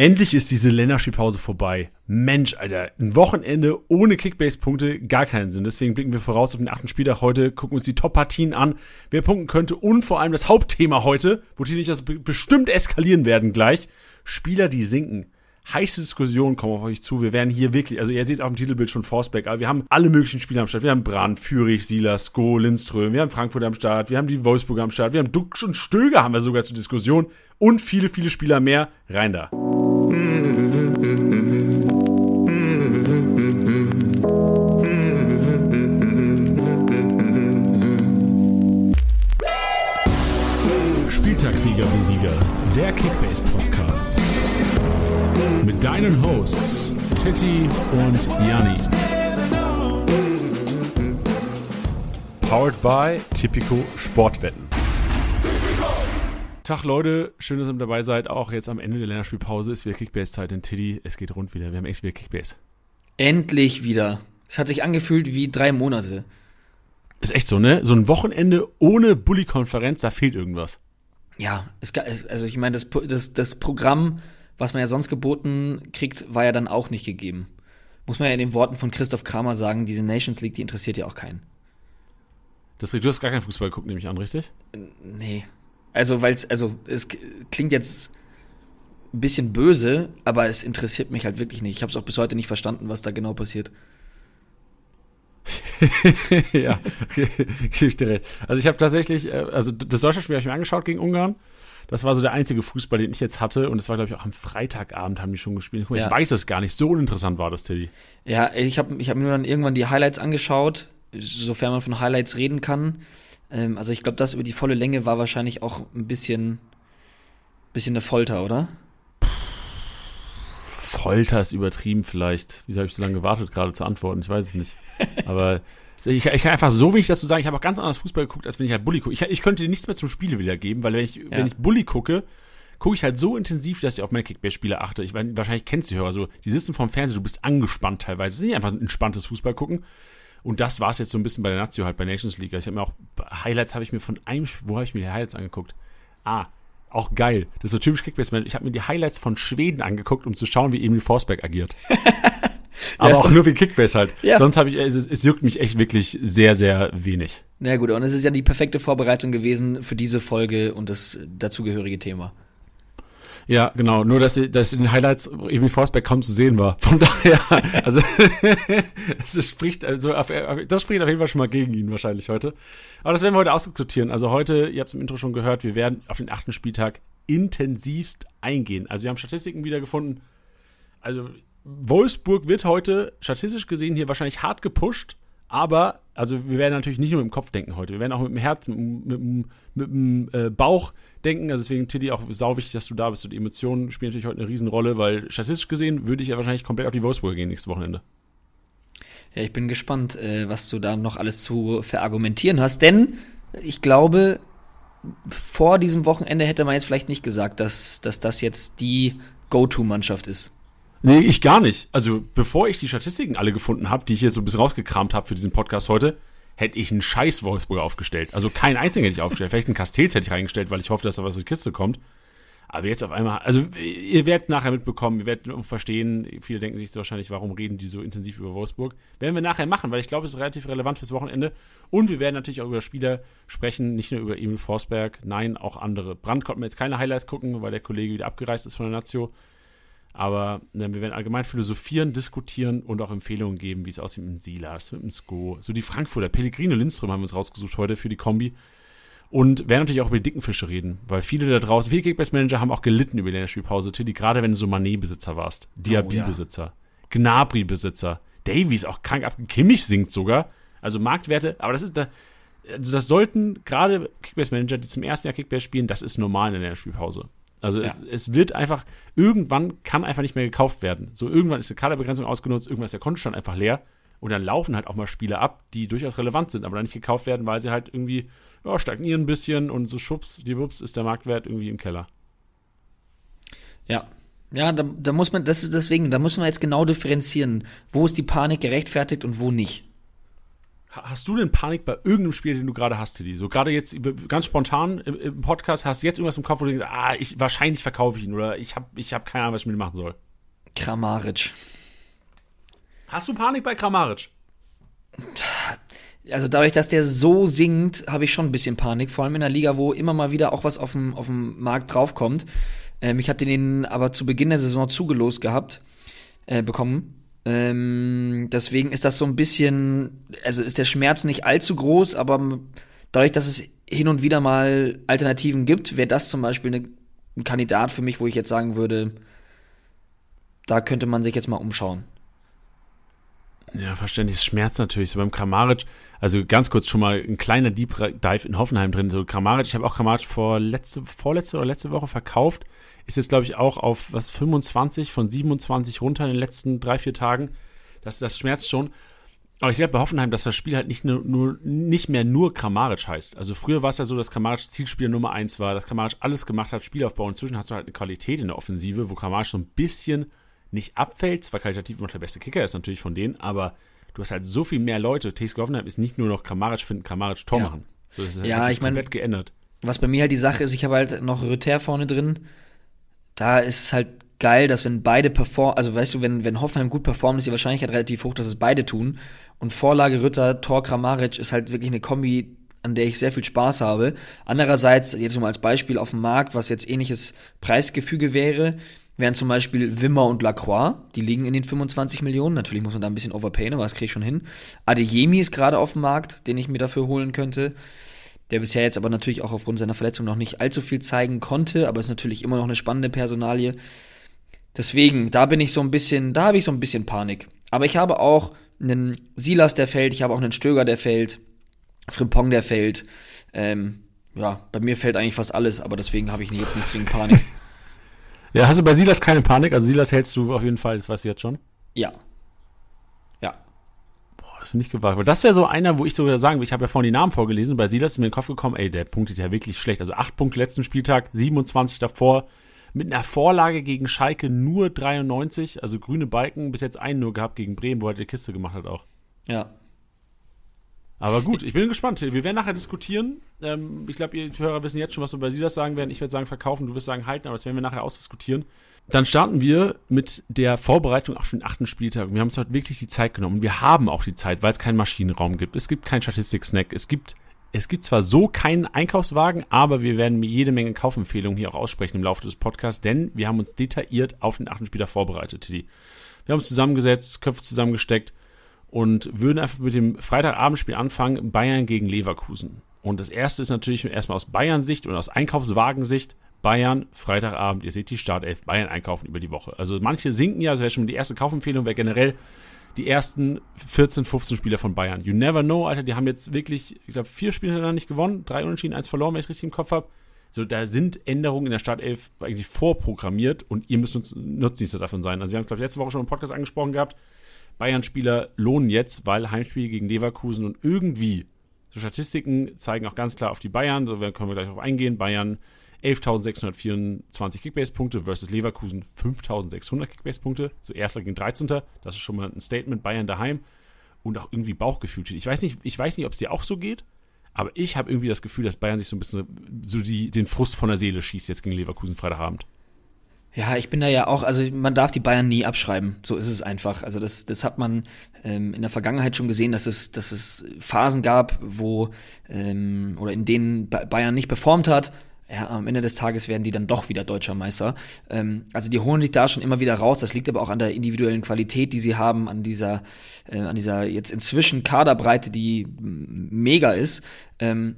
Endlich ist diese Länderspielpause vorbei. Mensch, Alter, ein Wochenende ohne Kickbase-Punkte, gar keinen Sinn. Deswegen blicken wir voraus auf den achten Spieltag heute, gucken uns die Top-Partien an, wer punkten könnte und vor allem das Hauptthema heute, wo die nicht das bestimmt eskalieren werden gleich. Spieler, die sinken heiße Diskussionen kommen auf euch zu. Wir werden hier wirklich, also ihr seht es auf dem Titelbild schon Forsberg, aber wir haben alle möglichen Spieler am Start. Wir haben Brand, Fürich, Silas, Sko, Lindström, wir haben Frankfurt am Start, wir haben die Wolfsburg am Start, wir haben Duck und Stöger haben wir sogar zur Diskussion und viele, viele Spieler mehr. Rein da. Spieltagssieger wie Sieger, der Kickbase Podcast. Mit deinen Hosts Titti und Janni. Powered by Tipico Sportwetten. Tag Leute, schön, dass ihr mit dabei seid. Auch jetzt am Ende der Länderspielpause ist wieder Kickbase-Zeit in Tiddy. Es geht rund wieder. Wir haben echt wieder Kickbase. Endlich wieder. Es hat sich angefühlt wie drei Monate. Ist echt so, ne? So ein Wochenende ohne Bully-Konferenz, da fehlt irgendwas. Ja, es, also ich meine, das, das, das Programm was man ja sonst geboten kriegt, war ja dann auch nicht gegeben. Muss man ja in den Worten von Christoph Kramer sagen, diese Nations League, die interessiert ja auch keinen. Das, du hast gar keinen Fußball geguckt, nehme ich an, richtig? Nee. Also, weil es, also, es klingt jetzt ein bisschen böse, aber es interessiert mich halt wirklich nicht. Ich habe es auch bis heute nicht verstanden, was da genau passiert. ja, gebe ich dir recht. Also ich habe tatsächlich, äh, also das deutsche Spiel habe ich mir angeschaut gegen Ungarn. Das war so der einzige Fußball, den ich jetzt hatte. Und das war, glaube ich, auch am Freitagabend haben die schon gespielt. Guck, ja. Ich weiß es gar nicht. So uninteressant war das, Teddy. Ja, ich habe ich hab mir dann irgendwann die Highlights angeschaut, sofern man von Highlights reden kann. Ähm, also ich glaube, das über die volle Länge war wahrscheinlich auch ein bisschen, bisschen eine Folter, oder? Folter ist übertrieben vielleicht. Wieso habe ich so lange gewartet, gerade zu antworten? Ich weiß es nicht. Aber ich, ich, kann einfach so wenig dazu sagen, ich habe auch ganz anders Fußball geguckt, als wenn ich halt Bully gucke. Ich, ich könnte dir nichts mehr zum Spiele wiedergeben, weil wenn ich, ja. wenn ich Bully gucke, gucke ich halt so intensiv, dass ich auf meine Kickbase-Spiele achte. Ich meine, wahrscheinlich kennst du die Hörer so, die sitzen vorm Fernseher, du bist angespannt teilweise. Es ist nicht einfach ein entspanntes Fußball gucken. Und das war es jetzt so ein bisschen bei der Nazio halt bei Nations League. Also ich habe mir auch Highlights habe ich mir von einem, wo habe ich mir die Highlights angeguckt? Ah, auch geil. Das ist so typisch Kickbase. Ich habe mir die Highlights von Schweden angeguckt, um zu schauen, wie Emil Forsberg agiert. Aber ja, auch nur wie Kickbase halt. Ja. Sonst habe ich, es, es juckt mich echt wirklich sehr, sehr wenig. Na gut, und es ist ja die perfekte Vorbereitung gewesen für diese Folge und das dazugehörige Thema. Ja, genau. Nur, dass, dass in den Highlights irgendwie Forsberg kaum zu sehen war. Von daher, also, das spricht, also, das spricht auf jeden Fall schon mal gegen ihn wahrscheinlich heute. Aber das werden wir heute ausdiskutieren. Also heute, ihr habt es im Intro schon gehört, wir werden auf den achten Spieltag intensivst eingehen. Also wir haben Statistiken wiedergefunden. Also Wolfsburg wird heute statistisch gesehen hier wahrscheinlich hart gepusht, aber also wir werden natürlich nicht nur im Kopf denken heute, wir werden auch mit dem Herz, mit, mit, mit, dem äh, Bauch denken. Also deswegen, Tilly, auch sau wichtig, dass du da bist. Und die Emotionen spielen natürlich heute eine Riesenrolle, weil statistisch gesehen würde ich ja wahrscheinlich komplett auf die Wolfsburger gehen nächstes Wochenende. Ja, ich bin gespannt, äh, was du da noch alles zu verargumentieren hast, denn ich glaube, vor diesem Wochenende hätte man jetzt vielleicht nicht gesagt, dass, dass das jetzt die Go-To-Mannschaft ist. Nee, ich gar nicht. Also, bevor ich die Statistiken alle gefunden habe, die ich hier so ein bisschen rausgekramt habe für diesen Podcast heute, hätte ich einen scheiß Wolfsburger aufgestellt. Also keinen einzigen hätte ich aufgestellt. Vielleicht einen Castells hätte ich reingestellt, weil ich hoffe, dass da was in die Kiste kommt. Aber jetzt auf einmal, also ihr werdet nachher mitbekommen, ihr werdet verstehen, viele denken sich wahrscheinlich, warum reden die so intensiv über Wolfsburg. Werden wir nachher machen, weil ich glaube, es ist relativ relevant fürs Wochenende. Und wir werden natürlich auch über Spieler sprechen, nicht nur über Emil Forsberg, nein, auch andere. Brand konnten wir jetzt keine Highlights gucken, weil der Kollege wieder abgereist ist von der Nazio. Aber ne, wir werden allgemein philosophieren, diskutieren und auch Empfehlungen geben, wie es aussieht mit dem Silas, mit dem Sko. So die Frankfurter, Pellegrino Lindström haben wir uns rausgesucht heute für die Kombi. Und werden natürlich auch über die dicken Fische reden, weil viele da draußen, viele Kickbase-Manager haben auch gelitten über die Länderspielpause, Tilly, gerade wenn du so Manet-Besitzer warst, Diaby-Besitzer, oh, ja. Gnabry-Besitzer, Davies auch krank ab, Kimmich singt sogar, also Marktwerte, aber das ist da, also das sollten gerade Kickbase-Manager, die zum ersten Jahr Kickbase spielen, das ist normal in der Länderspielpause. Also ja. es, es wird einfach, irgendwann kann einfach nicht mehr gekauft werden. So irgendwann ist die Kaderbegrenzung ausgenutzt, irgendwann ist der Kontostand einfach leer und dann laufen halt auch mal Spiele ab, die durchaus relevant sind, aber dann nicht gekauft werden, weil sie halt irgendwie ja, stagnieren ein bisschen und so schubs, die Wups ist der Marktwert irgendwie im Keller. Ja. Ja, da, da muss man, das deswegen, da muss man jetzt genau differenzieren, wo ist die Panik gerechtfertigt und wo nicht. Hast du denn Panik bei irgendeinem Spiel, den du gerade hast, Tilly? So gerade jetzt ganz spontan im, im, Podcast, hast du jetzt irgendwas im Kopf, wo du denkst, ah, ich, wahrscheinlich verkaufe ich ihn oder ich habe ich hab keine Ahnung, was ich mit ihm machen soll. Kramaric. Hast du Panik bei Kramaric? Also dadurch, dass der so singt, habe ich schon ein bisschen Panik, vor allem in der Liga, wo immer mal wieder auch was auf dem, auf dem Markt draufkommt. Ähm, ich hatte den aber zu Beginn der Saison zugelost gehabt, äh, bekommen ähm, deswegen ist das so ein bisschen, also ist der Schmerz nicht allzu groß, aber dadurch, dass es hin und wieder mal Alternativen gibt, wäre das zum Beispiel eine, ein Kandidat für mich, wo ich jetzt sagen würde, da könnte man sich jetzt mal umschauen. Ja, verständlich. Es schmerzt natürlich. So beim Kramaric, also ganz kurz schon mal ein kleiner Deep Dive in Hoffenheim drin. So Kramaric, ich habe auch Kramaric vor letzte, vorletzte oder letzte Woche verkauft ist jetzt, glaube ich, auch auf was 25 von 27 runter in den letzten drei, vier Tagen. Das, das schmerzt schon. Aber ich sehe halt bei Hoffenheim, dass das Spiel halt nicht, nur, nur, nicht mehr nur Kramaric heißt. Also früher war es ja so, dass Kramaric Zielspieler Nummer eins war, dass Kramaric alles gemacht hat, Spielaufbau. Inzwischen hast du halt eine Qualität in der Offensive, wo Kramaric so ein bisschen nicht abfällt. Zwar qualitativ immer der beste Kicker ist natürlich von denen, aber du hast halt so viel mehr Leute. TSG Hoffenheim ist nicht nur noch Kramaric finden, Kramaric Tor ja. machen. So, das ist ja, halt ich meine, geändert. Was bei mir halt die Sache ist, ich habe halt noch Rüther vorne drin da ist es halt geil, dass wenn beide performen, also weißt du, wenn, wenn Hoffenheim gut performt, ist die Wahrscheinlichkeit relativ hoch, dass es beide tun. Und Vorlage Ritter, Tor Kramaric ist halt wirklich eine Kombi, an der ich sehr viel Spaß habe. Andererseits, jetzt nur mal als Beispiel auf dem Markt, was jetzt ähnliches Preisgefüge wäre, wären zum Beispiel Wimmer und Lacroix, die liegen in den 25 Millionen. Natürlich muss man da ein bisschen overpayen, aber das kriege ich schon hin. Adeyemi ist gerade auf dem Markt, den ich mir dafür holen könnte der bisher jetzt aber natürlich auch aufgrund seiner Verletzung noch nicht allzu viel zeigen konnte, aber ist natürlich immer noch eine spannende Personalie. Deswegen, da bin ich so ein bisschen, da habe ich so ein bisschen Panik. Aber ich habe auch einen Silas, der fällt, ich habe auch einen Stöger, der fällt, Frimpong, der fällt. Ähm, ja, bei mir fällt eigentlich fast alles, aber deswegen habe ich jetzt nicht zwingend Panik. ja, hast du bei Silas keine Panik? Also Silas hältst du auf jeden Fall, das weißt du jetzt schon. Ja, das finde ich gewagt. Aber das wäre so einer, wo ich sogar sagen würde, ich habe ja vorhin die Namen vorgelesen, bei Silas ist mir in den Kopf gekommen, ey, der punktet ja wirklich schlecht. Also acht Punkte letzten Spieltag, 27 davor, mit einer Vorlage gegen Schalke nur 93, also grüne Balken, bis jetzt einen nur gehabt gegen Bremen, wo er die Kiste gemacht hat auch. Ja. Aber gut, ich bin gespannt. Wir werden nachher diskutieren. Ähm, ich glaube, ihr Hörer wissen jetzt schon, was wir bei Silas sagen werden. Ich werde sagen verkaufen, du wirst sagen halten, aber das werden wir nachher ausdiskutieren. Dann starten wir mit der Vorbereitung auf den achten Spieltag. Wir haben uns heute wirklich die Zeit genommen. Wir haben auch die Zeit, weil es keinen Maschinenraum gibt. Es gibt keinen Statistik-Snack. Es gibt, es gibt zwar so keinen Einkaufswagen, aber wir werden jede Menge Kaufempfehlungen hier auch aussprechen im Laufe des Podcasts, denn wir haben uns detailliert auf den achten Spieltag vorbereitet, Tiddy. Wir haben uns zusammengesetzt, Köpfe zusammengesteckt und würden einfach mit dem Freitagabendspiel anfangen, Bayern gegen Leverkusen. Und das erste ist natürlich erstmal aus Bayern-Sicht und aus Einkaufswagensicht Bayern, Freitagabend, ihr seht die Startelf, Bayern einkaufen über die Woche. Also manche sinken ja, das wäre schon die erste Kaufempfehlung, wäre generell die ersten 14, 15 Spieler von Bayern. You never know, Alter, die haben jetzt wirklich, ich glaube, vier Spiele hintereinander nicht gewonnen, drei Unentschieden, eins verloren, wenn ich richtig im Kopf habe. So, da sind Änderungen in der Startelf eigentlich vorprogrammiert und ihr müsst uns Nutznießer davon sein. Also wir haben es, glaube ich, letzte Woche schon im Podcast angesprochen gehabt. Bayern-Spieler lohnen jetzt, weil Heimspiel gegen Leverkusen und irgendwie, so Statistiken zeigen auch ganz klar auf die Bayern, so können wir gleich darauf eingehen. Bayern 11.624 Kickbase-Punkte versus Leverkusen 5.600 Kickbase-Punkte. So erster gegen 13. Das ist schon mal ein Statement. Bayern daheim und auch irgendwie Bauchgefühl. Ich weiß nicht, ich weiß nicht, ob es dir auch so geht, aber ich habe irgendwie das Gefühl, dass Bayern sich so ein bisschen so die, den Frust von der Seele schießt jetzt gegen Leverkusen Freitagabend. Ja, ich bin da ja auch, also man darf die Bayern nie abschreiben. So ist es einfach. Also das, das hat man ähm, in der Vergangenheit schon gesehen, dass es, dass es Phasen gab, wo ähm, oder in denen Bayern nicht performt hat ja, am Ende des Tages werden die dann doch wieder deutscher Meister. Ähm, also die holen sich da schon immer wieder raus. Das liegt aber auch an der individuellen Qualität, die sie haben, an dieser, äh, an dieser jetzt inzwischen Kaderbreite, die mega ist. Ähm,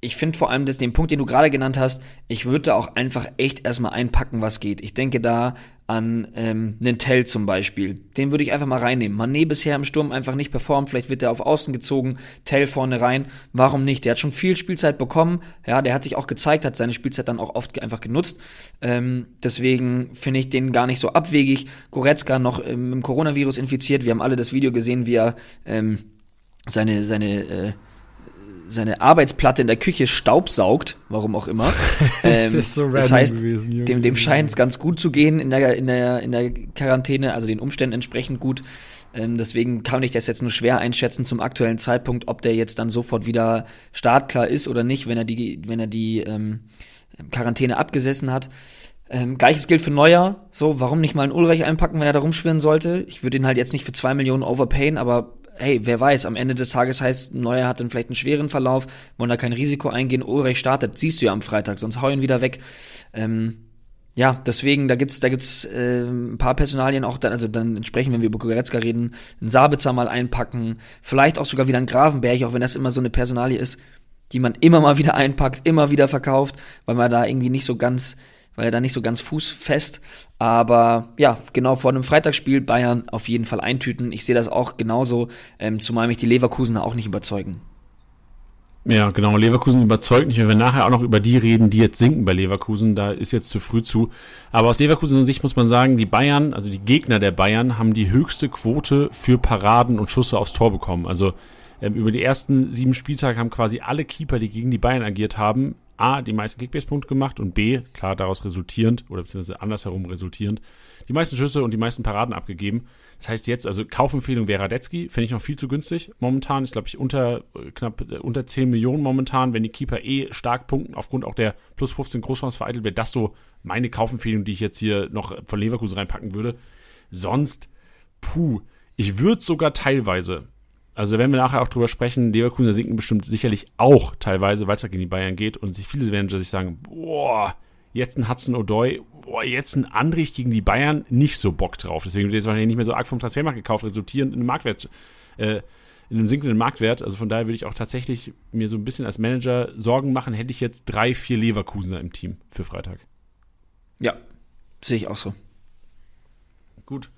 ich finde vor allem das, den Punkt, den du gerade genannt hast, ich würde da auch einfach echt erstmal einpacken, was geht. Ich denke da an ähm, einen Tell zum Beispiel. Den würde ich einfach mal reinnehmen. Mané bisher im Sturm einfach nicht performt, vielleicht wird er auf Außen gezogen, Tell vorne rein. Warum nicht? Der hat schon viel Spielzeit bekommen. Ja, der hat sich auch gezeigt, hat seine Spielzeit dann auch oft einfach genutzt. Ähm, deswegen finde ich den gar nicht so abwegig. Goretzka noch ähm, im Coronavirus infiziert. Wir haben alle das Video gesehen, wie er ähm, seine, seine äh, seine Arbeitsplatte in der Küche staubsaugt, warum auch immer. Ähm, das, so das heißt, gewesen, dem, dem scheint es ganz gut zu gehen in der, in, der, in der Quarantäne, also den Umständen entsprechend gut. Ähm, deswegen kann ich das jetzt nur schwer einschätzen zum aktuellen Zeitpunkt, ob der jetzt dann sofort wieder startklar ist oder nicht, wenn er die, wenn er die ähm, Quarantäne abgesessen hat. Ähm, Gleiches gilt für Neuer. So, warum nicht mal einen Ulreich einpacken, wenn er da rumschwirren sollte? Ich würde ihn halt jetzt nicht für zwei Millionen overpayen, aber hey, wer weiß, am Ende des Tages heißt, Neuer hat dann vielleicht einen schweren Verlauf, wollen da kein Risiko eingehen, Ulreich startet, siehst du ja am Freitag, sonst hau ihn wieder weg. Ähm, ja, deswegen, da gibt's, da gibt's äh, ein paar Personalien auch dann, also dann entsprechend, wenn wir über Goretzka reden, einen Sabitzer mal einpacken, vielleicht auch sogar wieder einen Gravenberg, auch wenn das immer so eine Personalie ist, die man immer mal wieder einpackt, immer wieder verkauft, weil man da irgendwie nicht so ganz weil er da nicht so ganz fußfest. Aber ja, genau vor einem Freitagsspiel Bayern auf jeden Fall eintüten. Ich sehe das auch genauso, ähm, zumal mich die Leverkusener auch nicht überzeugen. Ja, genau. Leverkusen überzeugt nicht. Wenn wir nachher auch noch über die reden, die jetzt sinken bei Leverkusen, da ist jetzt zu früh zu. Aber aus Leverkusen Sicht muss man sagen, die Bayern, also die Gegner der Bayern, haben die höchste Quote für Paraden und Schüsse aufs Tor bekommen. Also ähm, über die ersten sieben Spieltage haben quasi alle Keeper, die gegen die Bayern agiert haben, A, die meisten Kickbase-Punkte gemacht und B, klar daraus resultierend oder beziehungsweise andersherum resultierend, die meisten Schüsse und die meisten Paraden abgegeben. Das heißt jetzt, also Kaufempfehlung wäre Radetzky, finde ich noch viel zu günstig momentan. Ich glaube, ich unter äh, knapp äh, unter 10 Millionen momentan, wenn die Keeper eh stark punkten, aufgrund auch der plus 15 Großchance vereitelt, wäre das so meine Kaufempfehlung, die ich jetzt hier noch von Leverkusen reinpacken würde. Sonst, puh, ich würde sogar teilweise also wenn wir nachher auch drüber sprechen, Leverkusen sinken bestimmt sicherlich auch teilweise, weil es gegen die Bayern geht und sich viele Manager sich sagen, boah, jetzt ein Hudson O'Doy, boah, jetzt ein Andrich gegen die Bayern, nicht so Bock drauf. Deswegen wird jetzt wahrscheinlich nicht mehr so arg vom Transfermarkt gekauft, resultierend in einem Marktwert, äh, in einem sinkenden Marktwert. Also von daher würde ich auch tatsächlich mir so ein bisschen als Manager Sorgen machen, hätte ich jetzt drei, vier Leverkusener im Team für Freitag. Ja, sehe ich auch so. Gut.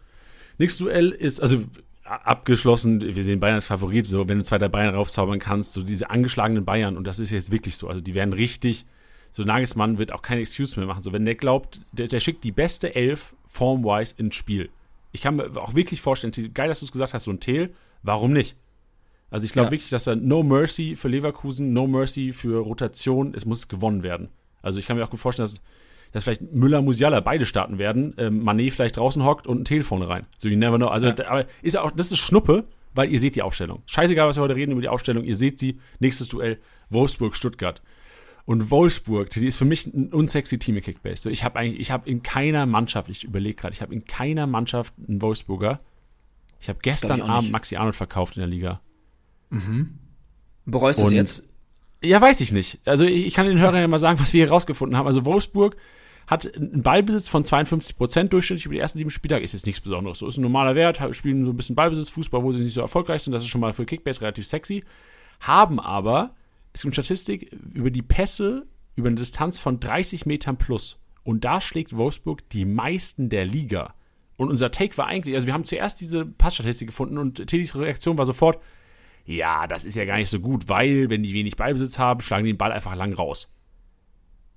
Nächstes Duell ist, also abgeschlossen, wir sehen Bayern als Favorit, so wenn du zwei der Bayern raufzaubern kannst, so diese angeschlagenen Bayern, und das ist jetzt wirklich so, also die werden richtig, so Nagelsmann wird auch keine Excuse mehr machen, so wenn der glaubt, der, der schickt die beste Elf formwise ins Spiel. Ich kann mir auch wirklich vorstellen, geil, dass du es gesagt hast, so ein Tel, warum nicht? Also ich glaube ja. wirklich, dass da No Mercy für Leverkusen, No Mercy für Rotation, es muss gewonnen werden. Also ich kann mir auch gut vorstellen, dass dass vielleicht Müller, Musiala beide starten werden, ähm, Manet vielleicht draußen hockt und ein Telefon rein. So you never know. Also, ja. aber ist auch, das ist Schnuppe, weil ihr seht die Aufstellung. Scheißegal, was wir heute reden über die Aufstellung, ihr seht sie. Nächstes Duell Wolfsburg-Stuttgart. Und Wolfsburg, die ist für mich ein unsexy Team im Kickbase. So, ich habe eigentlich, ich habe in keiner Mannschaft, ich überlege gerade, ich habe in keiner Mannschaft einen Wolfsburger. Ich habe gestern Abend Maxi Arnold verkauft in der Liga. Mhm. Bereust du es jetzt? Ja, weiß ich nicht. Also ich, ich kann den Hörern ja mal sagen, was wir hier rausgefunden haben. Also Wolfsburg hat einen Ballbesitz von 52 Prozent durchschnittlich über die ersten sieben Spieltage. Ist jetzt nichts Besonderes. So ist ein normaler Wert, spielen so ein bisschen Ballbesitz, Fußball, wo sie nicht so erfolgreich sind. Das ist schon mal für Kickbase relativ sexy. Haben aber, es gibt eine Statistik über die Pässe über eine Distanz von 30 Metern plus. Und da schlägt Wolfsburg die meisten der Liga. Und unser Take war eigentlich, also wir haben zuerst diese Passstatistik gefunden und Tillys Reaktion war sofort, ja, das ist ja gar nicht so gut, weil, wenn die wenig Ballbesitz haben, schlagen die den Ball einfach lang raus.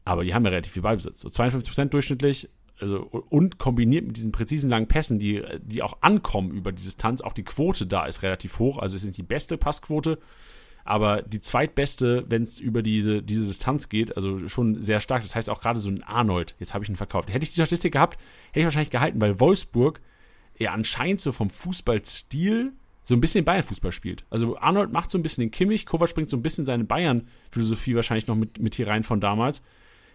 Aber die haben ja relativ viel Ballbesitz. So 52% durchschnittlich, also, und kombiniert mit diesen präzisen langen Pässen, die, die auch ankommen über die Distanz, auch die Quote da ist relativ hoch. Also es ist nicht die beste Passquote, aber die zweitbeste, wenn es über diese, diese Distanz geht, also schon sehr stark. Das heißt auch gerade so ein Arnold, jetzt habe ich ihn verkauft. Hätte ich die Statistik gehabt, hätte ich wahrscheinlich gehalten, weil Wolfsburg ja anscheinend so vom Fußballstil so ein bisschen Bayern-Fußball spielt. Also Arnold macht so ein bisschen den Kimmich, Kovac bringt so ein bisschen seine Bayern-Philosophie wahrscheinlich noch mit, mit hier rein von damals.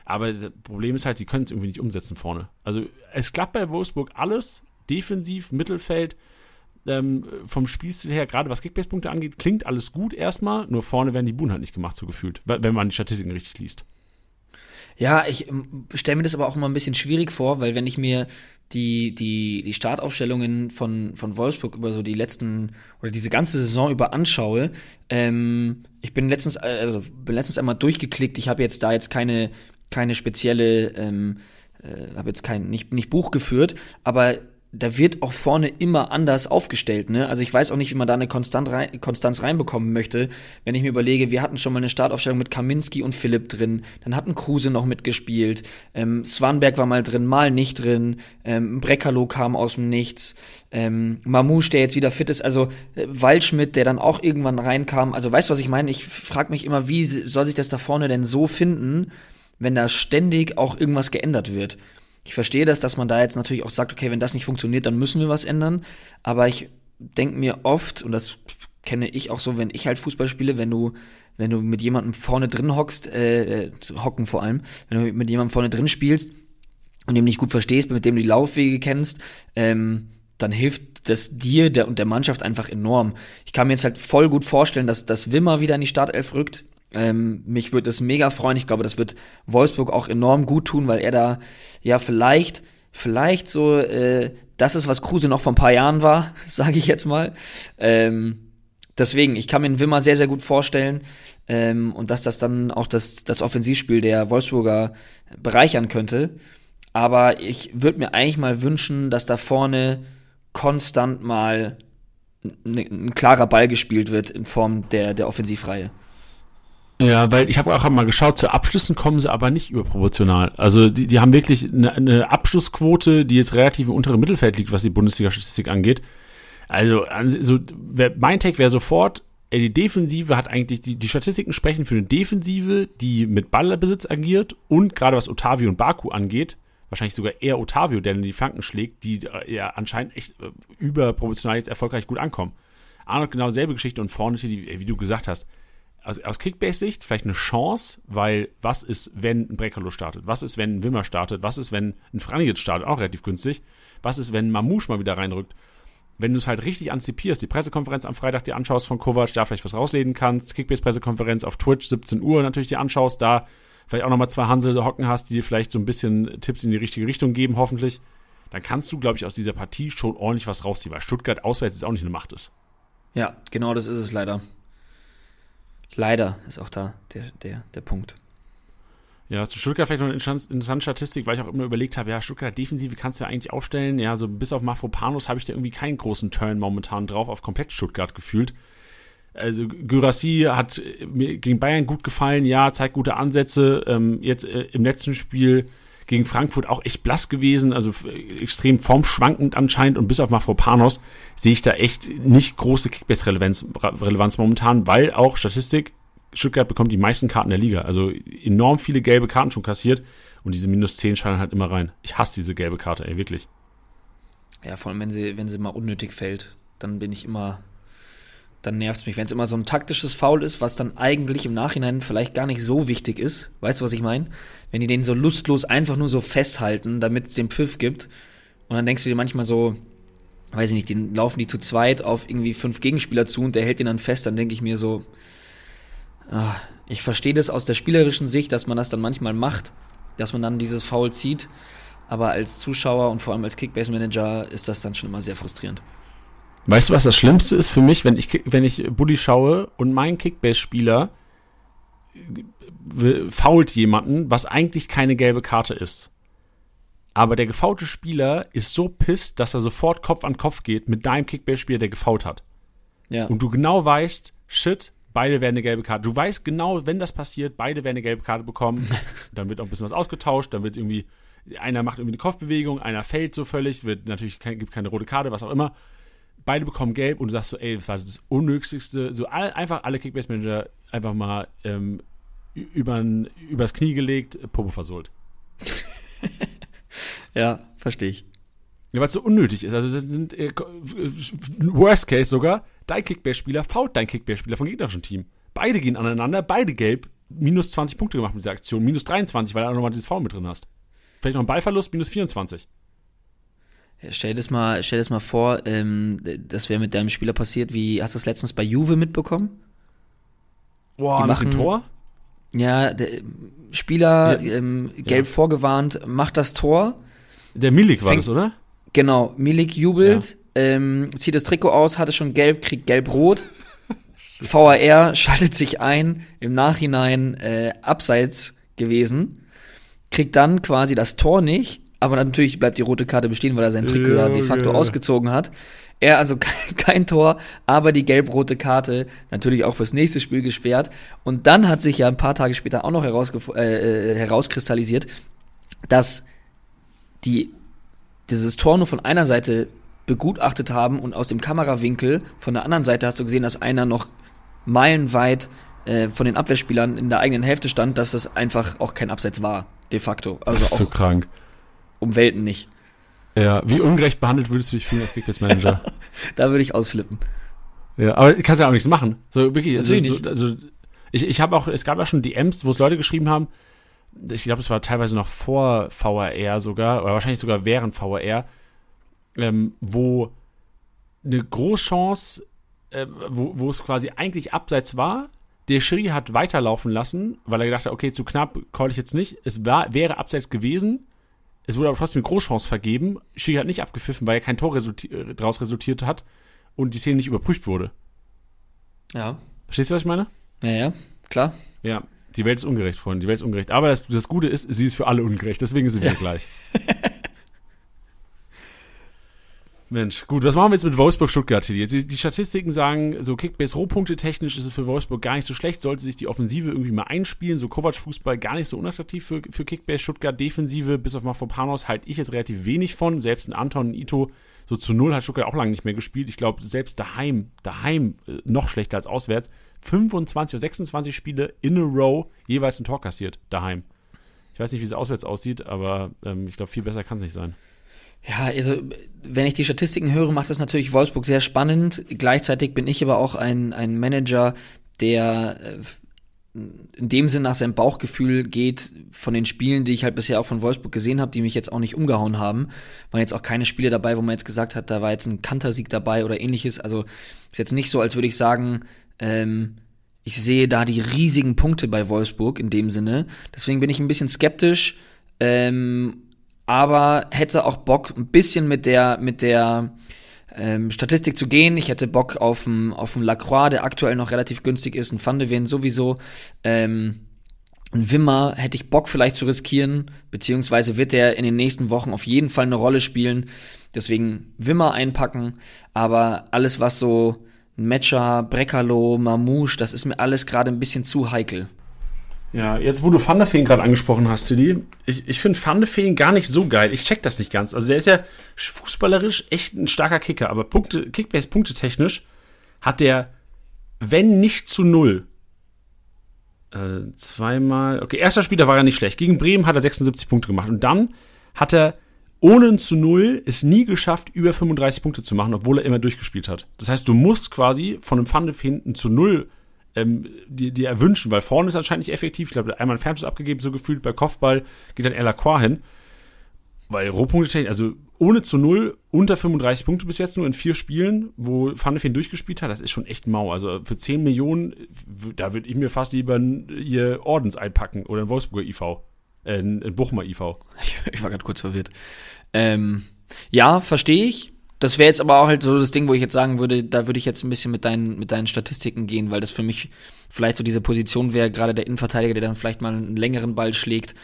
Aber das Problem ist halt, sie können es irgendwie nicht umsetzen vorne. Also es klappt bei Wolfsburg alles, defensiv, Mittelfeld, ähm, vom Spielstil her, gerade was Kickbase-Punkte angeht, klingt alles gut erstmal, nur vorne werden die Buhnen halt nicht gemacht, so gefühlt, wenn man die Statistiken richtig liest. Ja, ich ähm, stelle mir das aber auch immer ein bisschen schwierig vor, weil wenn ich mir die, die, die Startaufstellungen von, von Wolfsburg über so die letzten oder diese ganze Saison über anschaue, ähm, ich bin letztens, äh, also bin letztens einmal durchgeklickt, ich habe jetzt da jetzt keine, keine spezielle, ähm, äh, habe jetzt kein, nicht, nicht Buch geführt, aber da wird auch vorne immer anders aufgestellt. Ne? Also ich weiß auch nicht, wie man da eine Konstant rein, Konstanz reinbekommen möchte. Wenn ich mir überlege, wir hatten schon mal eine Startaufstellung mit Kaminski und Philipp drin, dann hatten Kruse noch mitgespielt, ähm, Swanberg war mal drin, mal nicht drin, ähm, Breckerlo kam aus dem Nichts, ähm, Mamouche, der jetzt wieder fit ist, also äh, Waldschmidt, der dann auch irgendwann reinkam. Also weißt du, was ich meine? Ich frage mich immer, wie soll sich das da vorne denn so finden, wenn da ständig auch irgendwas geändert wird? Ich verstehe das, dass man da jetzt natürlich auch sagt, okay, wenn das nicht funktioniert, dann müssen wir was ändern. Aber ich denke mir oft, und das kenne ich auch so, wenn ich halt Fußball spiele, wenn du, wenn du mit jemandem vorne drin hockst, äh, äh hocken vor allem, wenn du mit jemandem vorne drin spielst und dem nicht gut verstehst, mit dem du die Laufwege kennst, ähm, dann hilft das dir der, und der Mannschaft einfach enorm. Ich kann mir jetzt halt voll gut vorstellen, dass, dass Wimmer wieder in die Startelf rückt. Ähm, mich würde es mega freuen. Ich glaube, das wird Wolfsburg auch enorm gut tun, weil er da ja vielleicht, vielleicht so äh, das ist, was Kruse noch vor ein paar Jahren war, sage ich jetzt mal. Ähm, deswegen, ich kann mir den Wimmer sehr, sehr gut vorstellen ähm, und dass das dann auch das, das Offensivspiel der Wolfsburger bereichern könnte. Aber ich würde mir eigentlich mal wünschen, dass da vorne konstant mal ein, ein klarer Ball gespielt wird in Form der, der Offensivreihe. Ja, weil ich habe auch mal geschaut, zu Abschlüssen kommen sie aber nicht überproportional. Also die, die haben wirklich eine, eine Abschlussquote, die jetzt relativ im unteren Mittelfeld liegt, was die Bundesliga-Statistik angeht. Also, also mein Take wäre sofort, ey, die Defensive hat eigentlich, die, die Statistiken sprechen für eine Defensive, die mit Ballbesitz agiert und gerade was Otavio und Baku angeht, wahrscheinlich sogar eher Otavio, der in die Flanken schlägt, die äh, ja anscheinend echt äh, überproportional jetzt erfolgreich gut ankommen. Arnold genau selbe Geschichte und vorne, die, wie du gesagt hast, also aus Kickbase-Sicht vielleicht eine Chance, weil was ist, wenn ein Breckerlo startet? Was ist, wenn ein Wimmer startet? Was ist, wenn ein Franjic startet? Auch relativ günstig. Was ist, wenn Mamouche mal wieder reinrückt? Wenn du es halt richtig anzipierst, die Pressekonferenz am Freitag dir anschaust von Kovac, da vielleicht was rauslesen kannst, Kickbase-Pressekonferenz auf Twitch, 17 Uhr natürlich dir anschaust, da vielleicht auch nochmal zwei Hansel hocken hast, die dir vielleicht so ein bisschen Tipps in die richtige Richtung geben, hoffentlich, dann kannst du, glaube ich, aus dieser Partie schon ordentlich was rausziehen, weil Stuttgart auswärts jetzt auch nicht eine Macht ist. Ja, genau das ist es leider. Leider ist auch da der, der, der Punkt. Ja, zu Stuttgart vielleicht noch eine interessante Statistik, weil ich auch immer überlegt habe, ja, Stuttgart Defensive kannst du ja eigentlich aufstellen. Ja, so bis auf Mafropanos habe ich da irgendwie keinen großen Turn momentan drauf auf komplett Stuttgart gefühlt. Also Gyrassi hat mir gegen Bayern gut gefallen, ja, zeigt gute Ansätze. Ähm, jetzt äh, im letzten Spiel gegen Frankfurt auch echt blass gewesen, also extrem formschwankend anscheinend und bis auf Mafropanos sehe ich da echt nicht große Kickbase-Relevanz Relevanz momentan, weil auch Statistik, Stuttgart bekommt die meisten Karten der Liga, also enorm viele gelbe Karten schon kassiert und diese minus 10 scheinen halt immer rein. Ich hasse diese gelbe Karte, ey, wirklich. Ja, vor allem, wenn sie, wenn sie mal unnötig fällt, dann bin ich immer dann nervt es mich. Wenn es immer so ein taktisches Foul ist, was dann eigentlich im Nachhinein vielleicht gar nicht so wichtig ist, weißt du, was ich meine? Wenn die den so lustlos einfach nur so festhalten, damit es den Pfiff gibt. Und dann denkst du dir manchmal so, weiß ich nicht, den laufen die zu zweit auf irgendwie fünf Gegenspieler zu und der hält den dann fest, dann denke ich mir so, ah, ich verstehe das aus der spielerischen Sicht, dass man das dann manchmal macht, dass man dann dieses Foul zieht. Aber als Zuschauer und vor allem als Kickbase-Manager ist das dann schon immer sehr frustrierend. Weißt du, was das Schlimmste ist für mich, wenn ich, wenn ich Bully schaue und mein Kickbase-Spieler fault jemanden, was eigentlich keine gelbe Karte ist. Aber der gefaulte Spieler ist so pisst, dass er sofort Kopf an Kopf geht mit deinem Kickbase-Spieler, der gefault hat. Ja. Und du genau weißt, shit, beide werden eine gelbe Karte. Du weißt genau, wenn das passiert, beide werden eine gelbe Karte bekommen. dann wird auch ein bisschen was ausgetauscht, dann wird irgendwie, einer macht irgendwie eine Kopfbewegung, einer fällt so völlig, wird natürlich kein, gibt keine rote Karte, was auch immer beide bekommen gelb und du sagst so, ey, das war das Unnötigste. So all, einfach alle Kickbase-Manager einfach mal ähm, übern, übers Knie gelegt, Popo versohlt. ja, verstehe ich. Ja, weil es so unnötig ist. Also, das sind, äh, worst case sogar, dein Kickbase-Spieler fault dein Kickbase-Spieler vom gegnerischen Team. Beide gehen aneinander, beide gelb, minus 20 Punkte gemacht mit dieser Aktion, minus 23, weil du auch nochmal dieses Foul mit drin hast. Vielleicht noch ein Ballverlust, minus 24. Stell dir das mal, stell das mal vor, ähm, das wäre mit deinem Spieler passiert, wie hast du das letztens bei Juve mitbekommen? Boah, die machen, Tor? Ja, der Spieler ja, ähm, gelb ja. vorgewarnt, macht das Tor. Der Milik war fängt, das, oder? Genau, Milik jubelt, ja. ähm, zieht das Trikot aus, hatte schon gelb, kriegt gelb-rot. VAR schaltet sich ein, im Nachhinein äh, abseits gewesen, kriegt dann quasi das Tor nicht, aber natürlich bleibt die rote Karte bestehen, weil er sein Trikot ja, de facto ja. ausgezogen hat. Er also kein, kein Tor, aber die gelb-rote Karte natürlich auch fürs nächste Spiel gesperrt. Und dann hat sich ja ein paar Tage später auch noch äh, äh, herauskristallisiert, dass die dieses Tor nur von einer Seite begutachtet haben und aus dem Kamerawinkel von der anderen Seite hast du gesehen, dass einer noch meilenweit äh, von den Abwehrspielern in der eigenen Hälfte stand, dass das einfach auch kein Abseits war, de facto. Also das ist so krank. Um Welten nicht. Ja, wie ungerecht behandelt würdest du dich fühlen als Kickbase-Manager? da würde ich ausflippen. Ja, aber du kannst ja auch nichts machen. So wirklich, also, so, also ich, ich habe auch, es gab ja schon DMs, wo es Leute geschrieben haben, ich glaube, es war teilweise noch vor VRR sogar, oder wahrscheinlich sogar während VRR, ähm, wo eine Großchance, äh, wo, wo es quasi eigentlich abseits war, der Schiri hat weiterlaufen lassen, weil er gedacht hat, okay, zu knapp call ich jetzt nicht. Es war, wäre abseits gewesen. Es wurde aber trotzdem eine Großchance vergeben. Schiri hat nicht abgepfiffen, weil er kein Tor resulti äh, daraus resultiert hat und die Szene nicht überprüft wurde. Ja. Verstehst du, was ich meine? Ja, ja, klar. Ja, die Welt ist ungerecht, Freunde. Die Welt ist ungerecht. Aber das, das Gute ist, sie ist für alle ungerecht. Deswegen sind wir ja. gleich. Mensch, gut, was machen wir jetzt mit Wolfsburg-Stuttgart hier? Die, die, Statistiken sagen, so Kickbase Rohpunkte technisch ist es für Wolfsburg gar nicht so schlecht, sollte sich die Offensive irgendwie mal einspielen, so Kovac-Fußball gar nicht so unattraktiv für, für Kickbase Stuttgart. Defensive, bis auf Mafropanos, halte ich jetzt relativ wenig von. Selbst ein Anton, ein Ito, so zu Null hat Stuttgart auch lange nicht mehr gespielt. Ich glaube, selbst daheim, daheim äh, noch schlechter als auswärts. 25 oder 26 Spiele in a row jeweils ein Tor kassiert, daheim. Ich weiß nicht, wie es auswärts aussieht, aber ähm, ich glaube, viel besser kann es nicht sein. Ja, also wenn ich die Statistiken höre, macht das natürlich Wolfsburg sehr spannend. Gleichzeitig bin ich aber auch ein, ein Manager, der äh, in dem Sinn nach seinem Bauchgefühl geht von den Spielen, die ich halt bisher auch von Wolfsburg gesehen habe, die mich jetzt auch nicht umgehauen haben. Waren jetzt auch keine Spiele dabei, wo man jetzt gesagt hat, da war jetzt ein Kantersieg dabei oder ähnliches. Also ist jetzt nicht so, als würde ich sagen, ähm, ich sehe da die riesigen Punkte bei Wolfsburg in dem Sinne. Deswegen bin ich ein bisschen skeptisch. Ähm, aber hätte auch Bock, ein bisschen mit der, mit der ähm, Statistik zu gehen. Ich hätte Bock auf einen auf Lacroix, der aktuell noch relativ günstig ist, ein Van de Ven sowieso. Ähm, ein Wimmer hätte ich Bock vielleicht zu riskieren, beziehungsweise wird der in den nächsten Wochen auf jeden Fall eine Rolle spielen. Deswegen Wimmer einpacken, aber alles, was so Matcher, Brekalo, Mamouche, das ist mir alles gerade ein bisschen zu heikel. Ja, jetzt wo du Van der Feen gerade angesprochen hast, Tilly, ich, ich finde Van der Feen gar nicht so geil. Ich check das nicht ganz. Also der ist ja fußballerisch echt ein starker Kicker, aber Punkte, Kickbase punktetechnisch hat der, wenn nicht zu null, äh, zweimal, okay, erster Spieler war ja nicht schlecht. Gegen Bremen hat er 76 Punkte gemacht und dann hat er ohne ein zu null es nie geschafft, über 35 Punkte zu machen, obwohl er immer durchgespielt hat. Das heißt, du musst quasi von einem Van de Feen ein zu null ähm, die, die erwünschen, weil vorne ist anscheinend nicht effektiv. Ich glaube, einmal ein Fernschuss abgegeben, so gefühlt bei Kopfball geht dann Elacroix hin. Weil Rohpunkte, also ohne zu null, unter 35 Punkte bis jetzt nur in vier Spielen, wo Pfannefeen durchgespielt hat, das ist schon echt mau. Also für 10 Millionen, da würde ich mir fast lieber ihr Ordens einpacken oder ein Wolfsburger IV, äh, ein Bochumer IV. Ich war gerade kurz verwirrt. Ähm, ja, verstehe ich. Das wäre jetzt aber auch halt so das Ding, wo ich jetzt sagen würde, da würde ich jetzt ein bisschen mit deinen, mit deinen Statistiken gehen, weil das für mich vielleicht so diese Position wäre, gerade der Innenverteidiger, der dann vielleicht mal einen längeren Ball schlägt,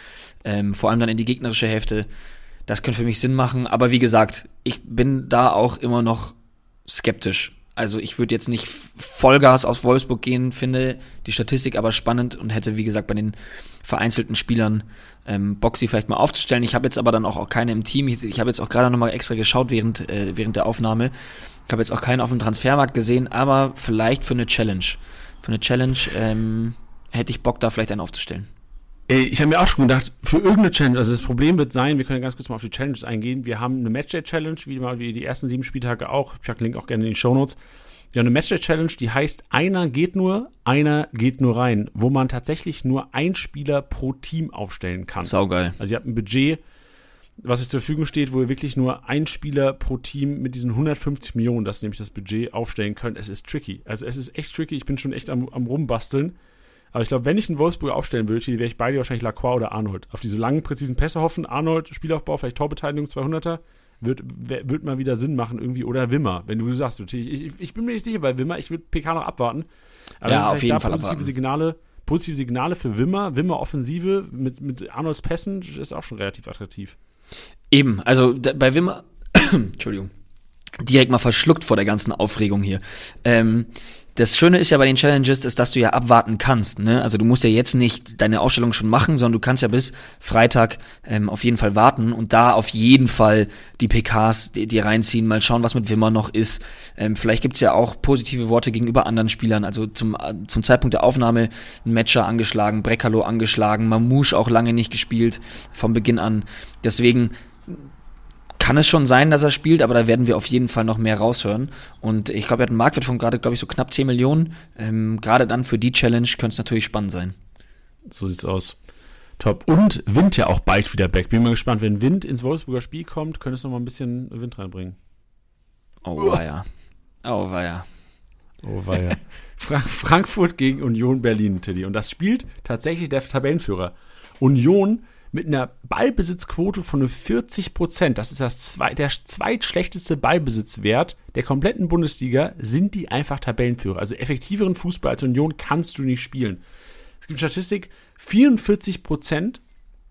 ähm, vor allem dann in die gegnerische Hälfte. Das könnte für mich Sinn machen. Aber wie gesagt, ich bin da auch immer noch skeptisch. Also ich würde jetzt nicht Vollgas aus Wolfsburg gehen, finde die Statistik aber spannend und hätte, wie gesagt, bei den vereinzelten Spielern ähm, sie vielleicht mal aufzustellen. Ich habe jetzt aber dann auch, auch keine im Team. Ich, ich habe jetzt auch gerade nochmal extra geschaut während, äh, während der Aufnahme. Ich habe jetzt auch keinen auf dem Transfermarkt gesehen, aber vielleicht für eine Challenge. Für eine Challenge ähm, hätte ich Bock, da vielleicht einen aufzustellen. Ich habe mir auch schon gedacht, für irgendeine Challenge, also das Problem wird sein, wir können ganz kurz mal auf die Challenges eingehen. Wir haben eine Matchday-Challenge, wie, wie die ersten sieben Spieltage auch. Ich packe den Link auch gerne in die Shownotes. Wir haben eine Matchday-Challenge, die heißt, einer geht nur, einer geht nur rein, wo man tatsächlich nur ein Spieler pro Team aufstellen kann. Saugeil. Also ihr habt ein Budget, was euch zur Verfügung steht, wo ihr wirklich nur ein Spieler pro Team mit diesen 150 Millionen, das ist nämlich das Budget, aufstellen könnt. Es ist tricky. Also es ist echt tricky. Ich bin schon echt am, am rumbasteln. Aber ich glaube, wenn ich einen Wolfsburg aufstellen würde, wäre ich beide wahrscheinlich Lacroix oder Arnold. Auf diese langen, präzisen Pässe hoffen. Arnold, Spielaufbau, vielleicht Torbeteiligung, 200er wird, wird mal wieder Sinn machen irgendwie. Oder Wimmer, wenn du sagst, ich, ich, ich bin mir nicht sicher bei Wimmer, ich würde PK noch abwarten. Aber ja, auf jeden Fall positive abwarten. Signale, positive Signale für Wimmer, Wimmer Offensive mit, mit Arnolds Pässen ist auch schon relativ attraktiv. Eben, also bei Wimmer, Entschuldigung, direkt mal verschluckt vor der ganzen Aufregung hier. Ähm, das Schöne ist ja bei den Challenges, ist, dass du ja abwarten kannst. Ne? Also du musst ja jetzt nicht deine Ausstellung schon machen, sondern du kannst ja bis Freitag ähm, auf jeden Fall warten und da auf jeden Fall die PKs dir reinziehen, mal schauen, was mit Wimmer noch ist. Ähm, vielleicht gibt's ja auch positive Worte gegenüber anderen Spielern. Also zum, zum Zeitpunkt der Aufnahme ein Matcher angeschlagen, Brekalo angeschlagen, Mamouche auch lange nicht gespielt vom Beginn an. Deswegen kann es schon sein, dass er spielt, aber da werden wir auf jeden Fall noch mehr raushören. Und ich glaube, er hat einen Marktwert von gerade, glaube ich, so knapp 10 Millionen. Ähm, gerade dann für die Challenge könnte es natürlich spannend sein. So sieht's aus. Top. Und Wind ja auch bald wieder back. Bin mal gespannt, wenn Wind ins Wolfsburger Spiel kommt, könnte es noch mal ein bisschen Wind reinbringen. Oh, ja. Oh, ja. Oh, ja. Frank Frankfurt gegen Union Berlin, Teddy. Und das spielt tatsächlich der Tabellenführer. Union mit einer Ballbesitzquote von nur 40 Prozent, das ist das zwei, der zweitschlechteste Ballbesitzwert der kompletten Bundesliga, sind die einfach Tabellenführer. Also effektiveren Fußball als Union kannst du nicht spielen. Es gibt Statistik, 44 Prozent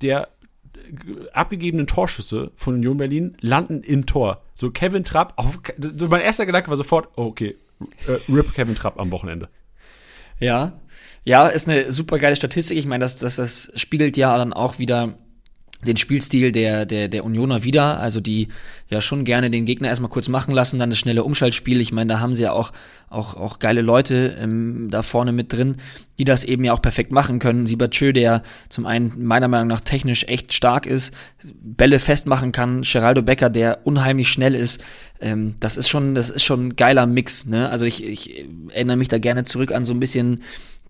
der äh, abgegebenen Torschüsse von Union Berlin landen im Tor. So Kevin Trapp, auf, mein erster Gedanke war sofort, oh, okay, äh, RIP Kevin Trapp am Wochenende. Ja, ja, ist eine super geile Statistik. Ich meine, das, das, das spiegelt ja dann auch wieder den Spielstil der, der, der Unioner wieder, also die ja schon gerne den Gegner erstmal kurz machen lassen, dann das schnelle Umschaltspiel. Ich meine, da haben sie ja auch, auch, auch geile Leute ähm, da vorne mit drin, die das eben ja auch perfekt machen können. Sibachö, der zum einen meiner Meinung nach technisch echt stark ist, Bälle festmachen kann, Geraldo Becker, der unheimlich schnell ist. Ähm, das ist schon, das ist schon ein geiler Mix. Ne? Also ich, ich erinnere mich da gerne zurück an so ein bisschen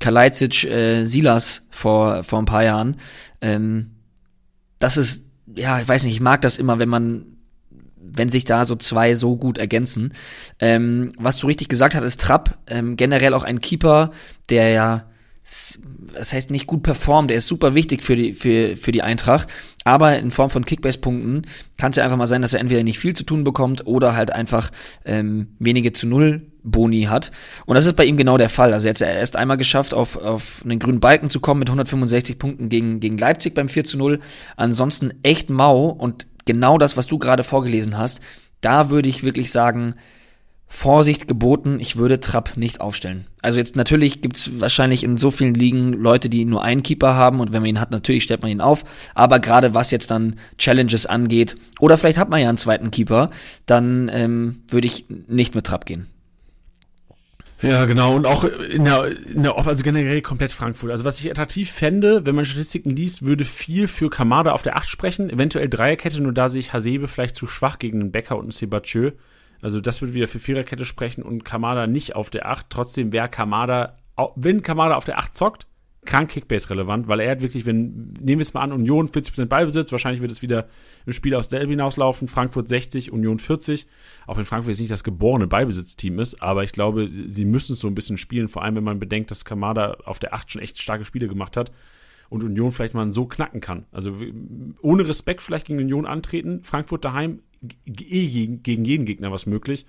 Kalajdzic, äh, Silas vor, vor ein paar Jahren. Ähm, das ist, ja, ich weiß nicht, ich mag das immer, wenn man, wenn sich da so zwei so gut ergänzen. Ähm, was du richtig gesagt hast, ist Trapp, ähm, generell auch ein Keeper, der ja das heißt nicht gut performt, er ist super wichtig für die, für, für die Eintracht, aber in Form von Kickbase-Punkten kann es ja einfach mal sein, dass er entweder nicht viel zu tun bekommt oder halt einfach ähm, wenige zu null Boni hat. Und das ist bei ihm genau der Fall. Also jetzt er erst einmal geschafft, auf, auf einen grünen Balken zu kommen mit 165 Punkten gegen, gegen Leipzig beim 4 zu 0. Ansonsten echt mau und genau das, was du gerade vorgelesen hast, da würde ich wirklich sagen, Vorsicht geboten, ich würde Trapp nicht aufstellen. Also jetzt natürlich gibt's wahrscheinlich in so vielen Ligen Leute, die nur einen Keeper haben und wenn man ihn hat, natürlich stellt man ihn auf. Aber gerade was jetzt dann Challenges angeht, oder vielleicht hat man ja einen zweiten Keeper, dann ähm, würde ich nicht mit Trapp gehen. Ja, genau. Und auch in der, in der also generell komplett Frankfurt. Also was ich attraktiv fände, wenn man Statistiken liest, würde viel für Kamada auf der 8 sprechen. Eventuell Dreierkette, nur da sehe ich Hasebe vielleicht zu schwach gegen einen Becker und einen Sebatieu. Also das würde wieder für Viererkette sprechen und Kamada nicht auf der 8. Trotzdem wäre Kamada, wenn Kamada auf der 8 zockt, krank Kickbase relevant, weil er hat wirklich, wenn, nehmen wir es mal an, Union 40% Ballbesitz, wahrscheinlich wird es wieder im Spiel aus Derby hinauslaufen, Frankfurt 60, Union 40, auch wenn Frankfurt jetzt nicht das geborene Ballbesitzteam ist, aber ich glaube, sie müssen es so ein bisschen spielen, vor allem wenn man bedenkt, dass Kamada auf der 8 schon echt starke Spiele gemacht hat und Union vielleicht mal so knacken kann. Also ohne Respekt vielleicht gegen Union antreten, Frankfurt daheim eh gegen, gegen jeden Gegner was möglich.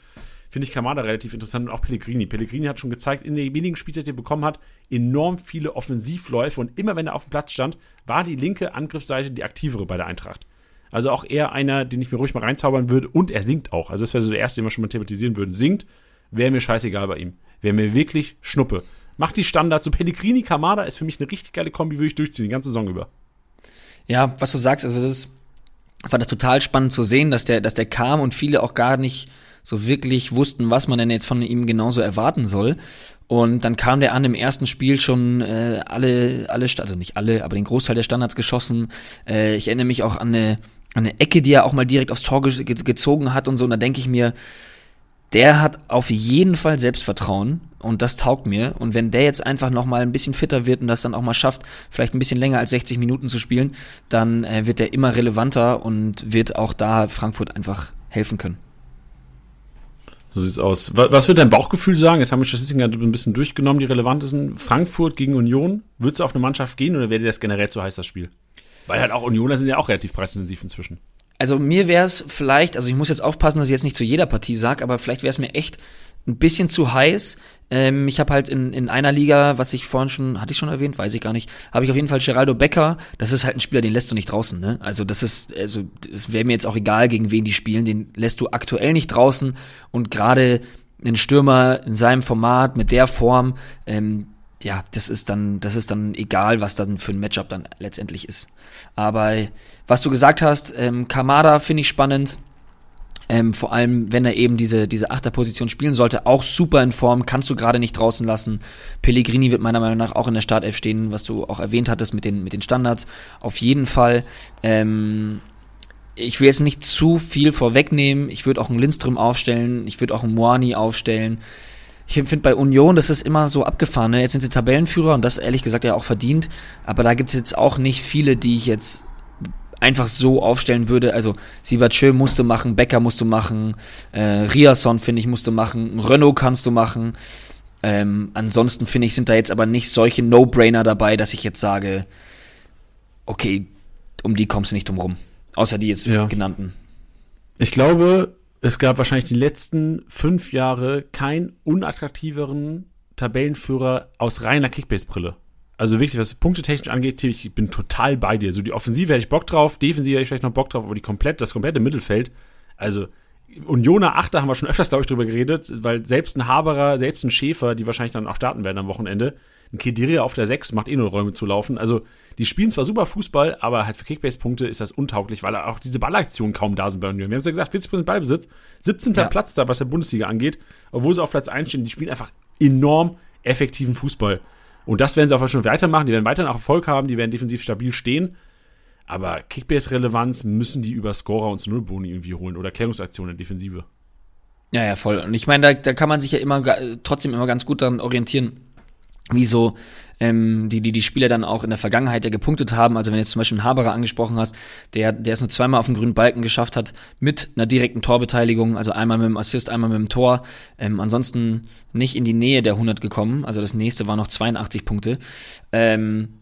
Finde ich Kamada relativ interessant und auch Pellegrini. Pellegrini hat schon gezeigt, in der wenigen Spielzeit, die er bekommen hat, enorm viele Offensivläufe und immer wenn er auf dem Platz stand, war die linke Angriffsseite die aktivere bei der Eintracht. Also auch eher einer, den ich mir ruhig mal reinzaubern würde und er singt auch. Also das wäre so der erste, den wir schon mal thematisieren würden. Singt, wäre mir scheißegal bei ihm. Wäre mir wirklich Schnuppe. Macht die Standards. So Pellegrini, Kamada ist für mich eine richtig geile Kombi, würde ich durchziehen, die ganze Saison über. Ja, was du sagst, also das ist fand das total spannend zu sehen, dass der, dass der kam und viele auch gar nicht so wirklich wussten, was man denn jetzt von ihm genauso erwarten soll. Und dann kam der an im ersten Spiel schon äh, alle, alle, also nicht alle, aber den Großteil der Standards geschossen. Äh, ich erinnere mich auch an eine, an eine Ecke, die er auch mal direkt aufs Tor ge gezogen hat und so. Und da denke ich mir, der hat auf jeden Fall Selbstvertrauen und das taugt mir. Und wenn der jetzt einfach noch mal ein bisschen fitter wird und das dann auch mal schafft, vielleicht ein bisschen länger als 60 Minuten zu spielen, dann äh, wird er immer relevanter und wird auch da Frankfurt einfach helfen können. So sieht's aus. Was wird dein Bauchgefühl sagen? Jetzt haben wir Statistiken ein bisschen durchgenommen, die relevantesten. Frankfurt gegen Union. Wird es auf eine Mannschaft gehen oder wäre dir das generell zu heiß, das Spiel? Weil halt auch Unioner sind ja auch relativ preisintensiv inzwischen. also mir wäre es vielleicht, also ich muss jetzt aufpassen, dass ich jetzt nicht zu jeder Partie sage, aber vielleicht wäre es mir echt ein bisschen zu heiß. Ähm, ich habe halt in, in einer Liga, was ich vorhin schon, hatte ich schon erwähnt, weiß ich gar nicht, habe ich auf jeden Fall Geraldo Becker. Das ist halt ein Spieler, den lässt du nicht draußen. Ne? Also das ist, also es wäre mir jetzt auch egal, gegen wen die spielen. Den lässt du aktuell nicht draußen. Und gerade ein Stürmer in seinem Format mit der Form, ähm, ja, das ist dann, das ist dann egal, was dann für ein Matchup dann letztendlich ist. Aber was du gesagt hast, ähm, Kamada finde ich spannend. Ähm, vor allem, wenn er eben diese, diese Achterposition spielen sollte, auch super in Form, kannst du gerade nicht draußen lassen. Pellegrini wird meiner Meinung nach auch in der Startelf stehen, was du auch erwähnt hattest mit den, mit den Standards. Auf jeden Fall. Ähm, ich will jetzt nicht zu viel vorwegnehmen. Ich würde auch einen Lindström aufstellen. Ich würde auch einen Moani aufstellen. Ich finde bei Union, das ist immer so abgefahren. Ne? Jetzt sind sie Tabellenführer und das ehrlich gesagt ja auch verdient. Aber da gibt es jetzt auch nicht viele, die ich jetzt einfach so aufstellen würde. Also Siebert Schö musst du machen, Becker musst du machen, äh, Riasson finde ich musst du machen, Renault kannst du machen. Ähm, ansonsten finde ich, sind da jetzt aber nicht solche No-Brainer dabei, dass ich jetzt sage, okay, um die kommst du nicht drum rum. Außer die jetzt ja. genannten. Ich glaube, es gab wahrscheinlich die letzten fünf Jahre keinen unattraktiveren Tabellenführer aus reiner Kickbase-Brille. Also wirklich, was Punkte technisch angeht, ich bin total bei dir. So die Offensive hätte ich Bock drauf, Defensive hätte ich vielleicht noch Bock drauf, aber die komplett, das komplette Mittelfeld, also Unioner Achter haben wir schon öfters, glaube ich, drüber geredet, weil selbst ein Haberer, selbst ein Schäfer, die wahrscheinlich dann auch starten werden am Wochenende, ein Kediria auf der 6 macht eh nur Räume zu laufen. Also die spielen zwar super Fußball, aber halt für Kickbase-Punkte ist das untauglich, weil auch diese Ballaktionen kaum da sind bei Union. Wir haben es ja gesagt, 40% Ballbesitz, 17. Ja. Platz da, was der Bundesliga angeht, obwohl sie auf Platz 1 stehen, die spielen einfach enorm effektiven Fußball. Und das werden sie auch schon weitermachen, die werden weiterhin auch Erfolg haben, die werden defensiv stabil stehen. Aber Kickbase-Relevanz müssen die über Scorer und Nullboni irgendwie holen oder Klärungsaktionen in Defensive. Ja, ja, voll. Und ich meine, da, da kann man sich ja immer trotzdem immer ganz gut daran orientieren, wie so ähm, die, die die Spieler dann auch in der Vergangenheit ja gepunktet haben. Also wenn jetzt zum Beispiel einen Haberer angesprochen hast, der, der es nur zweimal auf den grünen Balken geschafft hat mit einer direkten Torbeteiligung, also einmal mit dem Assist, einmal mit dem Tor. Ähm, ansonsten nicht in die Nähe der 100 gekommen. Also das nächste war noch 82 Punkte. Ähm,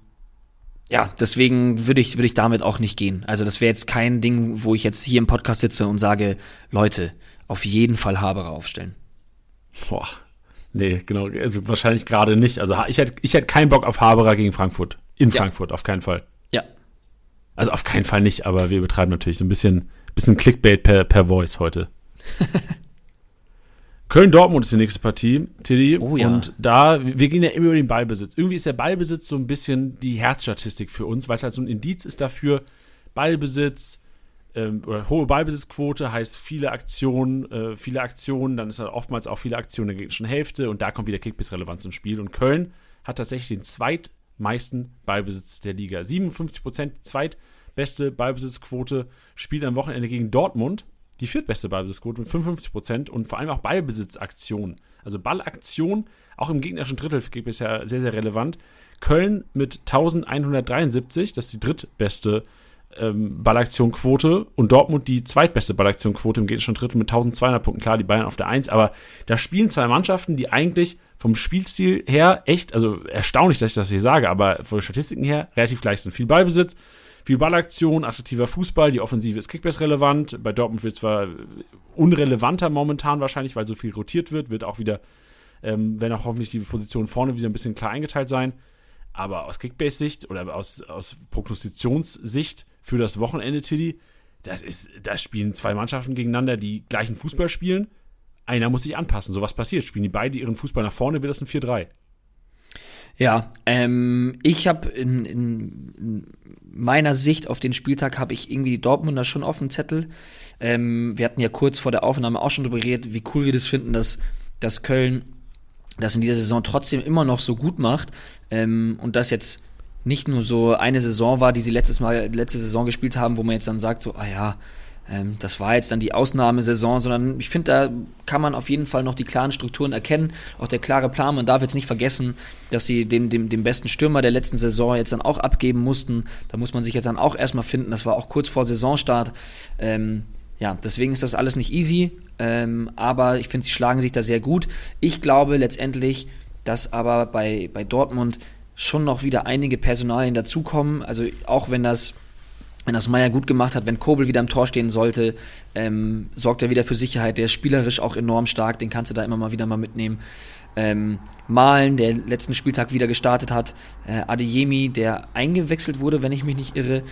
ja, deswegen würde ich, würde ich damit auch nicht gehen. Also das wäre jetzt kein Ding, wo ich jetzt hier im Podcast sitze und sage, Leute, auf jeden Fall Haberer aufstellen. Boah, Nee, genau. Also wahrscheinlich gerade nicht. Also ich hätte, ich hätte keinen Bock auf Haberer gegen Frankfurt. In ja. Frankfurt, auf keinen Fall. Ja. Also auf keinen Fall nicht, aber wir betreiben natürlich so ein bisschen, bisschen Clickbait per, per Voice heute. Köln-Dortmund ist die nächste Partie, Tilly. Oh, ja. Und da, wir gehen ja immer über den Ballbesitz. Irgendwie ist der Ballbesitz so ein bisschen die Herzstatistik für uns, weil es halt so ein Indiz ist dafür, Ballbesitz, ähm, oder hohe Ballbesitzquote heißt viele Aktionen, äh, viele Aktionen, dann ist halt oftmals auch viele Aktionen der gegnerischen Hälfte und da kommt wieder Kickbiss-Relevanz ins Spiel. Und Köln hat tatsächlich den zweitmeisten Ballbesitz der Liga. 57 Prozent, zweitbeste Ballbesitzquote, spielt am Wochenende gegen Dortmund. Die viertbeste Ballbesitzquote mit 55 Prozent und vor allem auch Ballbesitzaktionen. Also Ballaktion, auch im gegnerischen Drittel für Kickbiss ja sehr, sehr relevant. Köln mit 1173, das ist die drittbeste ähm, Ballaktionquote und Dortmund die zweitbeste Ballaktionquote im gegnerischen Drittel mit 1200 Punkten. Klar, die Bayern auf der 1, aber da spielen zwei Mannschaften, die eigentlich vom Spielstil her echt, also erstaunlich, dass ich das hier sage, aber von den Statistiken her relativ gleich sind. Viel Ballbesitz, viel Ballaktion, attraktiver Fußball, die Offensive ist Kickbase relevant. Bei Dortmund wird zwar unrelevanter momentan wahrscheinlich, weil so viel rotiert wird, wird auch wieder, ähm, wenn auch hoffentlich die Position vorne wieder ein bisschen klar eingeteilt sein. Aber aus Kickbase-Sicht oder aus, aus Prognostitionssicht für das Wochenende, Tilly, das ist, da spielen zwei Mannschaften gegeneinander, die gleichen Fußball spielen. Einer muss sich anpassen. So was passiert. Spielen die beide ihren Fußball nach vorne, wird das ein 4-3. Ja, ähm, ich habe in, in, in, meiner Sicht auf den Spieltag habe ich irgendwie die Dortmunder schon auf dem Zettel. Ähm, wir hatten ja kurz vor der Aufnahme auch schon darüber geredet, wie cool wir das finden, dass, dass Köln das in dieser Saison trotzdem immer noch so gut macht ähm, und das jetzt nicht nur so eine Saison war, die sie letztes Mal, letzte Saison gespielt haben, wo man jetzt dann sagt, so, ah ja, ähm, das war jetzt dann die Ausnahmesaison, sondern ich finde, da kann man auf jeden Fall noch die klaren Strukturen erkennen, auch der klare Plan. Man darf jetzt nicht vergessen, dass sie dem, dem, dem besten Stürmer der letzten Saison jetzt dann auch abgeben mussten. Da muss man sich jetzt dann auch erstmal finden. Das war auch kurz vor Saisonstart. Ähm, ja, deswegen ist das alles nicht easy, ähm, aber ich finde, sie schlagen sich da sehr gut. Ich glaube letztendlich, dass aber bei, bei Dortmund schon noch wieder einige Personalien dazukommen. Also auch wenn das wenn das Meier gut gemacht hat, wenn Kobel wieder im Tor stehen sollte, ähm, sorgt er wieder für Sicherheit. Der ist spielerisch auch enorm stark, den kannst du da immer mal wieder mal mitnehmen. Ähm, Malen, der letzten Spieltag wieder gestartet hat. Äh, Adeyemi, der eingewechselt wurde, wenn ich mich nicht irre.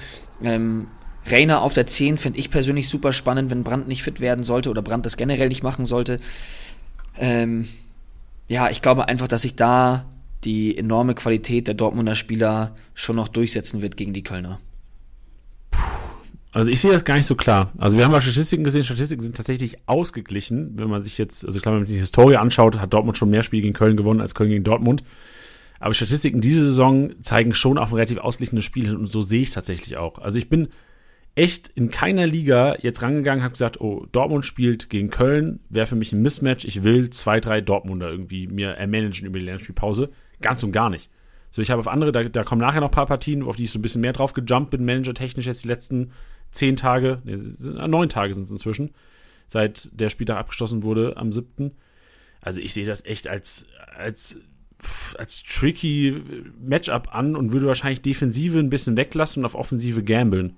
Ähm, Rainer auf der 10 fände ich persönlich super spannend, wenn Brandt nicht fit werden sollte oder Brandt das generell nicht machen sollte. Ähm, ja, ich glaube einfach, dass sich da die enorme Qualität der Dortmunder Spieler schon noch durchsetzen wird gegen die Kölner. Also ich sehe das gar nicht so klar. Also wir haben ja Statistiken gesehen, Statistiken sind tatsächlich ausgeglichen, wenn man sich jetzt, also klar, wenn man die Historie anschaut, hat Dortmund schon mehr Spiele gegen Köln gewonnen als Köln gegen Dortmund. Aber Statistiken diese Saison zeigen schon auf ein relativ ausgeglichenes Spiel und so sehe ich es tatsächlich auch. Also ich bin echt in keiner Liga jetzt rangegangen, habe gesagt, oh, Dortmund spielt gegen Köln, wäre für mich ein Mismatch, ich will zwei, drei Dortmunder irgendwie mir ermanagen über die Lernspielpause. Ganz und gar nicht. So, ich habe auf andere, da, da kommen nachher noch ein paar Partien, auf die ich so ein bisschen mehr drauf gejumpt bin, managertechnisch jetzt die letzten zehn Tage, nee, neun Tage sind es inzwischen, seit der Spieltag abgeschlossen wurde am siebten. Also ich sehe das echt als, als, als tricky Matchup an und würde wahrscheinlich Defensive ein bisschen weglassen und auf Offensive gambeln.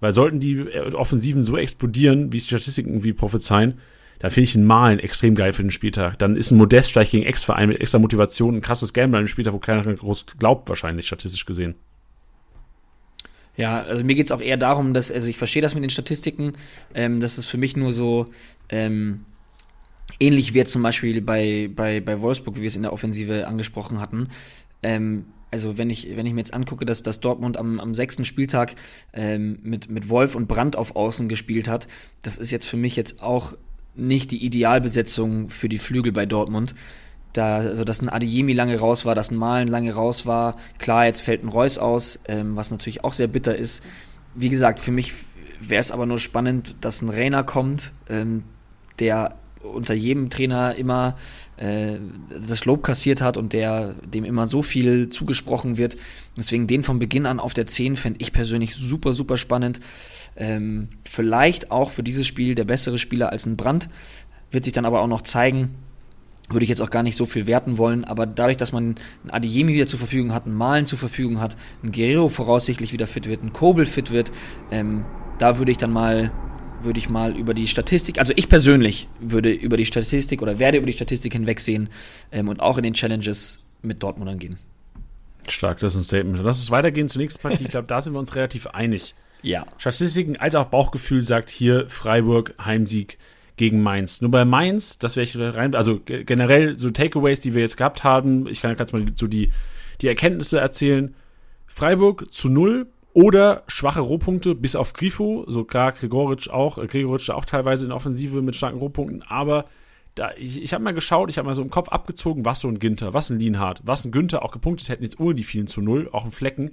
Weil sollten die Offensiven so explodieren, wie es die Statistiken irgendwie prophezeien, dann finde ich ein Malen extrem geil für den Spieltag. Dann ist ein Modest vielleicht gegen Ex-Verein mit extra Motivation ein krasses Gamble an einem Spieltag, wo keiner groß glaubt, wahrscheinlich statistisch gesehen. Ja, also mir geht es auch eher darum, dass, also ich verstehe das mit den Statistiken, ähm, dass es für mich nur so ähm, ähnlich wird zum Beispiel bei, bei, bei Wolfsburg, wie wir es in der Offensive angesprochen hatten. Ähm, also wenn ich, wenn ich mir jetzt angucke, dass, dass Dortmund am, am sechsten Spieltag ähm, mit, mit Wolf und Brandt auf Außen gespielt hat, das ist jetzt für mich jetzt auch nicht die Idealbesetzung für die Flügel bei Dortmund. Da, also dass ein Adeyemi lange raus war, dass ein Malen lange raus war. Klar, jetzt fällt ein Reus aus, ähm, was natürlich auch sehr bitter ist. Wie gesagt, für mich wäre es aber nur spannend, dass ein Rainer kommt, ähm, der unter jedem Trainer immer äh, das Lob kassiert hat und der dem immer so viel zugesprochen wird. Deswegen den von Beginn an auf der 10 fände ich persönlich super, super spannend. Ähm, vielleicht auch für dieses Spiel der bessere Spieler als ein Brand. Wird sich dann aber auch noch zeigen würde ich jetzt auch gar nicht so viel werten wollen, aber dadurch, dass man einen Adeyemi wieder zur Verfügung hat, einen Malen zur Verfügung hat, ein Guerrero voraussichtlich wieder fit wird, ein Kobel fit wird, ähm, da würde ich dann mal, würde ich mal über die Statistik, also ich persönlich würde über die Statistik oder werde über die Statistik hinwegsehen ähm, und auch in den Challenges mit Dortmund gehen. Stark, das ist ein Statement. Lass uns weitergehen zur nächsten Partie. Ich glaube, da sind wir uns relativ einig. Ja. Statistiken als auch Bauchgefühl sagt hier Freiburg Heimsieg gegen Mainz. Nur bei Mainz, das wäre ich rein, also generell so Takeaways, die wir jetzt gehabt haben, ich kann jetzt mal so die, die Erkenntnisse erzählen. Freiburg zu null oder schwache Rohpunkte bis auf Grifo, so klar Gregoritsch auch, äh, Gregoritsch auch teilweise in Offensive mit starken Rohpunkten, aber da, ich, ich habe mal geschaut, ich habe mal so im Kopf abgezogen, was so ein Ginter, was ein Lienhardt, was ein Günther auch gepunktet hätten, jetzt ohne die vielen zu null, auch ein Flecken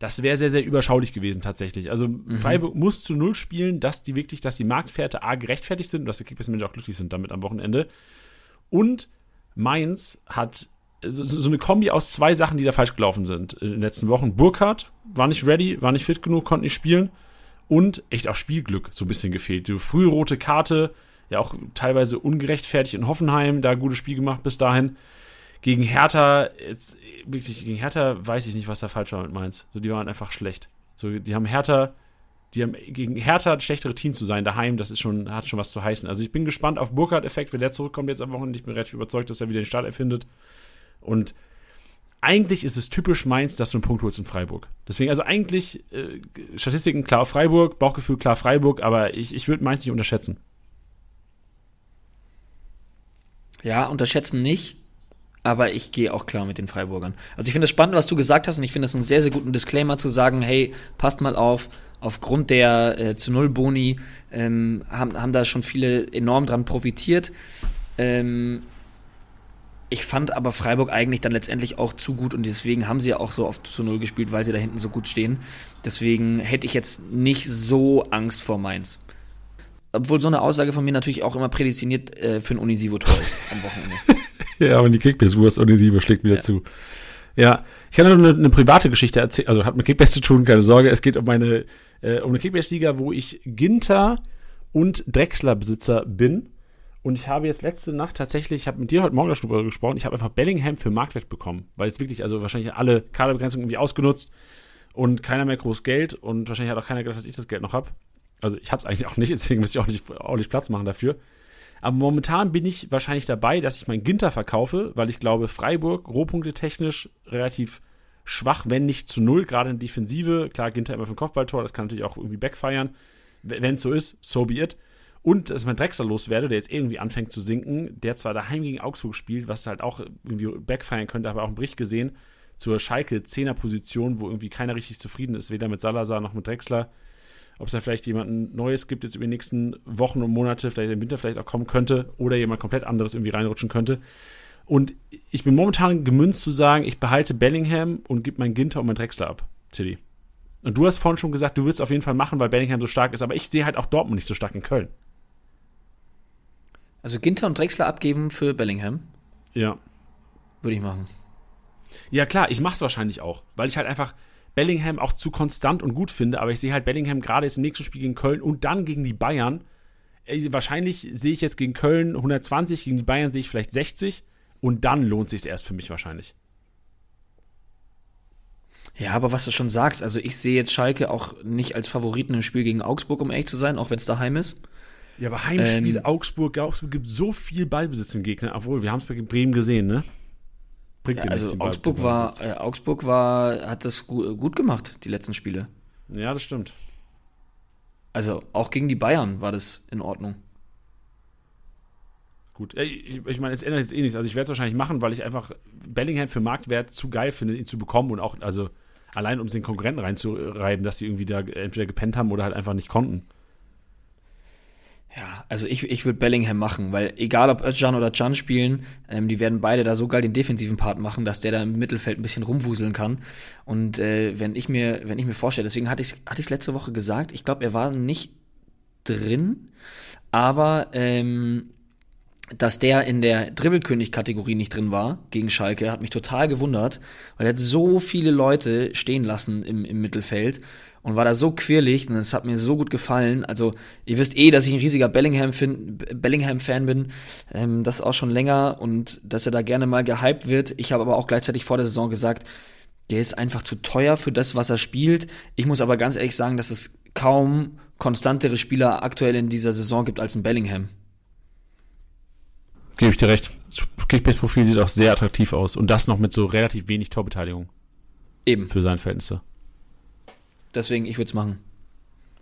das wäre sehr, sehr überschaulich gewesen tatsächlich. Also mhm. Freiburg muss zu null spielen, dass die wirklich, dass die Marktwerte A gerechtfertigt sind und dass die Kickbase-Manager auch glücklich sind damit am Wochenende. Und Mainz hat so, so, eine Kombi aus zwei Sachen, die da falsch gelaufen sind in den letzten Wochen. Burkhardt war nicht ready, war nicht fit genug, konnte nicht spielen. Und echt auch Spielglück so ein bisschen gefehlt. Die frühe rote Karte, ja auch teilweise ungerechtfertigt in Hoffenheim, da gutes Spiel gemacht bis dahin. Gegen Hertha, jetzt, wirklich, gegen Hertha weiß ich nicht, was da falsch war mit Mainz. So, die waren einfach schlecht. So, die haben Hertha, die haben gegen Hertha das schlechtere Team zu sein daheim, das ist schon, hat schon was zu heißen. Also ich bin gespannt auf Burkhardt-Effekt, wenn der zurückkommt jetzt am Wochenende. Ich bin relativ überzeugt, dass er wieder den Start erfindet. Und eigentlich ist es typisch Mainz, dass du einen Punkt holst in Freiburg. Deswegen, also eigentlich, äh, Statistiken klar Freiburg, Bauchgefühl klar Freiburg, aber ich, ich würde Mainz nicht unterschätzen. Ja, unterschätzen nicht aber ich gehe auch klar mit den Freiburgern. Also ich finde es spannend, was du gesagt hast und ich finde es einen sehr, sehr guten Disclaimer zu sagen, hey, passt mal auf, aufgrund der äh, zu Null Boni ähm, haben, haben da schon viele enorm dran profitiert. Ähm, ich fand aber Freiburg eigentlich dann letztendlich auch zu gut und deswegen haben sie ja auch so oft zu Null gespielt, weil sie da hinten so gut stehen. Deswegen hätte ich jetzt nicht so Angst vor Mainz. Obwohl so eine Aussage von mir natürlich auch immer prädestiniert äh, für ein Unisivo-Tor ist am Wochenende. ja, aber die Kickbase-Wurst Unisivo schlägt wieder ja. zu. Ja, ich kann nur eine, eine private Geschichte erzählen, also hat mit Kickbase zu tun, keine Sorge. Es geht um eine, äh, um eine Kickbase-Liga, wo ich Ginter und Drexler-Besitzer bin. Und ich habe jetzt letzte Nacht tatsächlich, ich habe mit dir heute Morgen darüber gesprochen, ich habe einfach Bellingham für Marktwert bekommen, weil es wirklich, also wahrscheinlich alle Kaderbegrenzungen irgendwie ausgenutzt und keiner mehr groß Geld und wahrscheinlich hat auch keiner gedacht, dass ich das Geld noch habe. Also ich habe es eigentlich auch nicht, deswegen müsste ich auch nicht, auch nicht Platz machen dafür. Aber momentan bin ich wahrscheinlich dabei, dass ich meinen Ginter verkaufe, weil ich glaube, Freiburg Rohpunkte technisch relativ schwach, wenn nicht zu null, gerade in Defensive. Klar, Ginter immer für ein Kopfballtor, das kann natürlich auch irgendwie backfeiern. Wenn es so ist, so be it. Und dass man Drexler loswerde, der jetzt irgendwie anfängt zu sinken, der zwar daheim gegen Augsburg spielt, was halt auch irgendwie backfeiern könnte, aber auch einen Bericht gesehen zur Schalke 10er Position, wo irgendwie keiner richtig zufrieden ist, weder mit Salazar noch mit Drexler ob es da vielleicht jemanden Neues gibt jetzt über die nächsten Wochen und Monate, vielleicht im Winter vielleicht auch kommen könnte oder jemand komplett anderes irgendwie reinrutschen könnte. Und ich bin momentan gemünzt zu sagen, ich behalte Bellingham und gebe meinen Ginter und meinen Drexler ab, Tilly. Und du hast vorhin schon gesagt, du willst auf jeden Fall machen, weil Bellingham so stark ist, aber ich sehe halt auch Dortmund nicht so stark in Köln. Also Ginter und Drexler abgeben für Bellingham? Ja. Würde ich machen. Ja, klar, ich mache es wahrscheinlich auch, weil ich halt einfach, Bellingham auch zu konstant und gut finde, aber ich sehe halt Bellingham gerade jetzt im nächsten Spiel gegen Köln und dann gegen die Bayern. Wahrscheinlich sehe ich jetzt gegen Köln 120, gegen die Bayern sehe ich vielleicht 60 und dann lohnt sich erst für mich wahrscheinlich. Ja, aber was du schon sagst, also ich sehe jetzt Schalke auch nicht als Favoriten im Spiel gegen Augsburg, um ehrlich zu sein, auch wenn es daheim ist. Ja, aber Heimspiel ähm, Augsburg, Augsburg gibt so viel Ballbesitz im Gegner, obwohl wir haben es bei Bremen gesehen, ne? Bringt ja, also Augsburg war, äh, Augsburg war, hat das gut gemacht, die letzten Spiele. Ja, das stimmt. Also auch gegen die Bayern war das in Ordnung. Gut, ich, ich meine, es ändert jetzt eh nichts. Also ich werde es wahrscheinlich machen, weil ich einfach Bellingham für Marktwert zu geil finde, ihn zu bekommen und auch, also allein um es den Konkurrenten reinzureiben, dass sie irgendwie da entweder gepennt haben oder halt einfach nicht konnten. Ja, also ich, ich würde Bellingham machen, weil egal ob Özcan oder Can spielen, ähm, die werden beide da so geil den defensiven Part machen, dass der da im Mittelfeld ein bisschen rumwuseln kann. Und äh, wenn ich mir, wenn ich mir vorstelle, deswegen hatte ich es hatte letzte Woche gesagt, ich glaube, er war nicht drin, aber ähm, dass der in der Dribbelkönig-Kategorie nicht drin war gegen Schalke, hat mich total gewundert, weil er hat so viele Leute stehen lassen im, im Mittelfeld und war da so quirlig und es hat mir so gut gefallen. Also, ihr wisst eh, dass ich ein riesiger Bellingham-Fan Bellingham bin, ähm, das auch schon länger und dass er da gerne mal gehypt wird. Ich habe aber auch gleichzeitig vor der Saison gesagt, der ist einfach zu teuer für das, was er spielt. Ich muss aber ganz ehrlich sagen, dass es kaum konstantere Spieler aktuell in dieser Saison gibt als ein Bellingham. Gebe ich dir recht. Das Kickbase-Profil sieht auch sehr attraktiv aus und das noch mit so relativ wenig Torbeteiligung. Eben. Für seine Verhältnisse. Deswegen, ich würde es machen.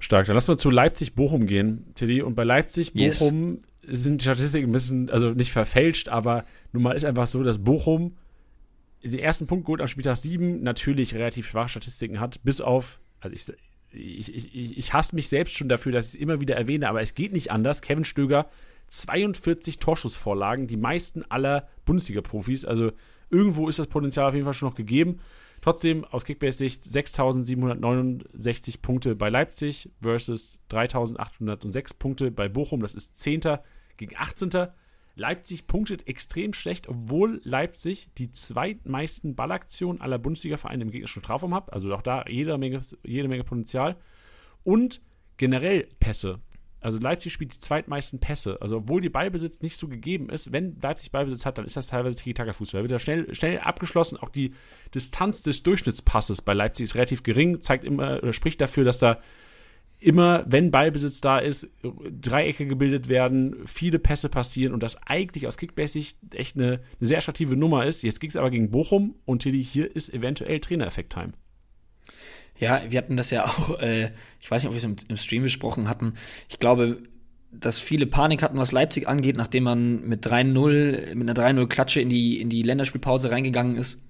Stark. Dann lassen wir zu Leipzig-Bochum gehen, Tilly. Und bei Leipzig-Bochum yes. sind die Statistiken ein bisschen, also nicht verfälscht, aber nun mal ist einfach so, dass Bochum den ersten Punkt gut am Spieltag 7 natürlich relativ schwache Statistiken hat, bis auf, also ich, ich, ich, ich hasse mich selbst schon dafür, dass ich es immer wieder erwähne, aber es geht nicht anders. Kevin Stöger, 42 Torschussvorlagen, die meisten aller Bundesliga-Profis. Also irgendwo ist das Potenzial auf jeden Fall schon noch gegeben. Trotzdem aus Kickbase-Sicht 6.769 Punkte bei Leipzig versus 3.806 Punkte bei Bochum. Das ist 10. gegen 18. Leipzig punktet extrem schlecht, obwohl Leipzig die zweitmeisten Ballaktionen aller Bundesliga-Vereine im gegnerischen Strafraum hat. Also auch da jede Menge, jede Menge Potenzial. Und generell Pässe. Also Leipzig spielt die zweitmeisten Pässe. Also obwohl die Ballbesitz nicht so gegeben ist, wenn Leipzig Ballbesitz hat, dann ist das teilweise Tiki-Taka-Fußball. Wird da schnell, schnell abgeschlossen. Auch die Distanz des Durchschnittspasses bei Leipzig ist relativ gering, zeigt immer oder spricht dafür, dass da immer, wenn Ballbesitz da ist, Dreiecke gebildet werden, viele Pässe passieren und das eigentlich aus Kickbasic echt eine, eine sehr attraktive Nummer ist. Jetzt ging es aber gegen Bochum und Tilly, hier ist eventuell Trainereffekt-Time. Ja, wir hatten das ja auch, äh, ich weiß nicht, ob wir es im, im Stream besprochen hatten. Ich glaube, dass viele Panik hatten, was Leipzig angeht, nachdem man mit 3-0, mit einer 3-0-Klatsche in die, in die Länderspielpause reingegangen ist.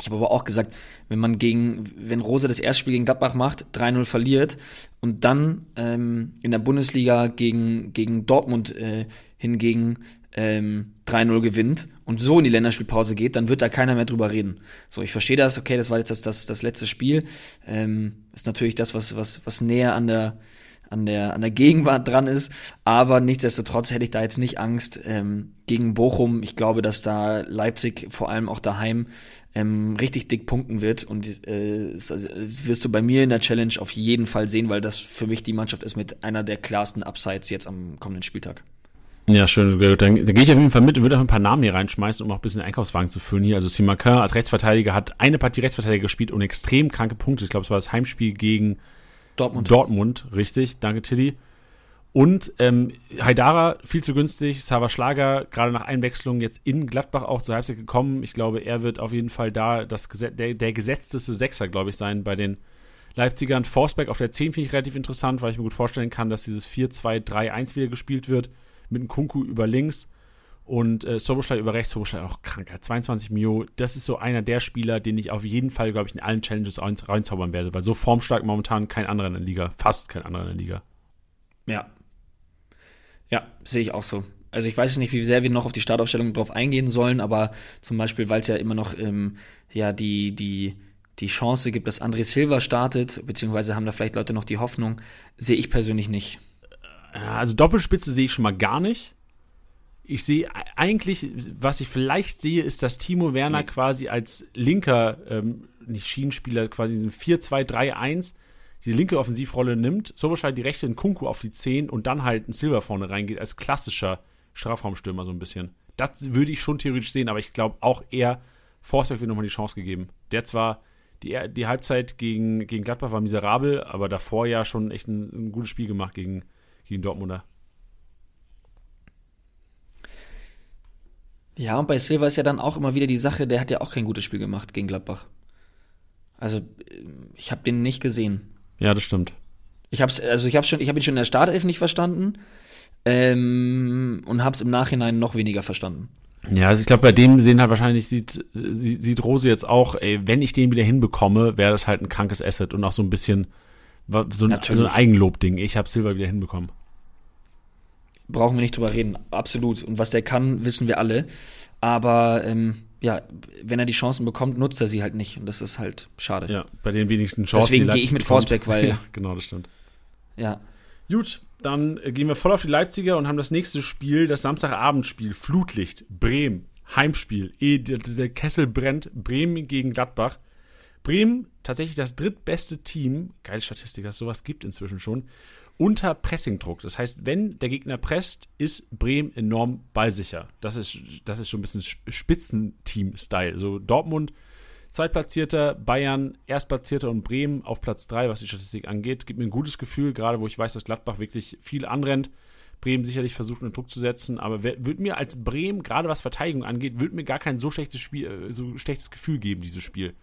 Ich habe aber auch gesagt, wenn man gegen, wenn Rose das erste Spiel gegen Gladbach macht, 3-0 verliert und dann ähm, in der Bundesliga gegen, gegen Dortmund äh, hingegen ähm, 3-0 gewinnt und so in die Länderspielpause geht, dann wird da keiner mehr drüber reden. So, ich verstehe das, okay, das war jetzt das, das, das letzte Spiel. Ähm, ist natürlich das, was, was, was näher an der, an der, an der Gegenwart dran ist. Aber nichtsdestotrotz hätte ich da jetzt nicht Angst ähm, gegen Bochum. Ich glaube, dass da Leipzig vor allem auch daheim ähm, richtig dick punkten wird. Und äh, das, wirst du bei mir in der Challenge auf jeden Fall sehen, weil das für mich die Mannschaft ist mit einer der klarsten Upsides jetzt am kommenden Spieltag. Ja, schön. Dann, dann gehe ich auf jeden Fall mit und würde auch ein paar Namen hier reinschmeißen, um auch ein bisschen Einkaufswagen zu füllen hier. Also Simakin als Rechtsverteidiger hat eine Partie Rechtsverteidiger gespielt und extrem kranke Punkte. Ich glaube, es war das Heimspiel gegen Dortmund. Dortmund, richtig. Danke, Tilly. Und ähm, Haidara viel zu günstig, Sava Schlager gerade nach Einwechslung jetzt in Gladbach auch zur Halbzeit gekommen. Ich glaube, er wird auf jeden Fall da das, der, der gesetzteste Sechser, glaube ich, sein bei den Leipzigern. Forsberg auf der 10 finde ich relativ interessant, weil ich mir gut vorstellen kann, dass dieses 4-2-3-1 wieder gespielt wird mit einem Kunku über links und äh, Soboschlei über rechts. Soboschlei auch kranker. 22 Mio. Das ist so einer der Spieler, den ich auf jeden Fall, glaube ich, in allen Challenges reinzaubern werde, weil so formstark momentan kein anderer in der Liga. Fast kein anderer in der Liga. Ja, ja, sehe ich auch so. Also ich weiß nicht, wie sehr wir noch auf die Startaufstellung drauf eingehen sollen, aber zum Beispiel, weil es ja immer noch ähm, ja die, die, die Chance gibt, dass André Silva startet, beziehungsweise haben da vielleicht Leute noch die Hoffnung, sehe ich persönlich nicht. Also Doppelspitze sehe ich schon mal gar nicht. Ich sehe eigentlich, was ich vielleicht sehe, ist, dass Timo Werner nee. quasi als linker, ähm, nicht Schienenspieler, quasi in diesem 4-2-3-1 die linke Offensivrolle nimmt, Soboschai die rechte in Kunku auf die 10 und dann halt ein Silver vorne reingeht, als klassischer Strafraumstürmer so ein bisschen. Das würde ich schon theoretisch sehen, aber ich glaube auch eher, Forsberg wird nochmal die Chance gegeben. Der zwar, die, die Halbzeit gegen, gegen Gladbach war miserabel, aber davor ja schon echt ein, ein gutes Spiel gemacht gegen, gegen Dortmunder. Ja, und bei Silva ist ja dann auch immer wieder die Sache, der hat ja auch kein gutes Spiel gemacht gegen Gladbach. Also, ich habe den nicht gesehen. Ja, das stimmt. Ich hab's, also ich hab's schon, ich habe ihn schon in der Startelf nicht verstanden ähm, und hab's im Nachhinein noch weniger verstanden. Ja, also ich glaube, bei dem sehen halt wahrscheinlich sieht, sieht Rose jetzt auch, ey, wenn ich den wieder hinbekomme, wäre das halt ein krankes Asset und auch so ein bisschen so ein, so ein Eigenlob-Ding. Ich habe Silver wieder hinbekommen. Brauchen wir nicht drüber reden, absolut. Und was der kann, wissen wir alle. Aber ähm, ja, wenn er die Chancen bekommt, nutzt er sie halt nicht. Und das ist halt schade. Ja, bei den wenigsten Chancen. Deswegen gehe ich mit Forsberg, weil. ja, genau, das stimmt. Ja. Gut, dann gehen wir voll auf die Leipziger und haben das nächste Spiel, das Samstagabendspiel, Flutlicht, Bremen, Heimspiel. Eh, der, der Kessel brennt, Bremen gegen Gladbach. Bremen tatsächlich das drittbeste Team, geile Statistik, dass es sowas gibt inzwischen schon, unter Pressingdruck. Das heißt, wenn der Gegner presst, ist Bremen enorm ballsicher. Das ist, das ist schon ein bisschen Spitzenteam-Style. So Dortmund Zweitplatzierter, Bayern Erstplatzierter und Bremen auf Platz 3, was die Statistik angeht. Gibt mir ein gutes Gefühl, gerade wo ich weiß, dass Gladbach wirklich viel anrennt. Bremen sicherlich versucht, unter Druck zu setzen, aber wird mir als Bremen, gerade was Verteidigung angeht, wird mir gar kein so schlechtes Spiel, äh, so schlechtes Gefühl geben, dieses Spiel.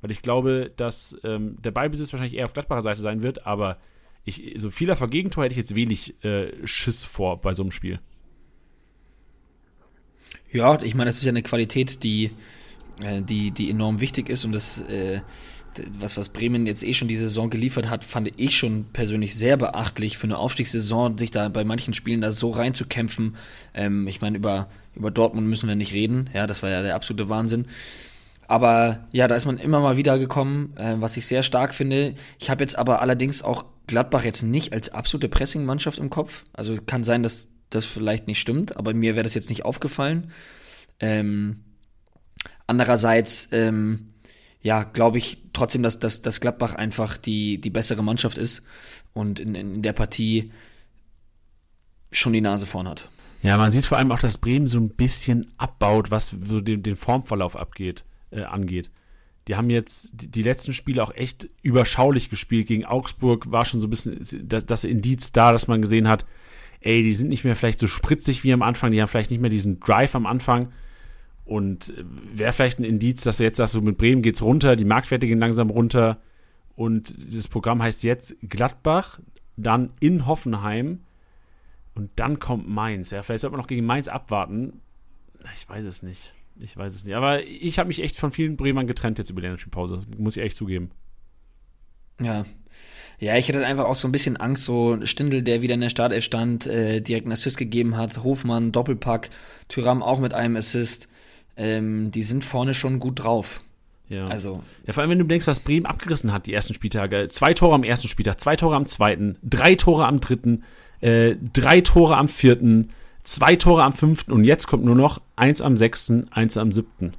Weil ich glaube, dass ähm, der Ballbesitz wahrscheinlich eher auf Gladbacher Seite sein wird, aber ich, so vieler vor Gegentor hätte ich jetzt wenig äh, Schiss vor bei so einem Spiel. Ja, ich meine, das ist ja eine Qualität, die, äh, die, die enorm wichtig ist und das, äh, was, was Bremen jetzt eh schon die Saison geliefert hat, fand ich schon persönlich sehr beachtlich für eine Aufstiegssaison, sich da bei manchen Spielen da so reinzukämpfen. Ähm, ich meine, über, über Dortmund müssen wir nicht reden, ja, das war ja der absolute Wahnsinn. Aber ja, da ist man immer mal wieder gekommen, äh, was ich sehr stark finde. Ich habe jetzt aber allerdings auch Gladbach jetzt nicht als absolute Pressing-Mannschaft im Kopf. Also kann sein, dass das vielleicht nicht stimmt, aber mir wäre das jetzt nicht aufgefallen. Ähm, andererseits, ähm, ja, glaube ich trotzdem, dass, dass, dass Gladbach einfach die, die bessere Mannschaft ist und in, in der Partie schon die Nase vorn hat. Ja, man sieht vor allem auch, dass Bremen so ein bisschen abbaut, was so den, den Formverlauf abgeht äh, angeht. Die haben jetzt die, letzten Spiele auch echt überschaulich gespielt. Gegen Augsburg war schon so ein bisschen das, das Indiz da, dass man gesehen hat, ey, die sind nicht mehr vielleicht so spritzig wie am Anfang, die haben vielleicht nicht mehr diesen Drive am Anfang. Und äh, wäre vielleicht ein Indiz, dass du jetzt sagst, so mit Bremen geht's runter, die Marktwerte gehen langsam runter. Und das Programm heißt jetzt Gladbach, dann in Hoffenheim und dann kommt Mainz. Ja, vielleicht sollte man noch gegen Mainz abwarten. Ich weiß es nicht. Ich weiß es nicht. Aber ich habe mich echt von vielen Bremern getrennt jetzt über die Länderspielpause. Das muss ich echt zugeben. Ja. Ja, ich hatte einfach auch so ein bisschen Angst, so Stindel, der wieder in der Startelf stand, äh, direkt einen Assist gegeben hat, Hofmann, Doppelpack, Tyram auch mit einem Assist. Ähm, die sind vorne schon gut drauf. Ja. Also. Ja, vor allem, wenn du denkst, was Bremen abgerissen hat, die ersten Spieltage. Zwei Tore am ersten Spieltag, zwei Tore am zweiten, drei Tore am dritten, äh, drei Tore am vierten, zwei Tore am fünften und jetzt kommt nur noch eins am sechsten, eins am siebten.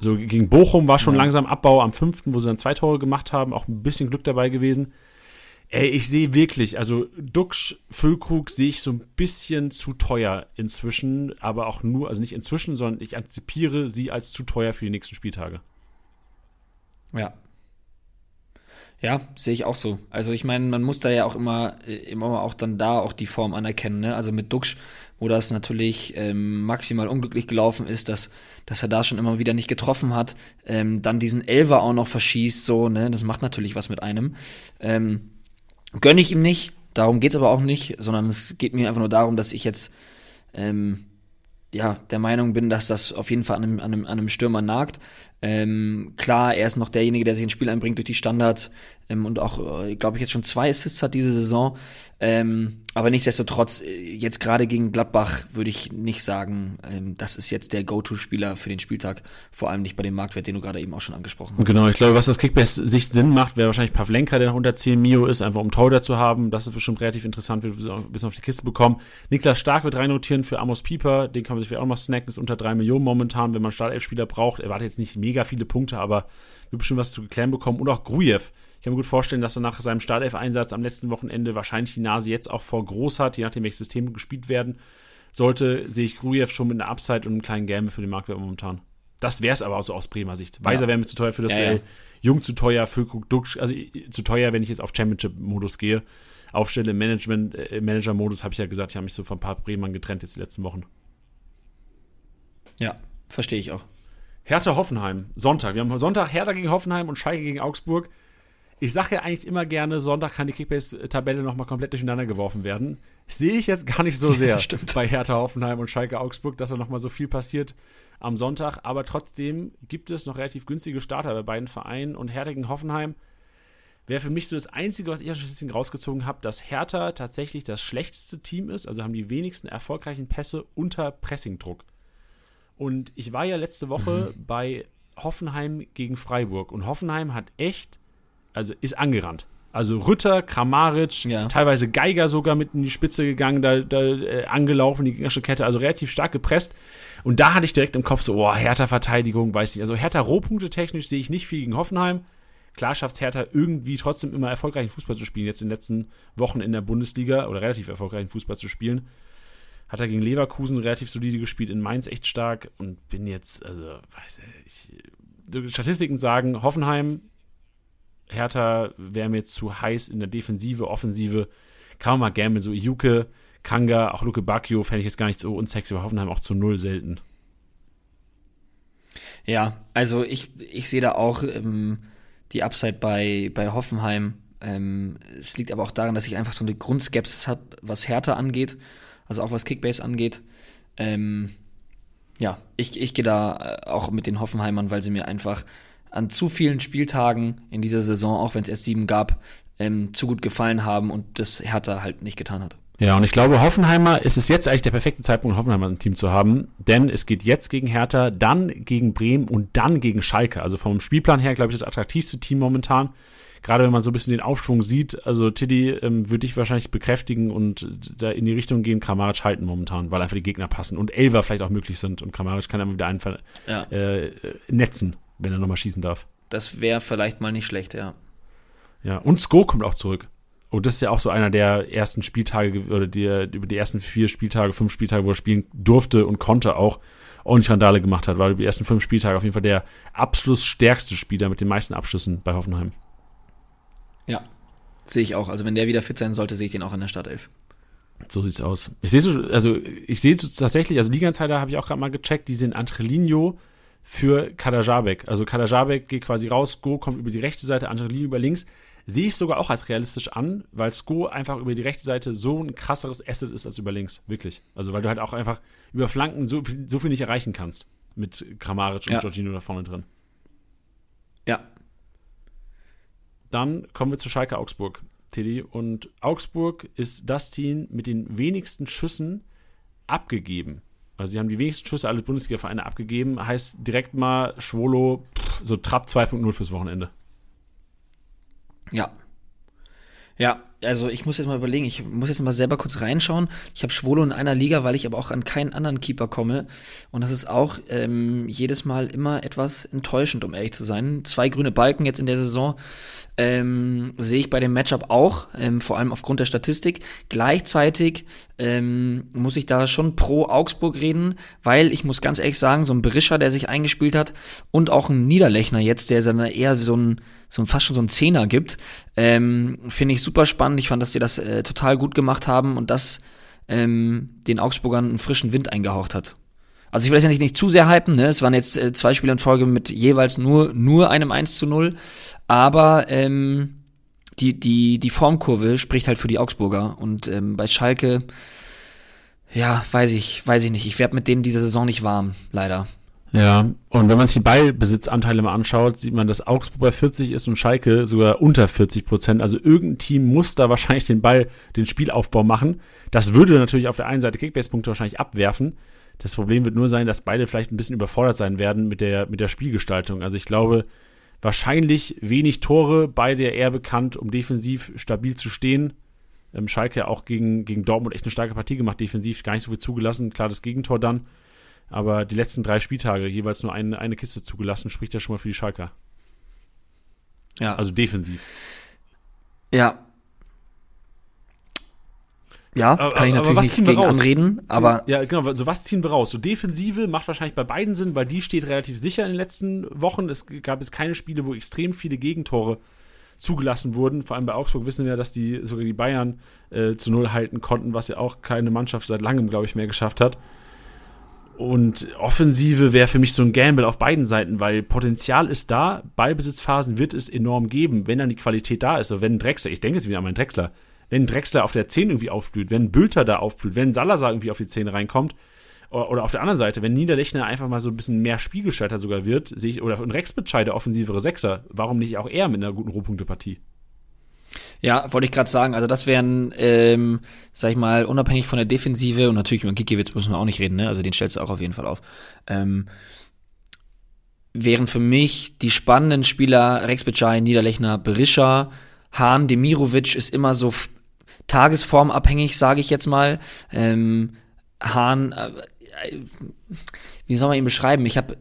So gegen Bochum war schon ja. langsam Abbau am fünften, wo sie dann zwei Tore gemacht haben, auch ein bisschen Glück dabei gewesen. Ey, ich sehe wirklich, also Duxch, Füllkrug sehe ich so ein bisschen zu teuer inzwischen, aber auch nur, also nicht inzwischen, sondern ich antizipiere sie als zu teuer für die nächsten Spieltage. Ja. Ja, sehe ich auch so. Also ich meine, man muss da ja auch immer, äh, immer auch dann da auch die Form anerkennen. Ne? Also mit Duxch, wo das natürlich ähm, maximal unglücklich gelaufen ist, dass, dass er da schon immer wieder nicht getroffen hat, ähm, dann diesen Elver auch noch verschießt, so, ne, das macht natürlich was mit einem. Ähm, gönne ich ihm nicht, darum geht's aber auch nicht, sondern es geht mir einfach nur darum, dass ich jetzt ähm, ja, der Meinung bin, dass das auf jeden Fall an einem, an einem, an einem Stürmer nagt. Ähm, klar, er ist noch derjenige, der sich ins Spiel einbringt durch die Standards ähm, und auch, äh, glaube ich, jetzt schon zwei Assists hat diese Saison. Ähm, aber nichtsdestotrotz, äh, jetzt gerade gegen Gladbach würde ich nicht sagen, ähm, das ist jetzt der Go-To-Spieler für den Spieltag, vor allem nicht bei dem Marktwert, den du gerade eben auch schon angesprochen hast. Genau, ich glaube, was das Kickbase-Sicht Sinn macht, wäre wahrscheinlich Pavlenka, der noch unter 10 Mio ist, einfach um Torhüter zu haben. Das ist bestimmt relativ interessant, wird ein bisschen auf die Kiste bekommen. Niklas Stark wird reinnotieren für Amos Pieper, den kann man sich vielleicht auch noch snacken, ist unter 3 Millionen momentan, wenn man Startelf-Spieler braucht. Er wartet jetzt nicht mega viele Punkte, aber wird bestimmt was zu klären bekommen. Und auch Grujew ich kann mir gut vorstellen, dass er nach seinem Startelf-Einsatz am letzten Wochenende wahrscheinlich die Nase jetzt auch vor groß hat, je nachdem, welches System gespielt werden sollte, sehe ich Grujew schon mit einer Upside und einem kleinen Gamble für den Marktwert momentan. Das wäre es aber auch so aus Bremer Sicht. Weiser ja. wäre mir zu teuer für das ja, Duell. Ja. Jung zu teuer, Füllkrug, Duxch, also zu teuer, wenn ich jetzt auf Championship-Modus gehe. Aufstelle im Management, äh, Manager-Modus, habe ich ja gesagt, ich habe mich so von ein paar Bremern getrennt jetzt die letzten Wochen. Ja, verstehe ich auch. Hertha Hoffenheim, Sonntag. Wir haben Sonntag Hertha gegen Hoffenheim und Schalke gegen Augsburg ich sage ja eigentlich immer gerne, Sonntag kann die Kickbase-Tabelle nochmal komplett durcheinander geworfen werden. Sehe ich jetzt gar nicht so sehr bei Hertha Hoffenheim und Schalke Augsburg, dass da nochmal so viel passiert am Sonntag. Aber trotzdem gibt es noch relativ günstige Starter bei beiden Vereinen und Hertha gegen Hoffenheim wäre für mich so das Einzige, was ich aus bisschen rausgezogen habe, dass Hertha tatsächlich das schlechteste Team ist, also haben die wenigsten erfolgreichen Pässe unter Pressingdruck. Und ich war ja letzte Woche mhm. bei Hoffenheim gegen Freiburg und Hoffenheim hat echt also ist angerannt. Also Rütter, Kramaric, ja. teilweise Geiger sogar mit in die Spitze gegangen, da, da äh, angelaufen, die gegnerische Kette, also relativ stark gepresst. Und da hatte ich direkt im Kopf so, oh, Hertha Verteidigung, weiß nicht. Also Hertha Rohpunkte technisch sehe ich nicht viel gegen Hoffenheim. Klar schafft Hertha irgendwie trotzdem immer erfolgreichen Fußball zu spielen, jetzt in den letzten Wochen in der Bundesliga oder relativ erfolgreichen Fußball zu spielen. Hat er gegen Leverkusen relativ solide gespielt, in Mainz echt stark und bin jetzt, also, weiß ich, Statistiken sagen, Hoffenheim Hertha wäre mir zu heiß in der Defensive, Offensive. Kann man mal mit so Juke, Kanga, auch Luke Bacchio fände ich jetzt gar nicht so unsexy, aber Hoffenheim auch zu null selten. Ja, also ich, ich sehe da auch ähm, die Upside bei, bei Hoffenheim. Ähm, es liegt aber auch daran, dass ich einfach so eine Grundskepsis habe, was Hertha angeht, also auch was Kickbase angeht. Ähm, ja, ich, ich gehe da äh, auch mit den Hoffenheimern, weil sie mir einfach an zu vielen Spieltagen in dieser Saison, auch wenn es erst sieben gab, ähm, zu gut gefallen haben und das Hertha halt nicht getan hat. Ja, und ich glaube, Hoffenheimer, es ist jetzt eigentlich der perfekte Zeitpunkt, Hoffenheimer im Team zu haben, denn es geht jetzt gegen Hertha, dann gegen Bremen und dann gegen Schalke. Also vom Spielplan her, glaube ich, das attraktivste Team momentan. Gerade wenn man so ein bisschen den Aufschwung sieht, also Tiddy ähm, würde ich wahrscheinlich bekräftigen und da in die Richtung gehen, Kramaric halten momentan, weil einfach die Gegner passen und Elver vielleicht auch möglich sind und Kramaric kann immer wieder einen ja. äh, netzen wenn er nochmal schießen darf. Das wäre vielleicht mal nicht schlecht, ja. Ja, und Sko kommt auch zurück. Und das ist ja auch so einer der ersten Spieltage oder die, über die ersten vier Spieltage, fünf Spieltage, wo er spielen durfte und konnte auch ordentlich Randale gemacht hat, war über die ersten fünf Spieltage auf jeden Fall der abschlussstärkste Spieler mit den meisten Abschlüssen bei Hoffenheim. Ja, sehe ich auch. Also wenn der wieder fit sein sollte, sehe ich den auch in der Startelf. So sieht's aus. Ich sehe so, also ich sehe so tatsächlich, also Liga-Insider habe ich auch gerade mal gecheckt, die sind Angelino für Kadajabek. Also Kadajabek geht quasi raus, Go kommt über die rechte Seite, Angelino über links. Sehe ich sogar auch als realistisch an, weil Sko einfach über die rechte Seite so ein krasseres Asset ist als über links. Wirklich. Also weil du halt auch einfach über Flanken so, so viel nicht erreichen kannst. Mit Kramaric und ja. Jorginho da vorne drin. Ja. Dann kommen wir zu Schalke Augsburg, Teddy. Und Augsburg ist das Team mit den wenigsten Schüssen abgegeben also sie haben die wenigsten Schüsse alle Bundesliga-Vereine abgegeben. Heißt direkt mal Schwolo, pff, so Trab 2.0 fürs Wochenende. Ja. Ja, also ich muss jetzt mal überlegen, ich muss jetzt mal selber kurz reinschauen. Ich habe Schwolo in einer Liga, weil ich aber auch an keinen anderen Keeper komme. Und das ist auch ähm, jedes Mal immer etwas enttäuschend, um ehrlich zu sein. Zwei grüne Balken jetzt in der Saison ähm, sehe ich bei dem Matchup auch, ähm, vor allem aufgrund der Statistik. Gleichzeitig ähm, muss ich da schon pro Augsburg reden, weil ich muss ganz ehrlich sagen, so ein Berischer, der sich eingespielt hat und auch ein Niederlechner jetzt, der dann eher so ein so fast schon so ein Zehner gibt, ähm, finde ich super spannend. Ich fand, dass sie das äh, total gut gemacht haben und das ähm, den Augsburgern einen frischen Wind eingehaucht hat. Also ich will das ja nicht, nicht zu sehr hypen, ne? Es waren jetzt äh, zwei Spiele in Folge mit jeweils nur, nur einem 1 zu 0. Aber ähm, die, die, die Formkurve spricht halt für die Augsburger. Und ähm, bei Schalke, ja, weiß ich, weiß ich nicht. Ich werde mit denen diese Saison nicht warm, leider. Ja, und wenn man sich die Ballbesitzanteile mal anschaut, sieht man, dass Augsburg bei 40 ist und Schalke sogar unter 40 Prozent. Also irgendein Team muss da wahrscheinlich den Ball, den Spielaufbau machen. Das würde natürlich auf der einen Seite Kickbase-Punkte wahrscheinlich abwerfen. Das Problem wird nur sein, dass beide vielleicht ein bisschen überfordert sein werden mit der, mit der Spielgestaltung. Also ich glaube, wahrscheinlich wenig Tore, beide eher bekannt, um defensiv stabil zu stehen. Ähm, Schalke auch gegen, gegen Dortmund echt eine starke Partie gemacht, defensiv gar nicht so viel zugelassen, klar das Gegentor dann. Aber die letzten drei Spieltage jeweils nur eine, eine Kiste zugelassen, spricht ja schon mal für die Schalker. Ja. Also defensiv. Ja. Ja, kann aber, ich natürlich nicht gegen raus? anreden, aber. Ja, genau, also was ziehen wir raus? So Defensive macht wahrscheinlich bei beiden Sinn, weil die steht relativ sicher in den letzten Wochen. Es gab jetzt keine Spiele, wo extrem viele Gegentore zugelassen wurden. Vor allem bei Augsburg wissen wir, dass die sogar die Bayern äh, zu Null halten konnten, was ja auch keine Mannschaft seit langem, glaube ich, mehr geschafft hat. Und Offensive wäre für mich so ein Gamble auf beiden Seiten, weil Potenzial ist da, Ballbesitzphasen wird es enorm geben, wenn dann die Qualität da ist. Also wenn Drexler, ich denke jetzt wieder an meinen Drexler, wenn Drexler auf der 10 irgendwie aufblüht, wenn Bülter da aufblüht, wenn Salazar irgendwie auf die 10 reinkommt, oder, auf der anderen Seite, wenn Niederlechner einfach mal so ein bisschen mehr Spielgeschalter sogar wird, sehe ich, oder ein Rex Bitschei offensivere Sechser, warum nicht auch er mit einer guten Rohpunktepartie? Ja, wollte ich gerade sagen. Also das wären, ähm, sag ich mal, unabhängig von der Defensive und natürlich über Gikiewicz müssen wir auch nicht reden, ne? Also den stellst du auch auf jeden Fall auf. Ähm, wären für mich die spannenden Spieler Rex Bitschei, Niederlechner, Berisha, Hahn, Demirovic ist immer so tagesformabhängig, sage ich jetzt mal. Ähm, Hahn, äh, wie soll man ihn beschreiben? Ich habe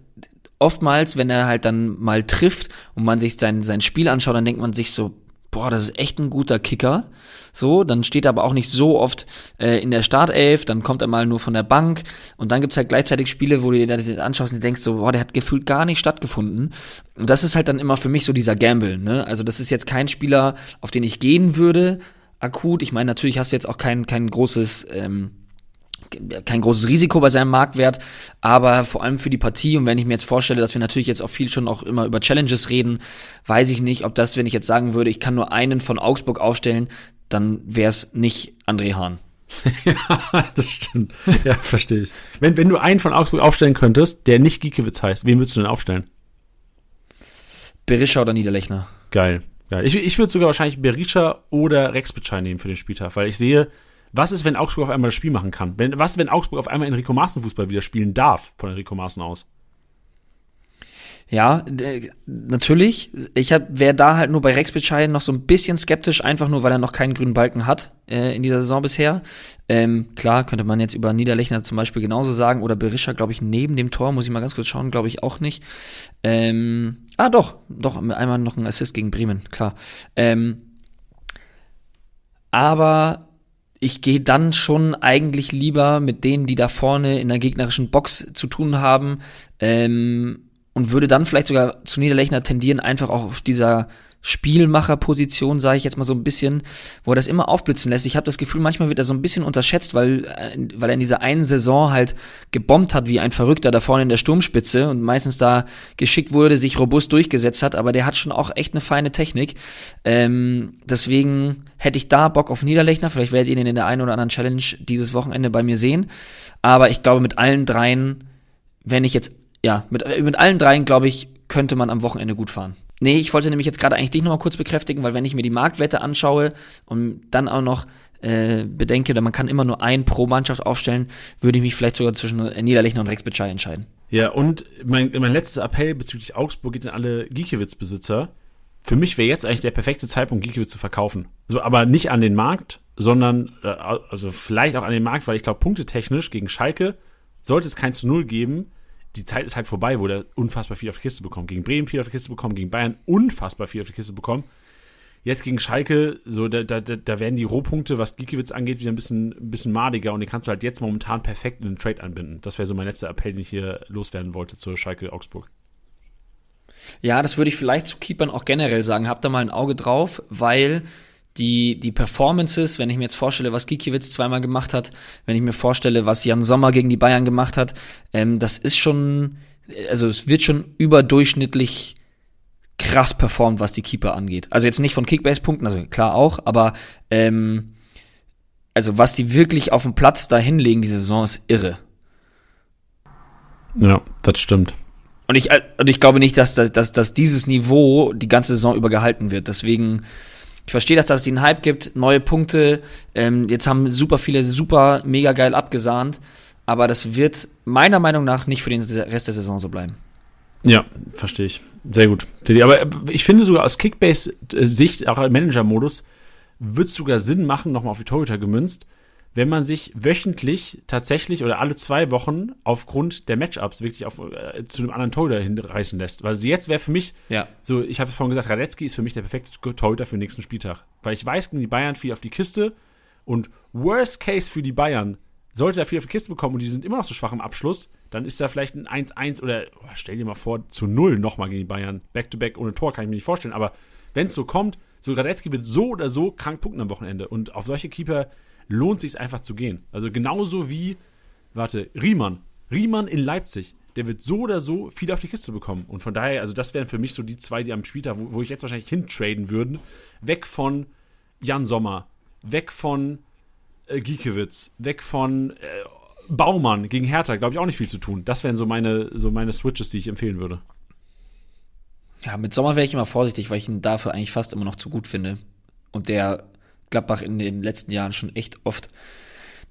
oftmals, wenn er halt dann mal trifft und man sich sein, sein Spiel anschaut, dann denkt man sich so, boah, das ist echt ein guter Kicker. So, dann steht er aber auch nicht so oft äh, in der Startelf, dann kommt er mal nur von der Bank und dann gibt's halt gleichzeitig Spiele, wo du dir das anschaust und denkst so, boah, der hat gefühlt gar nicht stattgefunden. Und das ist halt dann immer für mich so dieser Gamble, ne? Also das ist jetzt kein Spieler, auf den ich gehen würde, akut. Ich meine, natürlich hast du jetzt auch kein, kein großes ähm, kein großes Risiko bei seinem Marktwert, aber vor allem für die Partie und wenn ich mir jetzt vorstelle, dass wir natürlich jetzt auch viel schon auch immer über Challenges reden, weiß ich nicht, ob das, wenn ich jetzt sagen würde, ich kann nur einen von Augsburg aufstellen, dann wäre es nicht André Hahn. ja, das stimmt. Ja, verstehe ich. Wenn, wenn du einen von Augsburg aufstellen könntest, der nicht Giekewitz heißt, wen würdest du denn aufstellen? Berisha oder Niederlechner. Geil. Ja, ich, ich würde sogar wahrscheinlich Berisha oder Rex Bitschei nehmen für den Spieltag, weil ich sehe, was ist, wenn Augsburg auf einmal das Spiel machen kann? Wenn, was, wenn Augsburg auf einmal Enrico Maaßen Fußball wieder spielen darf, von Enrico Maaßen aus? Ja, natürlich. Ich wäre da halt nur bei Rex Bitschei noch so ein bisschen skeptisch, einfach nur, weil er noch keinen grünen Balken hat äh, in dieser Saison bisher. Ähm, klar, könnte man jetzt über Niederlechner zum Beispiel genauso sagen oder Berisha, glaube ich, neben dem Tor, muss ich mal ganz kurz schauen, glaube ich auch nicht. Ähm, ah, doch, doch, einmal noch ein Assist gegen Bremen, klar. Ähm, aber ich gehe dann schon eigentlich lieber mit denen, die da vorne in der gegnerischen Box zu tun haben, ähm, und würde dann vielleicht sogar zu Niederlechner tendieren, einfach auch auf dieser Spielmacherposition, sage ich jetzt mal so ein bisschen, wo er das immer aufblitzen lässt. Ich habe das Gefühl, manchmal wird er so ein bisschen unterschätzt, weil, äh, weil er in dieser einen Saison halt gebombt hat wie ein Verrückter da vorne in der Sturmspitze und meistens da geschickt wurde, sich robust durchgesetzt hat, aber der hat schon auch echt eine feine Technik. Ähm, deswegen hätte ich da Bock auf Niederlechner. Vielleicht werdet ihr ihn in der einen oder anderen Challenge dieses Wochenende bei mir sehen. Aber ich glaube, mit allen dreien, wenn ich jetzt, ja, mit, mit allen dreien, glaube ich, könnte man am Wochenende gut fahren. Nee, ich wollte nämlich jetzt gerade eigentlich dich nochmal kurz bekräftigen, weil wenn ich mir die Marktwette anschaue und dann auch noch äh, bedenke, man kann immer nur einen pro Mannschaft aufstellen, würde ich mich vielleicht sogar zwischen Niederlechner und Rex Bitschei entscheiden. Ja, und mein, mein letztes Appell bezüglich Augsburg geht an alle Giekewitz-Besitzer. für mich wäre jetzt eigentlich der perfekte Zeitpunkt, Gikiewicz zu verkaufen. So, aber nicht an den Markt, sondern äh, also vielleicht auch an den Markt, weil ich glaube, punktetechnisch gegen Schalke sollte es kein zu Null geben. Die Zeit ist halt vorbei, wo der unfassbar viel auf die Kiste bekommt. Gegen Bremen viel auf die Kiste bekommen, gegen Bayern unfassbar viel auf die Kiste bekommen. Jetzt gegen Schalke, so da, da, da werden die Rohpunkte, was Gikiewicz angeht, wieder ein bisschen, ein bisschen madiger und den kannst du halt jetzt momentan perfekt in den Trade anbinden. Das wäre so mein letzter Appell, den ich hier loswerden wollte zur Schalke Augsburg. Ja, das würde ich vielleicht zu Keepern auch generell sagen. Habt da mal ein Auge drauf, weil die, die Performances, wenn ich mir jetzt vorstelle, was Gikiewicz zweimal gemacht hat, wenn ich mir vorstelle, was Jan Sommer gegen die Bayern gemacht hat, ähm, das ist schon, also es wird schon überdurchschnittlich krass performt, was die Keeper angeht. Also jetzt nicht von Kickbase-Punkten, also klar auch, aber ähm, also was die wirklich auf dem Platz da hinlegen, diese Saison ist irre. Ja, das stimmt. Und ich, äh, und ich glaube nicht, dass, dass, dass, dass dieses Niveau die ganze Saison über gehalten wird. Deswegen, ich verstehe, dass es den Hype gibt, neue Punkte. Ähm, jetzt haben super viele super mega geil abgesahnt. Aber das wird meiner Meinung nach nicht für den Rest der Saison so bleiben. Ja, verstehe ich. Sehr gut. Aber ich finde sogar aus Kickbase-Sicht, auch im Manager-Modus, wird es sogar Sinn machen, nochmal auf die Torhüter gemünzt, wenn man sich wöchentlich tatsächlich oder alle zwei Wochen aufgrund der Matchups wirklich auf, äh, zu einem anderen Torhüter hinreißen lässt. Weil also jetzt wäre für mich, ja. so, ich habe es vorhin gesagt, Radetzky ist für mich der perfekte Torhüter für den nächsten Spieltag. Weil ich weiß, gegen die Bayern viel auf die Kiste und Worst Case für die Bayern, sollte er viel auf die Kiste bekommen und die sind immer noch so schwach im Abschluss, dann ist da vielleicht ein 1-1 oder oh, stell dir mal vor, zu 0 nochmal gegen die Bayern. Back-to-back -back ohne Tor kann ich mir nicht vorstellen. Aber wenn es so kommt, so Radetzky wird so oder so krank punkten am Wochenende. Und auf solche Keeper lohnt sich einfach zu gehen. Also genauso wie, warte, Riemann. Riemann in Leipzig. Der wird so oder so viel auf die Kiste bekommen. Und von daher, also das wären für mich so die zwei, die am Spieltag, wo, wo ich jetzt wahrscheinlich hintraden würden. Weg von Jan Sommer, weg von äh, Giekewitz, weg von äh, Baumann gegen Hertha, glaube ich, auch nicht viel zu tun. Das wären so meine, so meine Switches, die ich empfehlen würde. Ja, mit Sommer wäre ich immer vorsichtig, weil ich ihn dafür eigentlich fast immer noch zu gut finde. Und der Gladbach in den letzten Jahren schon echt oft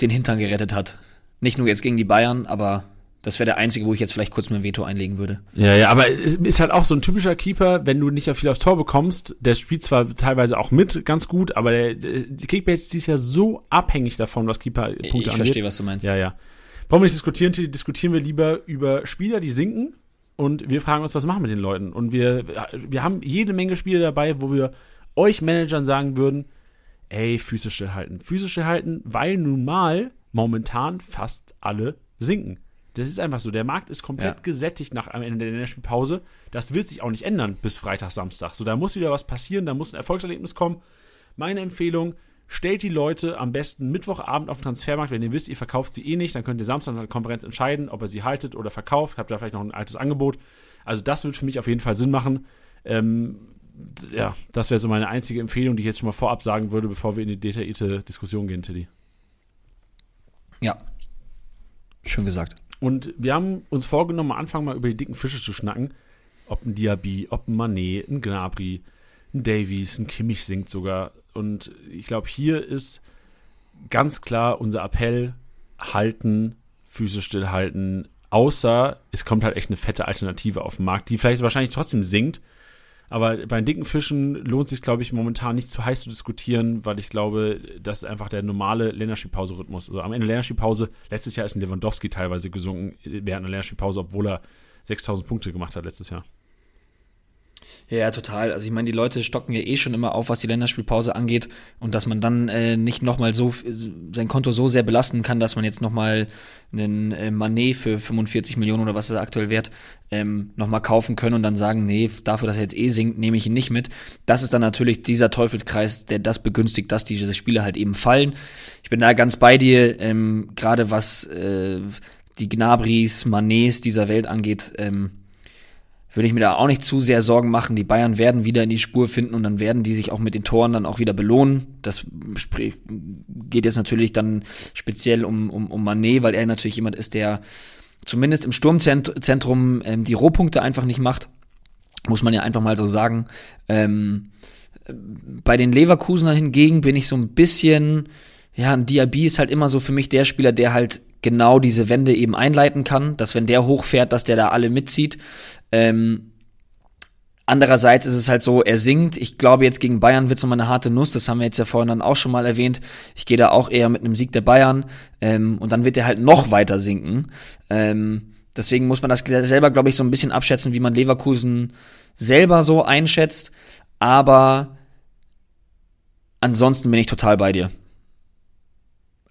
den Hintern gerettet hat. Nicht nur jetzt gegen die Bayern, aber das wäre der einzige, wo ich jetzt vielleicht kurz mein Veto einlegen würde. Ja, ja, aber es ist halt auch so ein typischer Keeper, wenn du nicht viel aufs Tor bekommst, der spielt zwar teilweise auch mit ganz gut, aber der, die Kickbase ist ja so abhängig davon, was Keeper-Punkte angeht. Ich verstehe, was du meinst. Ja, ja. Brauchen wir nicht diskutieren, diskutieren wir lieber über Spieler, die sinken und wir fragen uns, was machen wir mit den Leuten. Und wir, wir haben jede Menge Spiele dabei, wo wir euch Managern sagen würden, ey, Füße stillhalten. Füße stillhalten, weil nun mal momentan fast alle sinken. Das ist einfach so. Der Markt ist komplett ja. gesättigt nach am Ende der Länderspielpause. Das wird sich auch nicht ändern bis Freitag, Samstag. So, da muss wieder was passieren, da muss ein Erfolgserlebnis kommen. Meine Empfehlung, stellt die Leute am besten Mittwochabend auf den Transfermarkt. Wenn ihr wisst, ihr verkauft sie eh nicht, dann könnt ihr Samstag in der Konferenz entscheiden, ob ihr sie haltet oder verkauft. Habt da vielleicht noch ein altes Angebot. Also das wird für mich auf jeden Fall Sinn machen. Ähm, ja, das wäre so meine einzige Empfehlung, die ich jetzt schon mal vorab sagen würde, bevor wir in die detaillierte Diskussion gehen, Tiddy. Ja, schön gesagt. Und wir haben uns vorgenommen, am Anfang mal über die dicken Fische zu schnacken. Ob ein Diaby, ob ein Manet, ein Gnabry, ein Davies, ein Kimmich singt sogar. Und ich glaube, hier ist ganz klar unser Appell: halten, Füße stillhalten. Außer es kommt halt echt eine fette Alternative auf den Markt, die vielleicht wahrscheinlich trotzdem sinkt, aber bei den dicken Fischen lohnt sich, glaube ich, momentan nicht zu heiß zu diskutieren, weil ich glaube, das ist einfach der normale Länderspielpause-Rhythmus. Also am Ende der Länderspielpause, letztes Jahr ist ein Lewandowski teilweise gesunken während der Länderspielpause, obwohl er 6000 Punkte gemacht hat letztes Jahr. Ja, total. Also ich meine, die Leute stocken ja eh schon immer auf, was die Länderspielpause angeht und dass man dann äh, nicht nochmal so sein Konto so sehr belasten kann, dass man jetzt nochmal einen äh, Manet für 45 Millionen oder was er aktuell wert ähm, nochmal kaufen können und dann sagen, nee, dafür, dass er jetzt eh sinkt, nehme ich ihn nicht mit. Das ist dann natürlich dieser Teufelskreis, der das begünstigt, dass diese Spiele halt eben fallen. Ich bin da ganz bei dir, ähm, gerade was äh, die Gnabris, Manets dieser Welt angeht, ähm, würde ich mir da auch nicht zu sehr Sorgen machen. Die Bayern werden wieder in die Spur finden und dann werden die sich auch mit den Toren dann auch wieder belohnen. Das geht jetzt natürlich dann speziell um, um, um Manet, weil er natürlich jemand ist, der zumindest im Sturmzentrum ähm, die Rohpunkte einfach nicht macht. Muss man ja einfach mal so sagen. Ähm, bei den Leverkusener hingegen bin ich so ein bisschen, ja, ein Diaby ist halt immer so für mich der Spieler, der halt genau diese Wende eben einleiten kann, dass wenn der hochfährt, dass der da alle mitzieht. Ähm, Andererseits ist es halt so, er sinkt. Ich glaube, jetzt gegen Bayern wird es nochmal eine harte Nuss. Das haben wir jetzt ja vorhin dann auch schon mal erwähnt. Ich gehe da auch eher mit einem Sieg der Bayern. Ähm, und dann wird er halt noch weiter sinken. Ähm, deswegen muss man das selber, glaube ich, so ein bisschen abschätzen, wie man Leverkusen selber so einschätzt. Aber ansonsten bin ich total bei dir.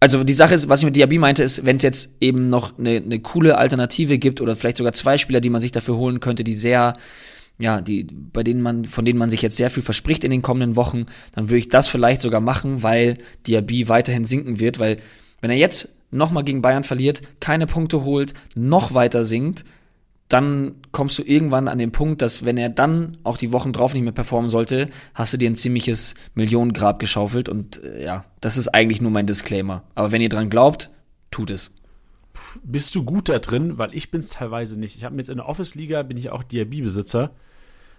Also die Sache ist, was ich mit Diaby meinte, ist, wenn es jetzt eben noch eine, eine coole Alternative gibt oder vielleicht sogar zwei Spieler, die man sich dafür holen könnte, die sehr, ja, die, bei denen man, von denen man sich jetzt sehr viel verspricht in den kommenden Wochen, dann würde ich das vielleicht sogar machen, weil Diaby weiterhin sinken wird, weil wenn er jetzt nochmal gegen Bayern verliert, keine Punkte holt, noch weiter sinkt, dann kommst du irgendwann an den Punkt, dass wenn er dann auch die Wochen drauf nicht mehr performen sollte, hast du dir ein ziemliches Millionengrab geschaufelt und äh, ja, das ist eigentlich nur mein Disclaimer. Aber wenn ihr dran glaubt, tut es. Bist du gut da drin? Weil ich bin es teilweise nicht. Ich habe jetzt in der Office-Liga, bin ich auch Diaby-Besitzer.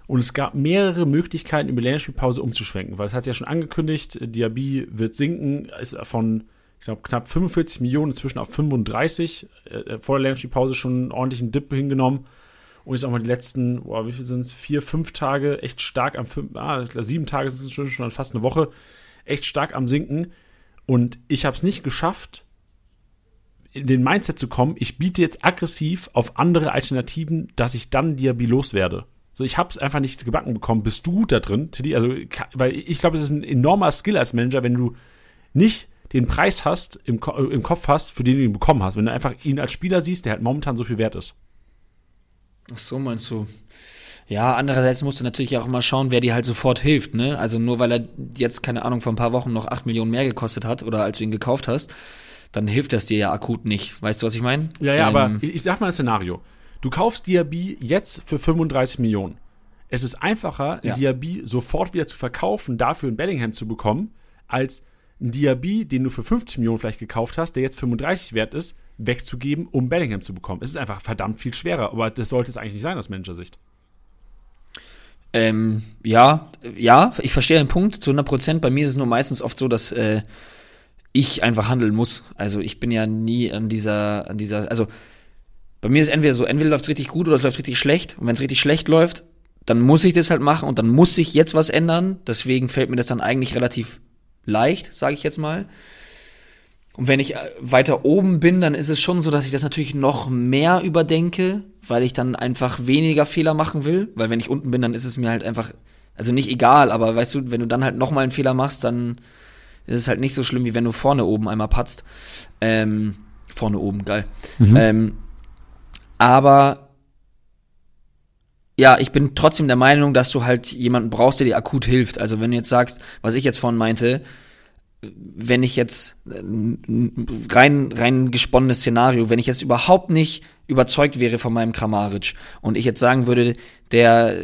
Und es gab mehrere Möglichkeiten, über Länderspielpause umzuschwenken, weil es hat ja schon angekündigt, Diaby wird sinken, ist von ich glaube, knapp 45 Millionen, inzwischen auf 35. Äh, vor der Länderspielpause schon einen ordentlichen Dip hingenommen. Und ist auch mal die letzten, boah, wie viel sind es? Vier, fünf Tage echt stark am fünf, ah, sieben Tage sind es schon, schon fast eine Woche, echt stark am Sinken. Und ich habe es nicht geschafft, in den Mindset zu kommen, ich biete jetzt aggressiv auf andere Alternativen, dass ich dann Diaby loswerde. So, ich habe es einfach nicht gebacken bekommen. Bist du da drin, Tilly? Also, weil ich glaube, es ist ein enormer Skill als Manager, wenn du nicht den Preis hast, im, Ko im Kopf hast, für den du ihn bekommen hast. Wenn du einfach ihn als Spieler siehst, der halt momentan so viel wert ist. Ach so, meinst du? Ja, andererseits musst du natürlich auch immer schauen, wer dir halt sofort hilft, ne? Also nur weil er jetzt, keine Ahnung, vor ein paar Wochen noch 8 Millionen mehr gekostet hat oder als du ihn gekauft hast, dann hilft das dir ja akut nicht. Weißt du, was ich meine? Ja, ja, ähm, aber ich, ich sag mal ein Szenario. Du kaufst Diaby jetzt für 35 Millionen. Es ist einfacher, ja. Diaby sofort wieder zu verkaufen, dafür ein Bellingham zu bekommen, als einen Diaby, den du für 50 Millionen vielleicht gekauft hast, der jetzt 35 wert ist, wegzugeben, um Bellingham zu bekommen. Es ist einfach verdammt viel schwerer, aber das sollte es eigentlich nicht sein aus Manager-Sicht. Ähm, ja, ja, ich verstehe den Punkt zu 100 Prozent. Bei mir ist es nur meistens oft so, dass äh, ich einfach handeln muss. Also ich bin ja nie an dieser, an dieser, also bei mir ist entweder so, entweder läuft es richtig gut oder es läuft richtig schlecht. Und wenn es richtig schlecht läuft, dann muss ich das halt machen und dann muss sich jetzt was ändern. Deswegen fällt mir das dann eigentlich relativ leicht, sage ich jetzt mal. Und wenn ich äh, weiter oben bin, dann ist es schon so, dass ich das natürlich noch mehr überdenke, weil ich dann einfach weniger Fehler machen will. Weil wenn ich unten bin, dann ist es mir halt einfach, also nicht egal, aber weißt du, wenn du dann halt nochmal einen Fehler machst, dann ist es halt nicht so schlimm, wie wenn du vorne oben einmal patzt. Ähm, vorne oben, geil. Mhm. Ähm, aber ja, ich bin trotzdem der Meinung, dass du halt jemanden brauchst, der dir akut hilft. Also wenn du jetzt sagst, was ich jetzt vorhin meinte, wenn ich jetzt äh, rein rein gesponnenes Szenario, wenn ich jetzt überhaupt nicht überzeugt wäre von meinem Kramaric und ich jetzt sagen würde, der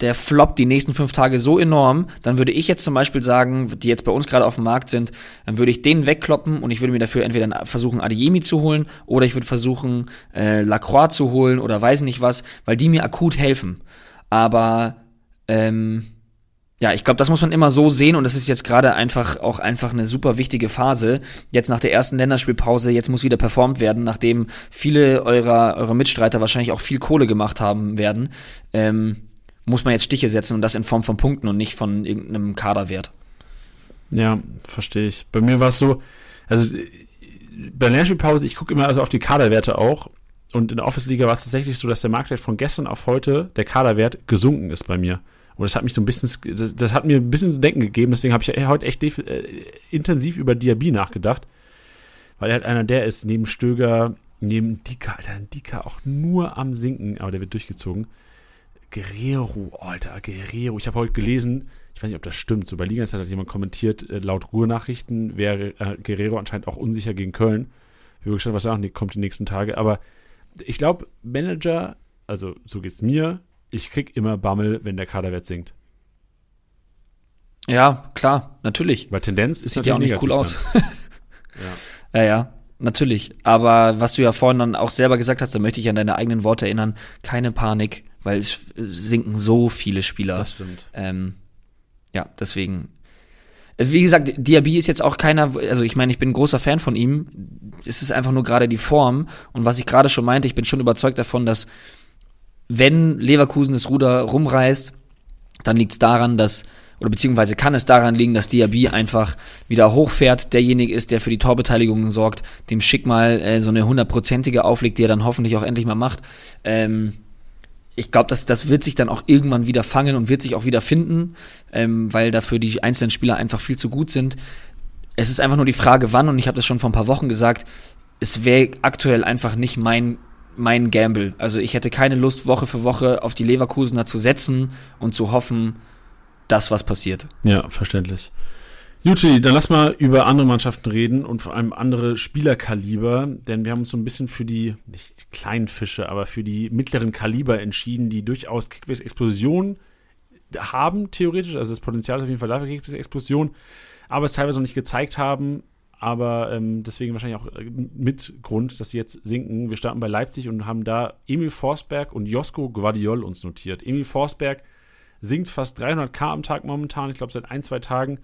der floppt die nächsten fünf Tage so enorm, dann würde ich jetzt zum Beispiel sagen, die jetzt bei uns gerade auf dem Markt sind, dann würde ich den wegkloppen und ich würde mir dafür entweder versuchen, Adeyemi zu holen oder ich würde versuchen, äh, Lacroix zu holen oder weiß nicht was, weil die mir akut helfen. Aber ähm, ja, ich glaube, das muss man immer so sehen und das ist jetzt gerade einfach auch einfach eine super wichtige Phase. Jetzt nach der ersten Länderspielpause, jetzt muss wieder performt werden, nachdem viele eurer, eurer Mitstreiter wahrscheinlich auch viel Kohle gemacht haben werden. Ähm, muss man jetzt Stiche setzen und das in Form von Punkten und nicht von irgendeinem Kaderwert. Ja, verstehe ich. Bei mir war es so, also bei der Länderspielpause, ich gucke immer also auf die Kaderwerte auch und in der Office-Liga war es tatsächlich so, dass der Marktwert von gestern auf heute, der Kaderwert, gesunken ist bei mir. Und das hat mich so ein bisschen, das, das hat mir ein bisschen zu denken gegeben, deswegen habe ich heute echt äh, intensiv über Diaby nachgedacht, weil er halt einer der ist, neben Stöger, neben Dika, Alter, Dika auch nur am Sinken, aber der wird durchgezogen. Guerrero, Alter, Guerrero. Ich habe heute gelesen, ich weiß nicht, ob das stimmt, so bei Liga-Zeit hat jemand kommentiert, äh, laut Ruhrnachrichten wäre Guerrero anscheinend auch unsicher gegen Köln. Ich habe geschaut, was er auch kommt die nächsten Tage. Aber ich glaube, Manager, also so geht's mir, ich krieg immer Bammel, wenn der Kaderwert sinkt. Ja, klar, natürlich. Weil Tendenz ist Sieht ja auch nicht cool aus. ja. ja, ja. Natürlich. Aber was du ja vorhin dann auch selber gesagt hast, da möchte ich an deine eigenen Worte erinnern. Keine Panik weil es sinken so viele Spieler. Das stimmt. Ähm, ja, deswegen. Also wie gesagt, Diaby ist jetzt auch keiner, also ich meine, ich bin ein großer Fan von ihm. Es ist einfach nur gerade die Form. Und was ich gerade schon meinte, ich bin schon überzeugt davon, dass wenn Leverkusen das Ruder rumreißt, dann liegt es daran, dass oder beziehungsweise kann es daran liegen, dass Diaby einfach wieder hochfährt, derjenige ist, der für die Torbeteiligung sorgt, dem Schick mal äh, so eine hundertprozentige auflegt, die er dann hoffentlich auch endlich mal macht. Ähm, ich glaube, das, das wird sich dann auch irgendwann wieder fangen und wird sich auch wieder finden, ähm, weil dafür die einzelnen Spieler einfach viel zu gut sind. Es ist einfach nur die Frage, wann, und ich habe das schon vor ein paar Wochen gesagt, es wäre aktuell einfach nicht mein mein Gamble. Also ich hätte keine Lust, Woche für Woche auf die Leverkusener zu setzen und zu hoffen, das, was passiert. Ja, verständlich. Juti, dann lass mal über andere Mannschaften reden und vor allem andere Spielerkaliber, denn wir haben uns so ein bisschen für die, nicht die kleinen Fische, aber für die mittleren Kaliber entschieden, die durchaus Kickbase-Explosion haben, theoretisch, also das Potenzial ist auf jeden Fall dafür Kickbase-Explosion, aber es teilweise noch nicht gezeigt haben, aber ähm, deswegen wahrscheinlich auch äh, mit Grund, dass sie jetzt sinken. Wir starten bei Leipzig und haben da Emil Forsberg und Josko Guardiol uns notiert. Emil Forsberg sinkt fast 300k am Tag momentan, ich glaube seit ein, zwei Tagen.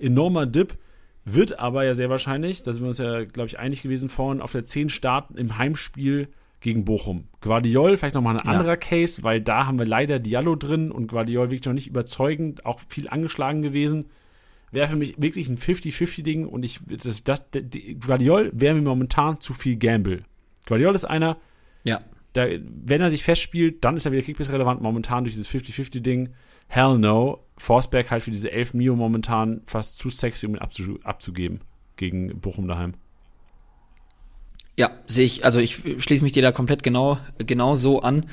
Enormer Dip, wird aber ja sehr wahrscheinlich, da sind wir uns ja, glaube ich, einig gewesen vorhin, auf der 10 starten im Heimspiel gegen Bochum. Guardiol, vielleicht nochmal ein ja. anderer Case, weil da haben wir leider Diallo drin und Guardiol wirklich noch nicht überzeugend, auch viel angeschlagen gewesen. Wäre für mich wirklich ein 50-50-Ding und ich, das, das, Guardiol wäre mir momentan zu viel Gamble. Guardiol ist einer, ja da, wenn er sich festspielt, dann ist er wieder Kickbase relevant. Momentan durch dieses 50-50-Ding. Hell no. Forsberg halt für diese 11 Mio momentan fast zu sexy, um ihn abzu abzugeben gegen Bochum daheim. Ja, sehe ich, also ich schließe mich dir da komplett genau, genau so an.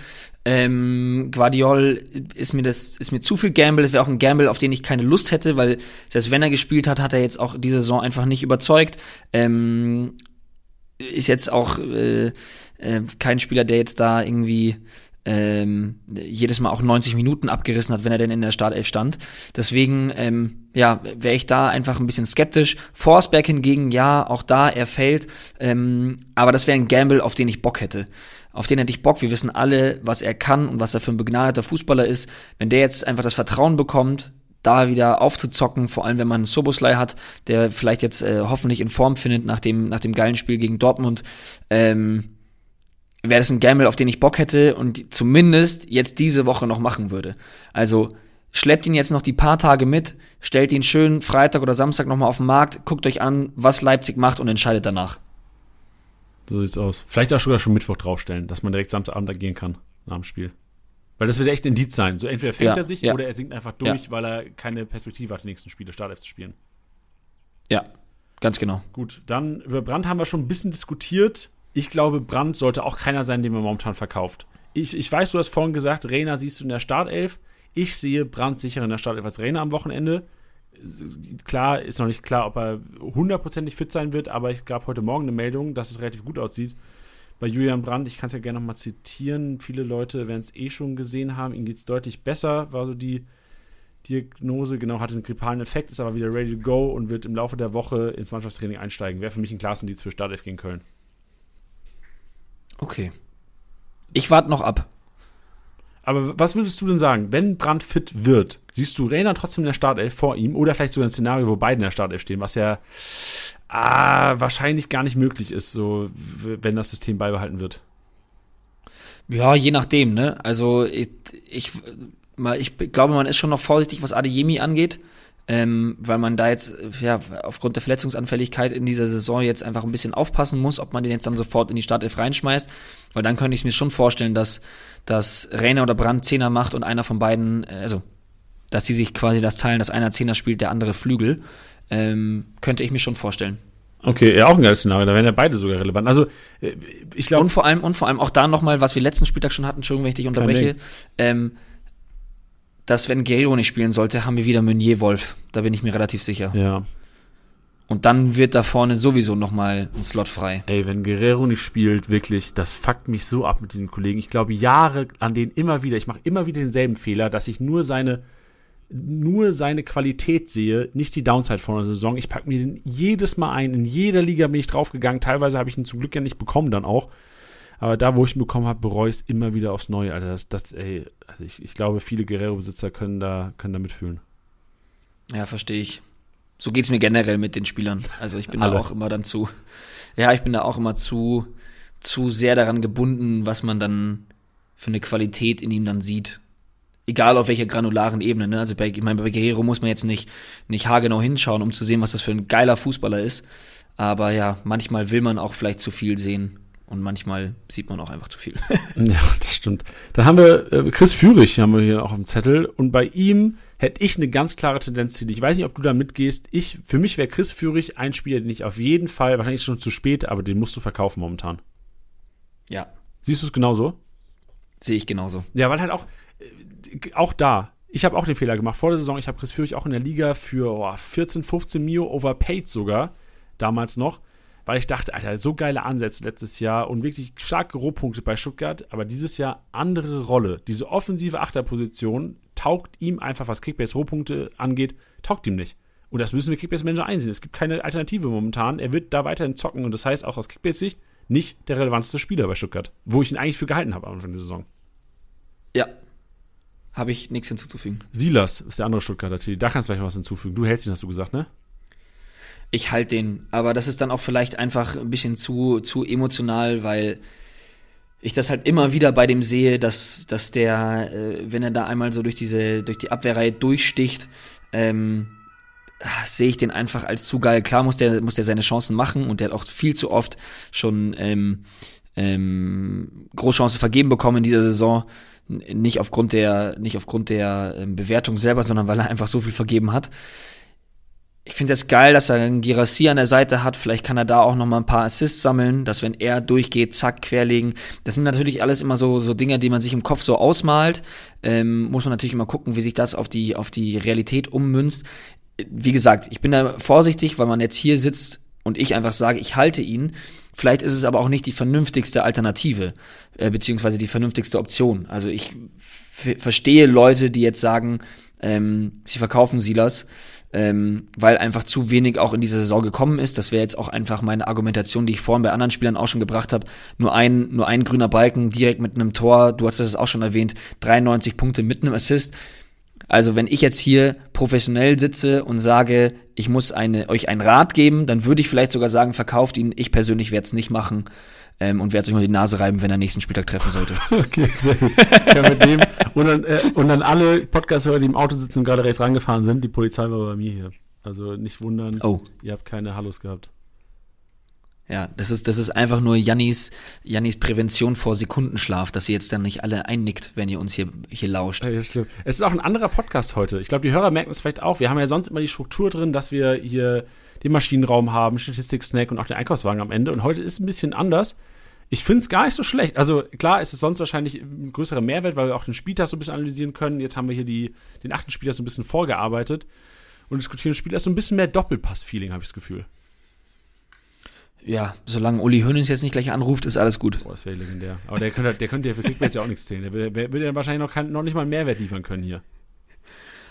Ähm, Guardiol ist mir das, ist mir zu viel Gamble, das wäre auch ein Gamble, auf den ich keine Lust hätte, weil selbst wenn er gespielt hat, hat er jetzt auch diese Saison einfach nicht überzeugt. Ähm, ist jetzt auch äh, äh, kein Spieler, der jetzt da irgendwie ähm, jedes Mal auch 90 Minuten abgerissen hat, wenn er denn in der Startelf stand. Deswegen, ähm, ja, wäre ich da einfach ein bisschen skeptisch. Forsberg hingegen, ja, auch da, er fällt. Ähm, aber das wäre ein Gamble, auf den ich Bock hätte. Auf den hätte ich Bock. Wir wissen alle, was er kann und was er für ein begnadeter Fußballer ist. Wenn der jetzt einfach das Vertrauen bekommt, da wieder aufzuzocken, vor allem wenn man Soboslai hat, der vielleicht jetzt äh, hoffentlich in Form findet nach dem, nach dem geilen Spiel gegen Dortmund, ähm, wäre das ein Gamble, auf den ich Bock hätte und zumindest jetzt diese Woche noch machen würde. Also schleppt ihn jetzt noch die paar Tage mit, stellt ihn schön Freitag oder Samstag nochmal auf den Markt, guckt euch an, was Leipzig macht und entscheidet danach. So sieht's aus. Vielleicht auch sogar schon Mittwoch draufstellen, dass man direkt Samstagabend agieren kann nach dem Spiel. Weil das wird echt ein Indiz sein. So entweder fängt ja, er sich ja. oder er sinkt einfach durch, ja. weil er keine Perspektive hat, die nächsten Spiele Startelf zu spielen. Ja, ganz genau. Gut, dann über Brand haben wir schon ein bisschen diskutiert. Ich glaube, Brand sollte auch keiner sein, den man momentan verkauft. Ich, ich weiß, du hast vorhin gesagt, Reina siehst du in der Startelf. Ich sehe Brand sicher in der Startelf als Reina am Wochenende. Klar, ist noch nicht klar, ob er hundertprozentig fit sein wird, aber ich gab heute Morgen eine Meldung, dass es relativ gut aussieht bei Julian Brandt, ich kann es ja gerne nochmal zitieren, viele Leute werden es eh schon gesehen haben, ihm geht es deutlich besser, war so die Diagnose, genau, hatte einen grippalen Effekt, ist aber wieder ready to go und wird im Laufe der Woche ins Mannschaftstraining einsteigen. Wäre für mich ein Klassendienst für Startelf gegen Köln. Okay. Ich warte noch ab. Aber was würdest du denn sagen, wenn Brandt fit wird, siehst du Rainer trotzdem in der Startelf vor ihm oder vielleicht sogar ein Szenario, wo beide in der Startelf stehen, was ja ah, wahrscheinlich gar nicht möglich ist, so wenn das System beibehalten wird. Ja, je nachdem, ne? Also ich, ich, ich glaube, man ist schon noch vorsichtig, was Adeyemi angeht, ähm, weil man da jetzt ja aufgrund der Verletzungsanfälligkeit in dieser Saison jetzt einfach ein bisschen aufpassen muss, ob man den jetzt dann sofort in die Startelf reinschmeißt, weil dann könnte ich mir schon vorstellen, dass dass Rainer oder Brand Zehner macht und einer von beiden, äh, also dass sie sich quasi das teilen, dass einer Zehner spielt, der andere Flügel. Ähm, könnte ich mir schon vorstellen. Okay, ja, auch ein geiles Szenario, da wären ja beide sogar relevant. Also, äh, ich glaube. Und vor allem, und vor allem auch da nochmal, was wir letzten Spieltag schon hatten, Entschuldigung, wenn ich dich unterbreche, ähm, dass wenn Guerrero nicht spielen sollte, haben wir wieder Meunier Wolf. Da bin ich mir relativ sicher. Ja. Und dann wird da vorne sowieso nochmal ein Slot frei. Ey, wenn Guerrero nicht spielt, wirklich, das fuckt mich so ab mit diesem Kollegen. Ich glaube, Jahre an denen immer wieder, ich mache immer wieder denselben Fehler, dass ich nur seine nur seine Qualität sehe, nicht die Downside von der Saison. Ich packe mir den jedes Mal ein. In jeder Liga bin ich draufgegangen. Teilweise habe ich ihn zum Glück ja nicht bekommen dann auch. Aber da, wo ich ihn bekommen habe, bereue ich es immer wieder aufs Neue, Alter. Das, das, ey, also ich, ich glaube, viele Guerrero-Besitzer können da, können da mitfühlen. Ja, verstehe ich. So geht es mir generell mit den Spielern. Also ich bin da auch immer dann zu, ja, ich bin da auch immer zu, zu sehr daran gebunden, was man dann für eine Qualität in ihm dann sieht. Egal auf welcher granularen Ebene. Ne? Also bei, ich meine, bei Guerrero muss man jetzt nicht, nicht haargenau hinschauen, um zu sehen, was das für ein geiler Fußballer ist. Aber ja, manchmal will man auch vielleicht zu viel sehen. Und manchmal sieht man auch einfach zu viel. ja, das stimmt. Dann haben wir äh, Chris Führig, haben wir hier auch auf dem Zettel. Und bei ihm hätte ich eine ganz klare Tendenz hin. Ich weiß nicht, ob du da mitgehst. Ich, für mich wäre Chris Führig ein Spieler, den ich auf jeden Fall, wahrscheinlich schon zu spät, aber den musst du verkaufen momentan. Ja. Siehst du es genauso? Sehe ich genauso. Ja, weil halt auch, äh, auch da, ich habe auch den Fehler gemacht. Vor der Saison, ich habe Chris Führig auch in der Liga für oh, 14, 15 Mio overpaid sogar, damals noch weil ich dachte, Alter, so geile Ansätze letztes Jahr und wirklich starke Rohpunkte bei Stuttgart, aber dieses Jahr andere Rolle. Diese offensive Achterposition taugt ihm einfach, was Kickbase Rohpunkte angeht, taugt ihm nicht. Und das müssen wir Kickbase Manager einsehen. Es gibt keine Alternative momentan. Er wird da weiterhin zocken und das heißt auch aus Kickbase Sicht nicht der relevanteste Spieler bei Stuttgart, wo ich ihn eigentlich für gehalten habe am Anfang der Saison. Ja. Habe ich nichts hinzuzufügen. Silas ist der andere Stuttgarter Team. Da kannst du vielleicht was hinzufügen. Du hältst ihn, hast du gesagt, ne? Ich halte den. Aber das ist dann auch vielleicht einfach ein bisschen zu, zu emotional, weil ich das halt immer wieder bei dem sehe, dass, dass der, äh, wenn er da einmal so durch diese, durch die Abwehrreihe durchsticht, ähm, sehe ich den einfach als zu geil. Klar muss der, muss der seine Chancen machen und der hat auch viel zu oft schon ähm, ähm, Großchancen vergeben bekommen in dieser Saison. Nicht aufgrund der, nicht aufgrund der ähm, Bewertung selber, sondern weil er einfach so viel vergeben hat ich finde es jetzt geil, dass er einen Girassi an der Seite hat. Vielleicht kann er da auch noch mal ein paar Assists sammeln, dass wenn er durchgeht, zack, querlegen. Das sind natürlich alles immer so, so Dinge, die man sich im Kopf so ausmalt. Ähm, muss man natürlich immer gucken, wie sich das auf die, auf die Realität ummünzt. Wie gesagt, ich bin da vorsichtig, weil man jetzt hier sitzt und ich einfach sage, ich halte ihn. Vielleicht ist es aber auch nicht die vernünftigste Alternative, äh, beziehungsweise die vernünftigste Option. Also ich verstehe Leute, die jetzt sagen, ähm, sie verkaufen Silas ähm, weil einfach zu wenig auch in dieser Saison gekommen ist. Das wäre jetzt auch einfach meine Argumentation, die ich vorhin bei anderen Spielern auch schon gebracht habe. Nur ein, nur ein grüner Balken direkt mit einem Tor, du hast das auch schon erwähnt, 93 Punkte mit einem Assist. Also wenn ich jetzt hier professionell sitze und sage, ich muss eine, euch einen Rat geben, dann würde ich vielleicht sogar sagen, verkauft ihn. Ich persönlich werde es nicht machen ähm, und werde sich mal die Nase reiben, wenn er nächsten Spieltag treffen sollte. okay, sehr gut. Ja, mit dem. Und dann, äh, und dann alle Podcast-Hörer, die im Auto sitzen und gerade rechts rangefahren sind, die Polizei war bei mir hier. Also nicht wundern, oh. ihr habt keine Hallos gehabt. Ja, das ist, das ist einfach nur Jannis, Jannis Prävention vor Sekundenschlaf, dass ihr jetzt dann nicht alle einnickt, wenn ihr uns hier, hier lauscht. Ja, stimmt. Es ist auch ein anderer Podcast heute. Ich glaube, die Hörer merken es vielleicht auch. Wir haben ja sonst immer die Struktur drin, dass wir hier den Maschinenraum haben, Statistik-Snack und auch den Einkaufswagen am Ende. Und heute ist ein bisschen anders. Ich finde es gar nicht so schlecht. Also klar ist es sonst wahrscheinlich ein größerer Mehrwert, weil wir auch den Spieltag so ein bisschen analysieren können. Jetzt haben wir hier die, den achten Spieltag so ein bisschen vorgearbeitet und diskutieren das Spiel. Das ist so ein bisschen mehr Doppelpass-Feeling, habe ich das Gefühl. Ja, solange Uli Hoeneß jetzt nicht gleich anruft, ist alles gut. Boah, das wäre legendär. Aber der könnte, der könnte ja für Kickbase ja auch nichts zählen. Der würde ja wahrscheinlich noch, kein, noch nicht mal einen Mehrwert liefern können hier.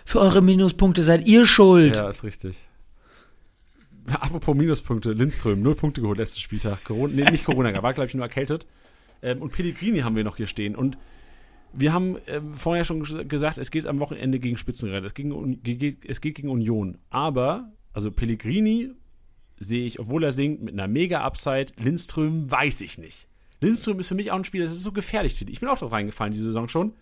Für eure Minuspunkte seid ihr schuld. Ja, ist richtig. Apropos Minuspunkte, Lindström, null Punkte geholt letzten Spieltag. Corona, nee, nicht Corona, war glaube ich nur erkältet. Ähm, und Pellegrini haben wir noch hier stehen. Und wir haben ähm, vorher schon gesagt, es geht am Wochenende gegen Spitzenreiter. Es, es geht gegen Union. Aber, also Pellegrini sehe ich, obwohl er singt, mit einer Mega-Upside. Lindström weiß ich nicht. Lindström ist für mich auch ein Spieler, das ist so gefährlich. Ich bin auch drauf reingefallen diese Saison schon.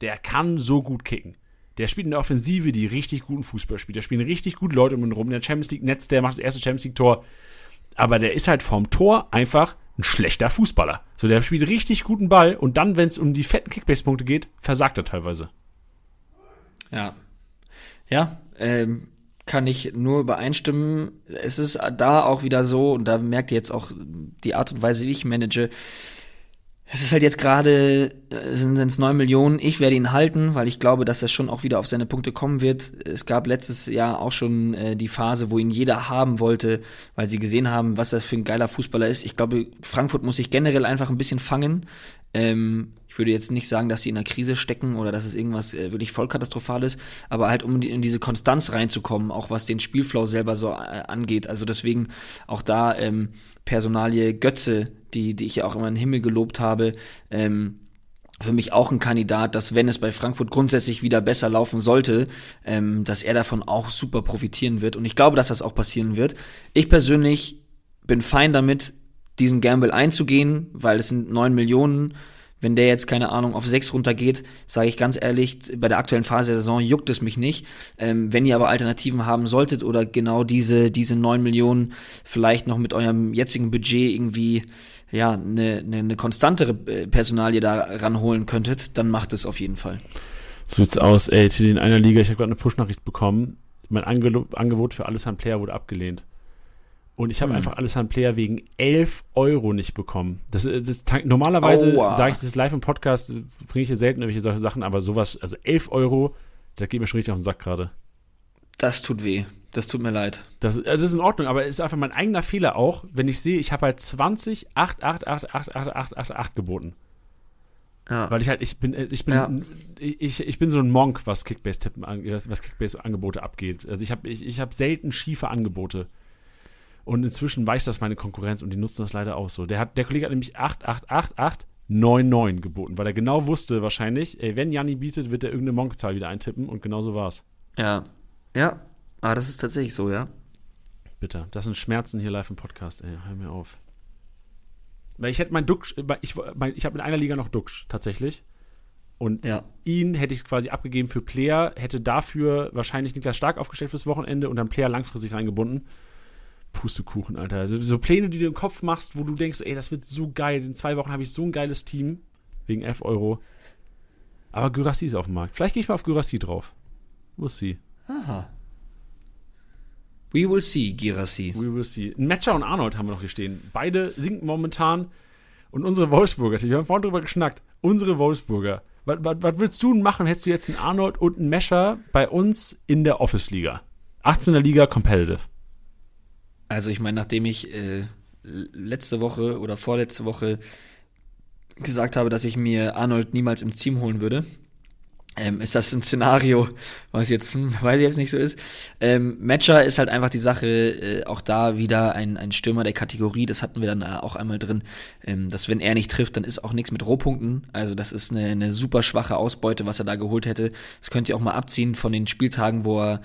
Der kann so gut kicken. Der spielt in der Offensive, die richtig guten Fußball spielt. Der spielt richtig gute Leute um ihn rum. Der Champions League Netz, der macht das erste Champions League Tor. Aber der ist halt vom Tor einfach ein schlechter Fußballer. So, der spielt richtig guten Ball und dann, wenn es um die fetten Kickbase-Punkte geht, versagt er teilweise. Ja. Ja, ähm, kann ich nur übereinstimmen. Es ist da auch wieder so, und da merkt ihr jetzt auch die Art und Weise, wie ich manage, es ist halt jetzt gerade, äh, sind es neun Millionen. Ich werde ihn halten, weil ich glaube, dass er schon auch wieder auf seine Punkte kommen wird. Es gab letztes Jahr auch schon äh, die Phase, wo ihn jeder haben wollte, weil sie gesehen haben, was das für ein geiler Fußballer ist. Ich glaube, Frankfurt muss sich generell einfach ein bisschen fangen. Ähm, ich würde jetzt nicht sagen, dass sie in einer Krise stecken oder dass es irgendwas äh, wirklich voll katastrophal ist, aber halt um die, in diese Konstanz reinzukommen, auch was den Spielflow selber so äh, angeht. Also deswegen auch da ähm, Personalie Götze, die, die ich ja auch immer in den Himmel gelobt habe, ähm, für mich auch ein Kandidat, dass wenn es bei Frankfurt grundsätzlich wieder besser laufen sollte, ähm, dass er davon auch super profitieren wird. Und ich glaube, dass das auch passieren wird. Ich persönlich bin fein damit, diesen Gamble einzugehen, weil es sind neun Millionen. Wenn der jetzt, keine Ahnung, auf 6 runtergeht, sage ich ganz ehrlich, bei der aktuellen Phase der Saison juckt es mich nicht. Ähm, wenn ihr aber Alternativen haben solltet oder genau diese, diese 9 Millionen vielleicht noch mit eurem jetzigen Budget irgendwie ja, eine, eine, eine konstantere äh, Personalie da ranholen könntet, dann macht es auf jeden Fall. So sieht's aus, ey. In einer Liga, ich habe gerade eine Push-Nachricht bekommen. Mein Ange Angebot für Alessandro Player wurde abgelehnt. Und ich habe hm. einfach Alessandro Player wegen 11 Euro nicht bekommen. Das, das, normalerweise sage ich das live im Podcast, bringe ich hier selten irgendwelche solche Sachen, aber sowas, also 11 Euro, da geht mir schon richtig auf den Sack gerade. Das tut weh. Das tut mir leid. Das, das ist in Ordnung, aber es ist einfach mein eigener Fehler auch, wenn ich sehe, ich habe halt 20, 8, 8, 8, 8, 8, 8, 8, 8 geboten. Ja. Weil ich halt, ich bin, ich bin, ja. ich, ich bin so ein Monk, was Kickbase-Tippen, was Kickbase-Angebote abgeht. Also ich habe, ich, ich habe selten schiefe Angebote. Und inzwischen weiß das meine Konkurrenz und die nutzen das leider auch so. Der, hat, der Kollege hat nämlich 8, 8, 8, 8, 9, 9 geboten, weil er genau wusste wahrscheinlich, ey, wenn Janni bietet, wird er irgendeine Monk-Zahl wieder eintippen und genau so war's. Ja. Ja. Ah, das ist tatsächlich so, ja. Bitte. Das sind Schmerzen hier live im Podcast, ey. Hör mir auf. Weil ich hätte mein Duxch, ich, ich habe in einer Liga noch Duxch, tatsächlich. Und ja. ihn hätte ich quasi abgegeben für Player, hätte dafür wahrscheinlich Niklas Stark aufgestellt fürs Wochenende und dann Player langfristig reingebunden. Pustekuchen, Alter. So Pläne, die du im Kopf machst, wo du denkst, ey, das wird so geil. In zwei Wochen habe ich so ein geiles Team. Wegen 11 Euro. Aber Gyrassi ist auf dem Markt. Vielleicht gehe ich mal auf Gyrassi drauf. Muss sie. Aha. We will see, Girassi. We will see. Matcher und Arnold haben wir noch hier stehen. Beide sinken momentan. Und unsere Wolfsburger, wir haben vorhin drüber geschnackt, unsere Wolfsburger. Was, was, was würdest du machen, hättest du jetzt einen Arnold und einen Mescher bei uns in der Office-Liga? 18er Liga Competitive. Also ich meine, nachdem ich äh, letzte Woche oder vorletzte Woche gesagt habe, dass ich mir Arnold niemals im Team holen würde, ähm, ist das ein Szenario, was jetzt, hm, weiß ich jetzt nicht so ist. Ähm, Matcher ist halt einfach die Sache, äh, auch da wieder ein, ein Stürmer der Kategorie, das hatten wir dann auch einmal drin, ähm, dass wenn er nicht trifft, dann ist auch nichts mit Rohpunkten. Also das ist eine, eine super schwache Ausbeute, was er da geholt hätte. Das könnt ihr auch mal abziehen von den Spieltagen, wo er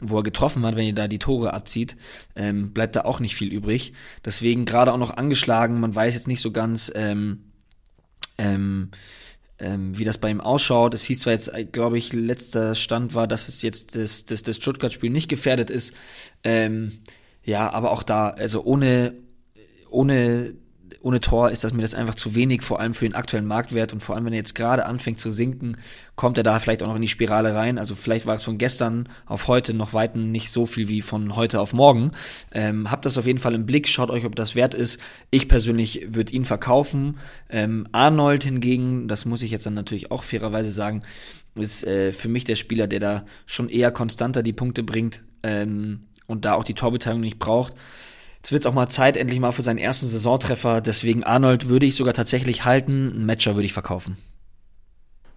wo er getroffen hat, wenn ihr da die Tore abzieht, ähm, bleibt da auch nicht viel übrig. Deswegen gerade auch noch angeschlagen, man weiß jetzt nicht so ganz, ähm, ähm, ähm, wie das bei ihm ausschaut. Es hieß zwar jetzt, äh, glaube ich, letzter Stand war, dass es jetzt das, das, das Stuttgart-Spiel nicht gefährdet ist. Ähm, ja, aber auch da, also ohne, ohne ohne Tor ist das mir das einfach zu wenig, vor allem für den aktuellen Marktwert und vor allem, wenn er jetzt gerade anfängt zu sinken, kommt er da vielleicht auch noch in die Spirale rein. Also vielleicht war es von gestern auf heute noch weiten nicht so viel wie von heute auf morgen. Ähm, habt das auf jeden Fall im Blick, schaut euch, ob das wert ist. Ich persönlich würde ihn verkaufen. Ähm, Arnold hingegen, das muss ich jetzt dann natürlich auch fairerweise sagen, ist äh, für mich der Spieler, der da schon eher konstanter die Punkte bringt ähm, und da auch die Torbeteiligung nicht braucht. Jetzt wird es auch mal Zeit, endlich mal für seinen ersten Saisontreffer. Deswegen Arnold würde ich sogar tatsächlich halten. Ein Matcher würde ich verkaufen.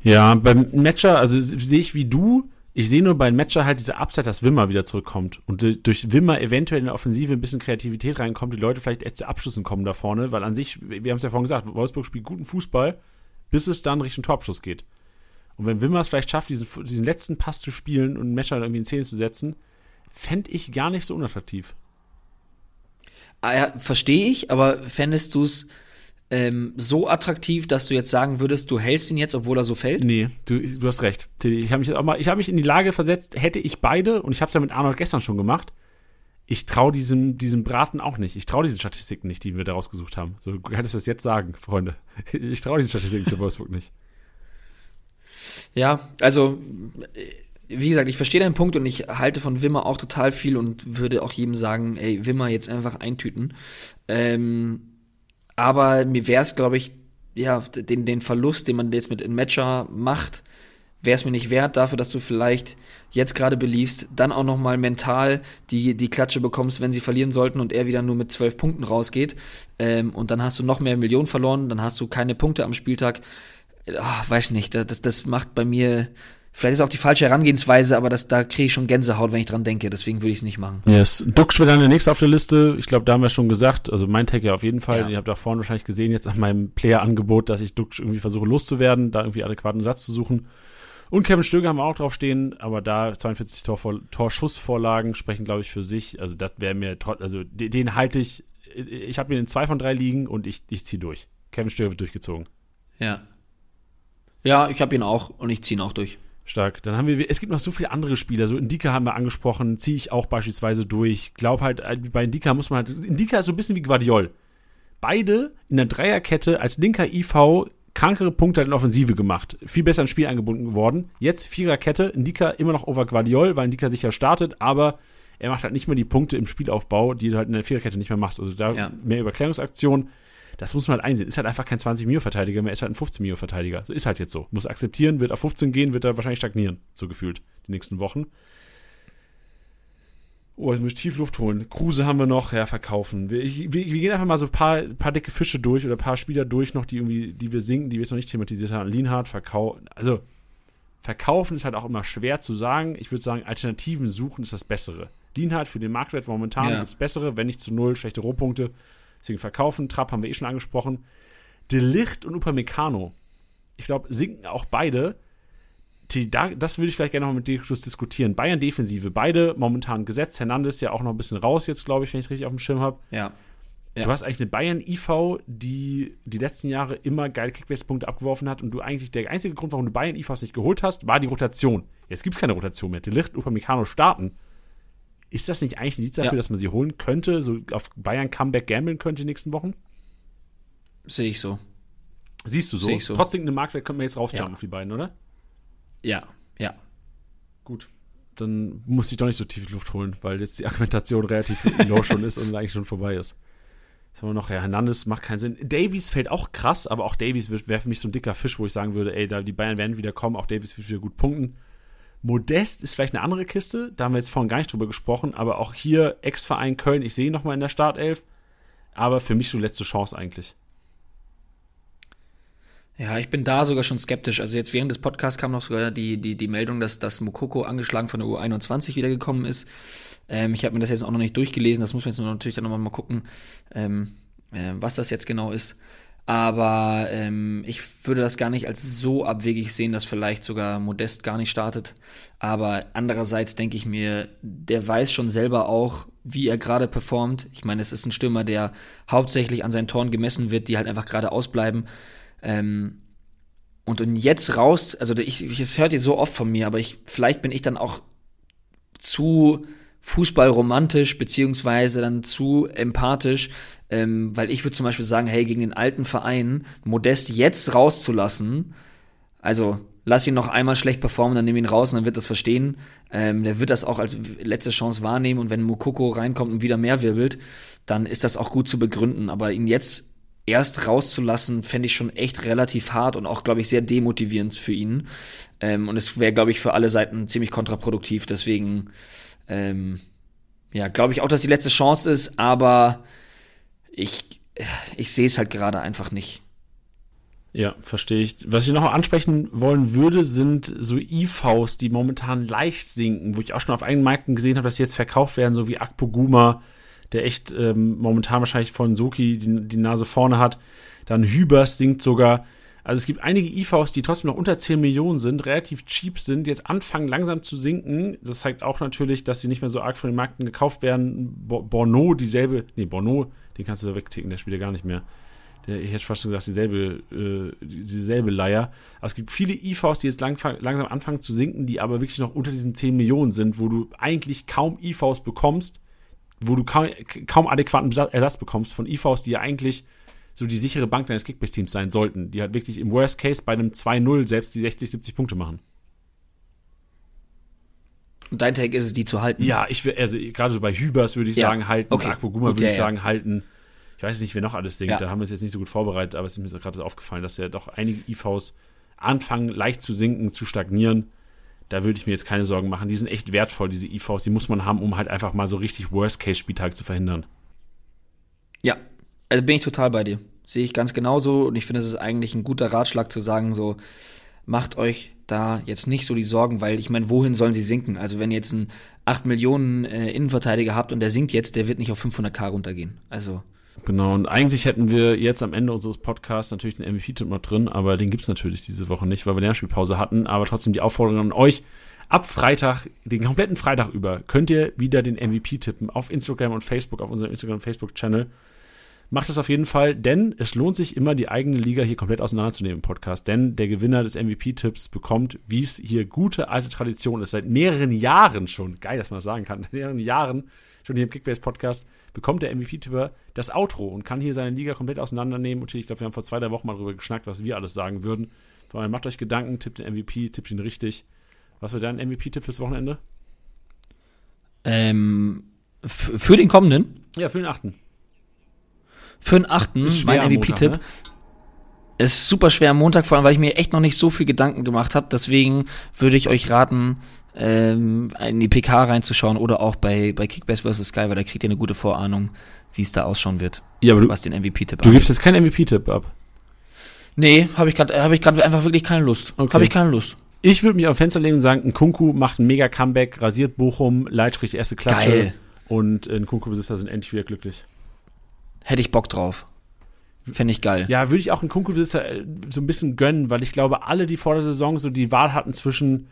Ja, beim Matcher, also sehe ich wie du. Ich sehe nur beim Matcher halt diese Upside, dass Wimmer wieder zurückkommt und durch Wimmer eventuell in der Offensive ein bisschen Kreativität reinkommt, die Leute vielleicht echt zu Abschlüssen kommen da vorne, weil an sich, wir haben es ja vorhin gesagt, Wolfsburg spielt guten Fußball, bis es dann Richtung Torabschluss geht. Und wenn Wimmer es vielleicht schafft, diesen, diesen letzten Pass zu spielen und Matcher irgendwie in Szene zu setzen, fände ich gar nicht so unattraktiv. Ah, ja, verstehe ich, aber fändest du es ähm, so attraktiv, dass du jetzt sagen würdest, du hältst ihn jetzt, obwohl er so fällt? Nee, du, du hast recht. Ich habe mich auch mal, ich habe mich in die Lage versetzt, hätte ich beide, und ich habe es ja mit Arnold gestern schon gemacht, ich traue diesem, diesem Braten auch nicht. Ich traue diesen Statistiken nicht, die wir da rausgesucht haben. So du könntest du das jetzt sagen, Freunde. Ich traue diesen Statistiken zu Wolfsburg nicht. Ja, also wie gesagt, ich verstehe deinen Punkt und ich halte von Wimmer auch total viel und würde auch jedem sagen, ey, Wimmer jetzt einfach eintüten. Ähm, aber mir wäre es, glaube ich, ja, den, den Verlust, den man jetzt mit Matcher macht, wäre es mir nicht wert, dafür, dass du vielleicht jetzt gerade beliefst, dann auch noch mal mental die, die Klatsche bekommst, wenn sie verlieren sollten und er wieder nur mit zwölf Punkten rausgeht. Ähm, und dann hast du noch mehr Millionen verloren, dann hast du keine Punkte am Spieltag. Ach, weiß nicht, das, das macht bei mir Vielleicht ist auch die falsche Herangehensweise, aber das, da kriege ich schon Gänsehaut, wenn ich dran denke. Deswegen würde ich es nicht machen. Yes. Duxch wird dann der nächste auf der Liste. Ich glaube, da haben wir schon gesagt. Also mein Tag ja auf jeden Fall. Ja. Ihr habt auch vorhin wahrscheinlich gesehen, jetzt an meinem Player-Angebot, dass ich Duxch irgendwie versuche loszuwerden, da irgendwie adäquaten Satz zu suchen. Und Kevin Stöger haben wir auch drauf stehen, aber da 42 Tor Torschussvorlagen sprechen, glaube ich, für sich. Also das wäre mir also den, den halte ich. Ich habe mir in zwei von drei liegen und ich, ich ziehe durch. Kevin Stöger wird durchgezogen. Ja. Ja, ich habe ihn auch und ich ziehe ihn auch durch. Stark. Dann haben wir, es gibt noch so viele andere Spieler. So Indika haben wir angesprochen, ziehe ich auch beispielsweise durch. Glaub halt, äh, bei Indika muss man halt, Indika ist so ein bisschen wie Guardiol. Beide in der Dreierkette als linker IV krankere Punkte in Offensive gemacht. Viel besser ins Spiel eingebunden geworden. Jetzt Viererkette, Indika immer noch over Guardiol, weil Indika sicher startet, aber er macht halt nicht mehr die Punkte im Spielaufbau, die du halt in der Viererkette nicht mehr machst. Also da ja. mehr Überklärungsaktionen das muss man halt einsehen. Ist halt einfach kein 20 Mio Verteidiger mehr, ist halt ein 15 Mio Verteidiger. So ist halt jetzt so. Muss akzeptieren, wird auf 15 gehen, wird er wahrscheinlich stagnieren, so gefühlt, die nächsten Wochen. Oh, jetzt muss ich tief Luft holen. Kruse haben wir noch, ja, verkaufen. Wir, wir, wir, gehen einfach mal so ein paar, paar dicke Fische durch oder ein paar Spieler durch noch, die irgendwie, die wir sinken, die wir jetzt noch nicht thematisiert haben. Lienhardt, verkaufen. Also, verkaufen ist halt auch immer schwer zu sagen. Ich würde sagen, Alternativen suchen ist das Bessere. Lienhardt für den Marktwert momentan ja. gibt es bessere, wenn nicht zu null, schlechte Rohpunkte. Deswegen verkaufen. Trapp haben wir eh schon angesprochen. De Licht und Upamecano. Ich glaube, sinken auch beide. Die, da, das würde ich vielleicht gerne noch mit dir diskutieren. Bayern Defensive, beide momentan gesetzt. Hernandez ja auch noch ein bisschen raus jetzt, glaube ich, wenn ich es richtig auf dem Schirm habe. Ja. ja. Du hast eigentlich eine Bayern IV, die die letzten Jahre immer geile Kickbase-Punkte abgeworfen hat und du eigentlich der einzige Grund, warum du Bayern IVs nicht geholt hast, war die Rotation. Jetzt gibt es keine Rotation mehr. De Licht und Upamecano starten ist das nicht eigentlich ein Lied dafür, ja. dass man sie holen könnte, so auf Bayern Comeback gambeln könnte die nächsten Wochen? Sehe ich so. Siehst du so? so. Trotzdem eine Marktwert können wir jetzt raufjumpen ja. auf die beiden, oder? Ja, ja. Gut. Dann muss ich doch nicht so tief Luft holen, weil jetzt die Argumentation relativ low schon ist und eigentlich schon vorbei ist. Was haben wir noch? Ja, Hernandez macht keinen Sinn. Davies fällt auch krass, aber auch Davies wäre für mich so ein dicker Fisch, wo ich sagen würde, ey, da die Bayern werden wieder kommen, auch Davies wird wieder gut punkten. Modest ist vielleicht eine andere Kiste, da haben wir jetzt vorhin gar nicht drüber gesprochen, aber auch hier Ex-Verein Köln, ich sehe ihn nochmal in der Startelf, aber für mich so letzte Chance eigentlich. Ja, ich bin da sogar schon skeptisch. Also jetzt während des Podcasts kam noch sogar die, die, die Meldung, dass, dass Mokoko angeschlagen von der U21 wiedergekommen ist. Ähm, ich habe mir das jetzt auch noch nicht durchgelesen, das muss man jetzt natürlich dann nochmal mal gucken, ähm, äh, was das jetzt genau ist. Aber ähm, ich würde das gar nicht als so abwegig sehen, dass vielleicht sogar Modest gar nicht startet. Aber andererseits denke ich mir, der weiß schon selber auch, wie er gerade performt. Ich meine, es ist ein Stürmer, der hauptsächlich an seinen Toren gemessen wird, die halt einfach gerade ausbleiben. Ähm, und, jetzt raus, also ich, ich, es hört ihr so oft von mir, aber ich, vielleicht bin ich dann auch zu fußballromantisch beziehungsweise dann zu empathisch, ähm, weil ich würde zum Beispiel sagen, hey, gegen den alten Verein Modest jetzt rauszulassen, also lass ihn noch einmal schlecht performen, dann nimm ihn raus und dann wird das verstehen. Ähm, der wird das auch als letzte Chance wahrnehmen und wenn Mukoko reinkommt und wieder mehr wirbelt, dann ist das auch gut zu begründen. Aber ihn jetzt erst rauszulassen, fände ich schon echt relativ hart und auch, glaube ich, sehr demotivierend für ihn. Ähm, und es wäre, glaube ich, für alle Seiten ziemlich kontraproduktiv. Deswegen ähm, ja, glaube ich auch, dass die letzte Chance ist, aber ich, ich sehe es halt gerade einfach nicht. Ja, verstehe ich. Was ich noch ansprechen wollen würde, sind so IVs, die momentan leicht sinken, wo ich auch schon auf eigenen Märkten gesehen habe, dass sie jetzt verkauft werden, so wie Akpoguma, der echt ähm, momentan wahrscheinlich von Soki die, die Nase vorne hat. Dann Hübers sinkt sogar. Also es gibt einige IVs, die trotzdem noch unter 10 Millionen sind, relativ cheap sind, jetzt anfangen langsam zu sinken. Das zeigt auch natürlich, dass sie nicht mehr so arg von den Märkten gekauft werden. Borno, dieselbe, nee, Borno, den kannst du da wegticken, der spielt ja gar nicht mehr. Der, ich hätte fast schon gesagt, dieselbe, äh, dieselbe Leier. Aber es gibt viele IVs, die jetzt lang, langsam anfangen zu sinken, die aber wirklich noch unter diesen 10 Millionen sind, wo du eigentlich kaum IVs bekommst, wo du kaum, kaum adäquaten Ersatz bekommst von IVs, die ja eigentlich so die sichere Bank deines Kickbase-Teams sein sollten, die halt wirklich im Worst Case bei einem 2-0 selbst die 60, 70 Punkte machen. Und dein Take ist es, die zu halten? Ja, ich will, also gerade so bei Hübers würde ich ja. sagen, halten, okay. Akpoguma würde ja, ich sagen, halten. Ich weiß nicht, wer noch alles singt, da haben wir es jetzt nicht so gut vorbereitet, aber es ist mir gerade aufgefallen, dass ja doch einige IVs anfangen, leicht zu sinken, zu stagnieren. Da würde ich mir jetzt keine Sorgen machen. Die sind echt wertvoll, diese IVs. Die muss man haben, um halt einfach mal so richtig Worst-Case-Spieltag zu verhindern. Ja, also bin ich total bei dir. Sehe ich ganz genauso und ich finde, es ist eigentlich ein guter Ratschlag zu sagen, so, macht euch da jetzt nicht so die Sorgen, weil ich meine, wohin sollen sie sinken? Also wenn ihr jetzt einen 8 Millionen äh, Innenverteidiger habt und der sinkt jetzt, der wird nicht auf 500k runtergehen. Also. Genau, und eigentlich hätten wir jetzt am Ende unseres Podcasts natürlich den MVP-Tipp noch drin, aber den gibt's natürlich diese Woche nicht, weil wir Lernspielpause hatten. Aber trotzdem die Aufforderung an euch, ab Freitag, den kompletten Freitag über, könnt ihr wieder den MVP tippen auf Instagram und Facebook, auf unserem Instagram- und Facebook-Channel macht es auf jeden Fall, denn es lohnt sich immer, die eigene Liga hier komplett auseinanderzunehmen im Podcast. Denn der Gewinner des MVP-Tipps bekommt, wie es hier gute alte Tradition ist, seit mehreren Jahren schon, geil, dass man das sagen kann, seit mehreren Jahren schon hier im Kickbase-Podcast, bekommt der MVP-Tipper das Outro und kann hier seine Liga komplett auseinandernehmen. Und ich glaube, wir haben vor zwei, drei Wochen mal darüber geschnackt, was wir alles sagen würden. Von daher macht euch Gedanken, tippt den MVP, tippt ihn richtig. Was wird dein MVP-Tipp fürs Wochenende? Ähm, für den kommenden? Ja, für den achten. Für den achten, mein MVP-Tipp. Ne? Ist super schwer am Montag, vor allem, weil ich mir echt noch nicht so viel Gedanken gemacht habe. Deswegen würde ich euch raten, ähm, in die PK reinzuschauen oder auch bei, bei Kickbase vs. Sky, weil da kriegt ihr eine gute Vorahnung, wie es da ausschauen wird. Ja, aber du, was den MVP-Tipp Du gibst jetzt keinen MVP-Tipp ab. Nee, habe ich gerade hab ich grad einfach wirklich keine Lust. Okay. Habe ich keine Lust. Ich würde mich auf Fenster legen und sagen, ein Kunku macht ein mega Comeback, rasiert Bochum, Leitstrich erste Klatsche. Geil. Und ein Kunku-Besitzer sind endlich wieder glücklich. Hätte ich Bock drauf. Fände ich geil. Ja, würde ich auch einen Kunku-Besitzer äh, so ein bisschen gönnen, weil ich glaube, alle, die vor der Saison so die Wahl hatten zwischen,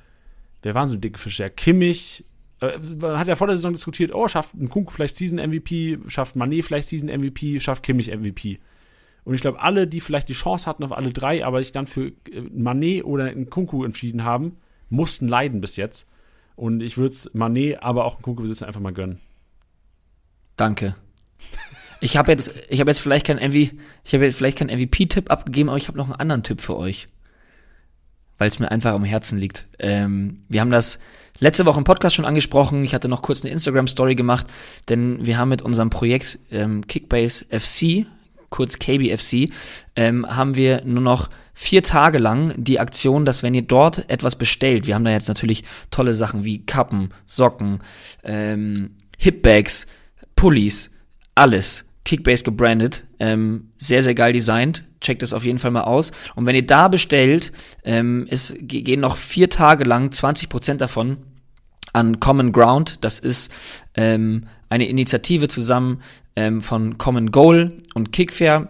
wer waren so dicke Fische? Ja, Kimmich, äh, man hat ja vor der Saison diskutiert, oh, schafft ein Kunku vielleicht Season MVP, schafft Manet vielleicht Season MVP, schafft Kimmich MVP. Und ich glaube, alle, die vielleicht die Chance hatten auf alle drei, aber sich dann für äh, Manet oder einen Kunku entschieden haben, mussten leiden bis jetzt. Und ich würde es Manet, aber auch einen Kunku-Besitzer einfach mal gönnen. Danke. Ich habe jetzt, ich habe jetzt vielleicht kein MV, ich habe vielleicht keinen MVP-Tipp abgegeben, aber ich habe noch einen anderen Tipp für euch, weil es mir einfach am Herzen liegt. Ähm, wir haben das letzte Woche im Podcast schon angesprochen. Ich hatte noch kurz eine Instagram-Story gemacht, denn wir haben mit unserem Projekt ähm, Kickbase FC, kurz KBFC, ähm, haben wir nur noch vier Tage lang die Aktion, dass wenn ihr dort etwas bestellt, wir haben da jetzt natürlich tolle Sachen wie Kappen, Socken, ähm, Hipbags, Pullis, alles Kickbase gebrandet, ähm, sehr, sehr geil designt. Checkt es auf jeden Fall mal aus. Und wenn ihr da bestellt, ähm, es gehen noch vier Tage lang 20% davon an Common Ground. Das ist ähm, eine Initiative zusammen ähm, von Common Goal und Kickfair,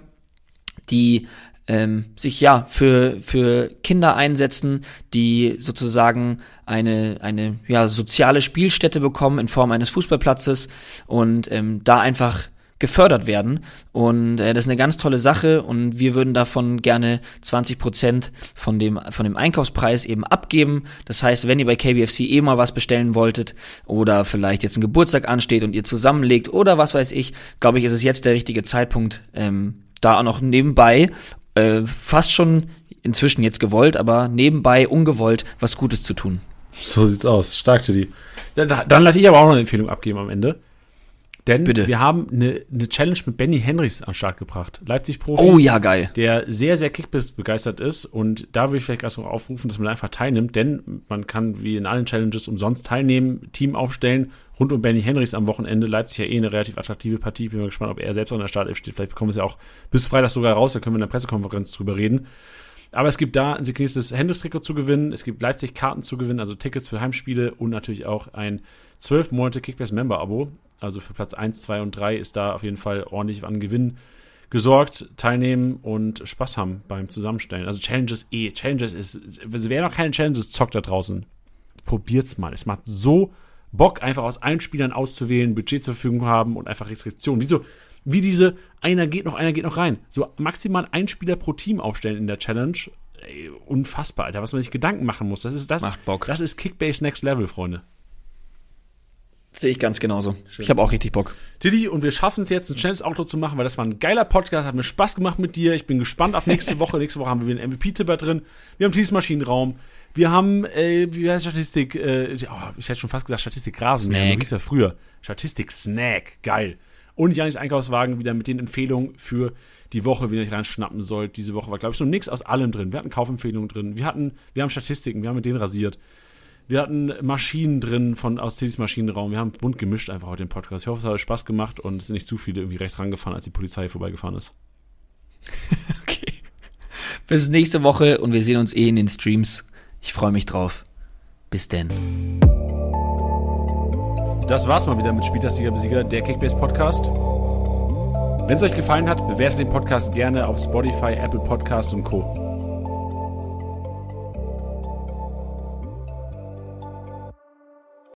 die ähm, sich ja für für Kinder einsetzen, die sozusagen eine eine ja soziale Spielstätte bekommen in Form eines Fußballplatzes und ähm, da einfach gefördert werden. Und äh, das ist eine ganz tolle Sache und wir würden davon gerne 20 Prozent von dem, von dem Einkaufspreis eben abgeben. Das heißt, wenn ihr bei KBFC eh mal was bestellen wolltet oder vielleicht jetzt ein Geburtstag ansteht und ihr zusammenlegt oder was weiß ich, glaube ich, ist es jetzt der richtige Zeitpunkt, ähm, da auch noch nebenbei äh, fast schon inzwischen jetzt gewollt, aber nebenbei ungewollt was Gutes zu tun. So sieht's aus. Stark, Teddy. Dann, dann lasse ich aber auch noch eine Empfehlung abgeben am Ende. Denn Bitte. wir haben eine, eine Challenge mit Benny Henrys an den Start gebracht. Leipzig-Profi. Oh ja, geil. Der sehr, sehr Kickbiss begeistert ist. Und da würde ich vielleicht gerade noch aufrufen, dass man einfach teilnimmt. Denn man kann wie in allen Challenges umsonst teilnehmen, Team aufstellen. Rund um Benny Henrys am Wochenende. Leipzig ja eh eine relativ attraktive Partie. Bin mal gespannt, ob er selbst an der Startelf steht. Vielleicht bekommen wir es ja auch bis Freitag sogar raus. Da können wir in der Pressekonferenz drüber reden. Aber es gibt da ein signiertes Hendricks-Trikot zu gewinnen. Es gibt Leipzig-Karten zu gewinnen, also Tickets für Heimspiele und natürlich auch ein 12 Monate Kickbase-Member-Abo. Also für Platz 1, 2 und 3 ist da auf jeden Fall ordentlich an Gewinn gesorgt, teilnehmen und Spaß haben beim Zusammenstellen. Also Challenges eh. Challenges ist, also wer noch keine Challenges zockt da draußen, probiert's mal. Es macht so Bock, einfach aus allen Spielern auszuwählen, Budget zur Verfügung haben und einfach Restriktionen. Wie so, wie diese, einer geht noch, einer geht noch rein. So maximal ein Spieler pro Team aufstellen in der Challenge. Ey, unfassbar, Alter, was man sich Gedanken machen muss. Das ist das. Macht Bock. Das ist Kickbase Next Level, Freunde. Sehe ich ganz genauso. Schön. Ich habe auch richtig Bock. Didi, und wir schaffen es jetzt, ein schnelles Auto zu machen, weil das war ein geiler Podcast, hat mir Spaß gemacht mit dir. Ich bin gespannt auf nächste Woche. nächste Woche haben wir einen MVP-Tipper drin. Wir haben Tiefsmaschinenraum. Wir haben, äh, wie heißt Statistik? Äh, oh, ich hätte schon fast gesagt Statistik Rasenmäher, so hieß er früher. Statistik Snack, geil. Und Janis Einkaufswagen wieder mit den Empfehlungen für die Woche, wie ihr euch reinschnappen sollt. Diese Woche war, glaube ich, so nix aus allem drin. Wir hatten Kaufempfehlungen drin. Wir hatten, wir haben Statistiken, wir haben mit denen rasiert. Wir hatten Maschinen drin von aus Citys Maschinenraum. Wir haben bunt gemischt einfach heute den Podcast. Ich hoffe, es hat euch Spaß gemacht und es sind nicht zu viele irgendwie rechts rangefahren, als die Polizei vorbeigefahren ist. okay. Bis nächste Woche und wir sehen uns eh in den Streams. Ich freue mich drauf. Bis denn. Das war's mal wieder mit Spieltastiger Besieger, der Kickbase Podcast. Wenn es euch gefallen hat, bewertet den Podcast gerne auf Spotify, Apple Podcasts und Co.